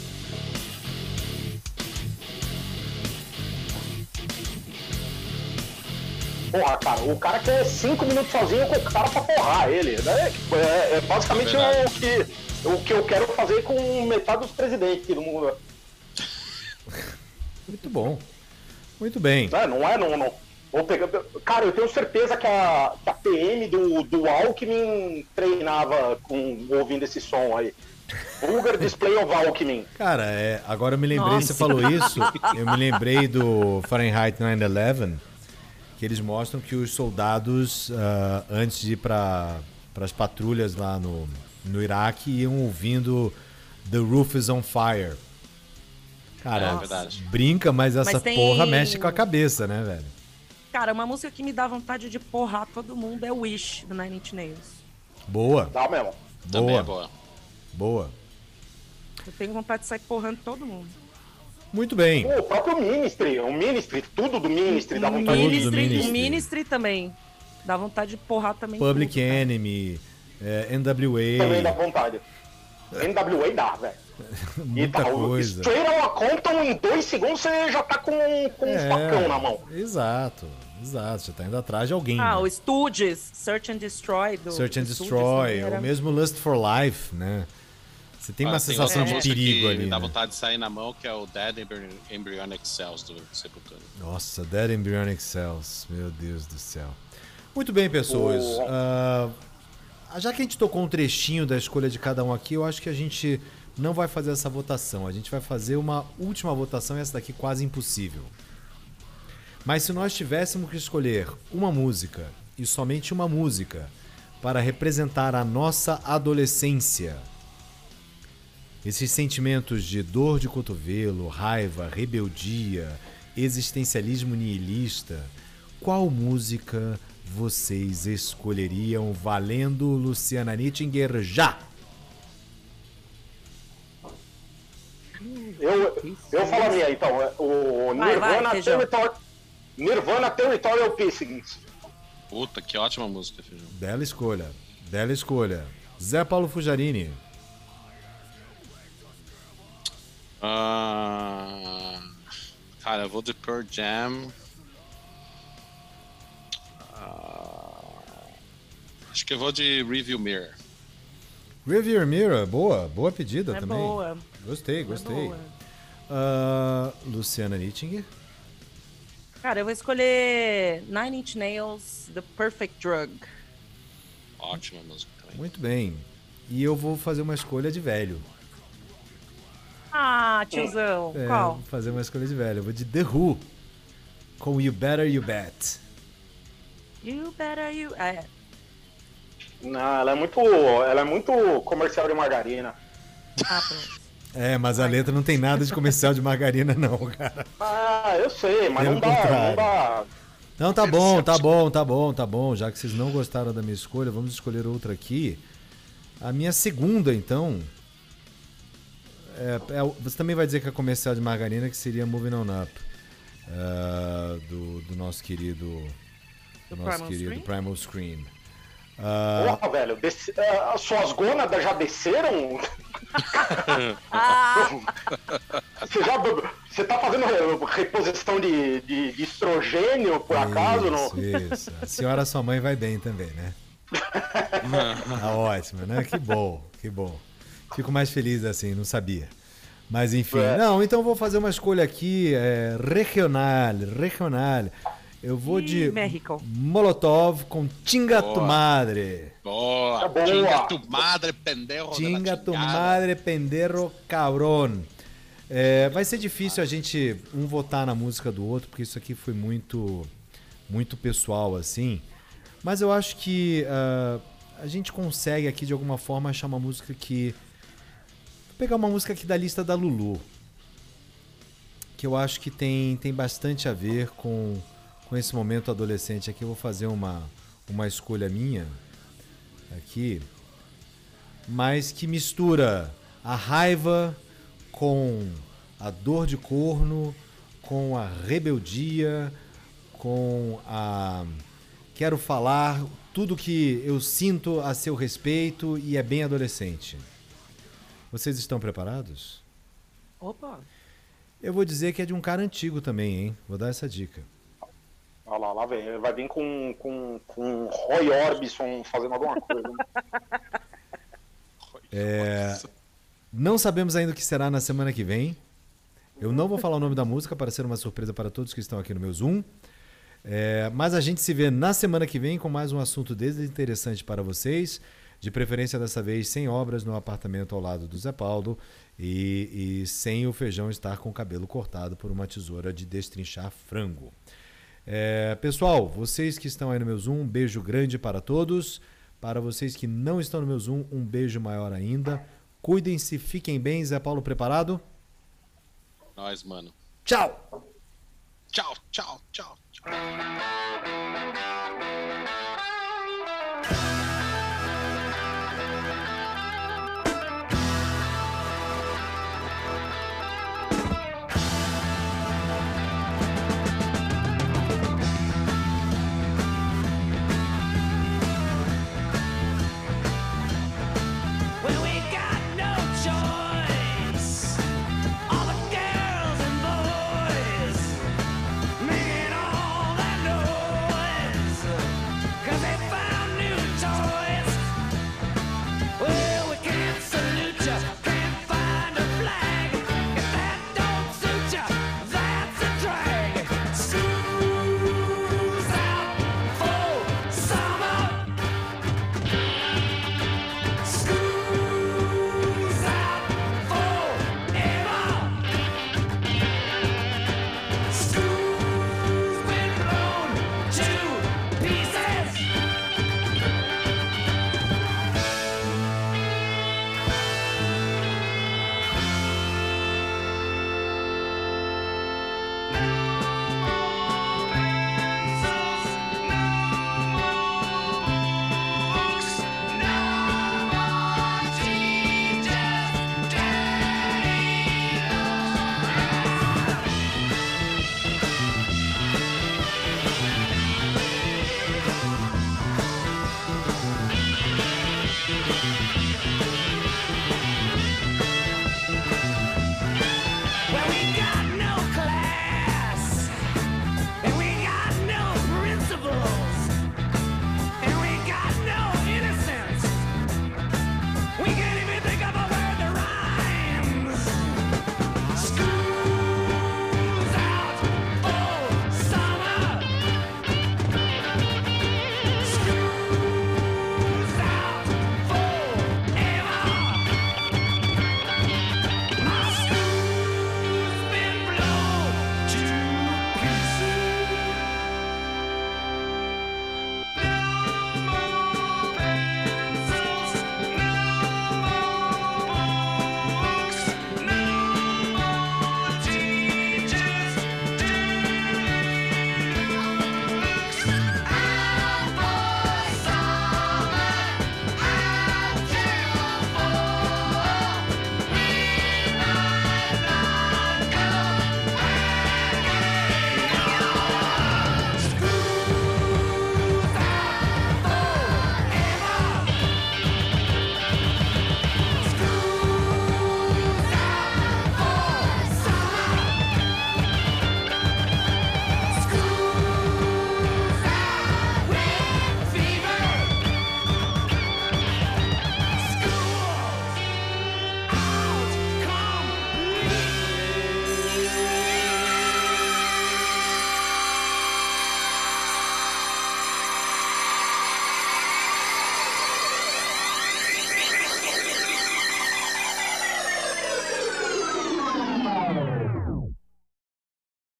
Porra, cara, o cara quer cinco minutos sozinho com o cara pra porrar ele. Né? É, é basicamente É o, que, o que eu quero fazer com metade dos presidentes do mundo. *laughs* Muito bom. Muito bem. Né? Não é, não, não. Vou pegar... Cara, eu tenho certeza que a, que a PM do, do Alckmin treinava com, ouvindo esse som aí. Vulgar Display of Alckmin. Cara, é, agora eu me lembrei, Nossa. você falou isso, eu me lembrei do Fahrenheit 9-11, que eles mostram que os soldados, ah, antes de ir para as patrulhas lá no, no Iraque, iam ouvindo The Roof is on Fire. Cara, É verdade. brinca, mas essa Mas tem- porra mexe com a cabeça, né, velho? Cara, uma música que me dá vontade de porrar todo mundo é Wish, do Nine Inch Nails. Boa, Dá mesmo. Também boa, é boa. boa. Eu tenho vontade de sair porrando todo mundo. Muito bem. Pô, o próprio Ministry, o Ministry, tudo do Ministry dá vontade de... Tudo do Ministry, Ministry. o Ministry também. Dá vontade de porrar também. Public tudo. Enemy, é, Também dá NWA, vontade. NWA dá, velho. *laughs* E muita o coisa. Straight Outta Compton, em dois segundos você já tá com, com um facão na mão. Exato, exato. Você tá indo atrás de alguém. Ah, né? o Stooges, Search and Destroy. Do, Search and Destroy, era- o mesmo Lust for Life, né? Você tem uma Ah, sensação de perigo que ali. Dá né? vontade de sair na mão, que é o Dead Embry- Embryonic Cells do Sepultura. Nossa, Dead Embryonic Cells, meu Deus do céu. Muito bem, pessoas. O- Ah, já que a gente tocou um trechinho da escolha de cada um aqui, eu acho que a gente não vai fazer essa votação. A gente vai fazer uma última votação essa daqui quase impossível. Mas se nós tivéssemos que escolher uma música e somente uma música para representar a nossa adolescência, esses sentimentos de dor de cotovelo, raiva, rebeldia, existencialismo nihilista, qual música vocês escolheriam valendo Luciana Nittinger já? Eu, eu falo a minha, então. é O Vai, vai, Nirvana, Feijão. Territorial, Nirvana Territorial Pissings. Puta, que ótima música, Feijão. Bela escolha, bela escolha. Zé Paulo Fujarini, Ah, cara, eu vou de Pearl Jam. Acho que eu vou de Review Mirror. Rearview Mirror, boa, boa pedida É também. boa. Gostei, é gostei. boa. Ah, Luciana Nittinger, Cara, eu vou escolher Nine Inch Nails, The Perfect Drug. Ótima música também. muito bem. E eu vou fazer uma escolha de velho. Ah, tiozão. É, Qual? vou fazer uma escolha de velho. Eu vou de The Who, com You Better You Bet. You better you. É, Não, ela é muito. Ela é muito comercial de margarina. ah. É, mas a letra não tem nada de comercial de margarina, não, cara. Ah, eu sei, mas Pelo não dá, contrário. não dá. Não, tá bom, tá bom, tá bom, tá bom. Já que vocês não gostaram da minha escolha, vamos escolher outra aqui. A minha segunda, então. é- é você também vai dizer que é comercial de margarina, que seria Moving On Up. é, do, do nosso querido. Do nosso Primal querido Scream? Primal Scream. Ah, Porra, velho, desce- ah, as suas gônadas já desceram? *laughs* Ah, Você já. Você tá fazendo re- reposição de, de, de estrogênio, por acaso? Isso, Não? isso. A senhora, sua mãe, vai bem também, né? *laughs* Tá ótimo, né? Que bom, que bom. Fico mais feliz assim, não sabia. Mas enfim, É. não, então vou fazer uma escolha aqui, é, regional, regional. Eu vou Ih, de México. Molotov com Tinga tu. Madre. Boa! Tá boa. Tinga tu madre, pendejo Tinga tu madre, pendejo cabrón. É, vai ser difícil a gente um votar na música do outro, porque isso aqui foi muito, muito pessoal, assim. Mas eu acho que ah, a gente consegue aqui, de alguma forma, achar uma música que... Vou pegar uma música aqui da lista da Lulu. Que eu acho que tem, tem bastante a ver com, com esse momento adolescente aqui. Eu vou fazer uma, uma escolha minha aqui mas que mistura a raiva com a dor de corno, com a rebeldia, com a quero falar tudo que eu sinto a seu respeito e é bem adolescente. Vocês estão preparados? opa. Eu vou dizer que é de um cara antigo também, hein? Vou dar essa dica. Olha lá, lá vem. Vai vir com, com, com Roy Orbison fazendo alguma coisa. Né? *laughs* é, não sabemos ainda o que será na semana que vem. Eu não vou falar o nome da música para ser uma surpresa para todos que estão aqui no meu Zoom. É, mas a gente se vê na semana que vem com mais um assunto desinteressante para vocês. De preferência dessa vez sem obras no apartamento ao lado do Zé Paulo e, e sem o feijão estar com o cabelo cortado por uma tesoura de destrinchar frango. É, pessoal, vocês que estão aí no meu Zoom, um beijo grande para todos. Para vocês que não estão no meu Zoom, um beijo maior ainda. Cuidem-se, fiquem bem. Zé Paulo, preparado? Nós, mano. Tchau! Tchau, tchau, tchau, tchau.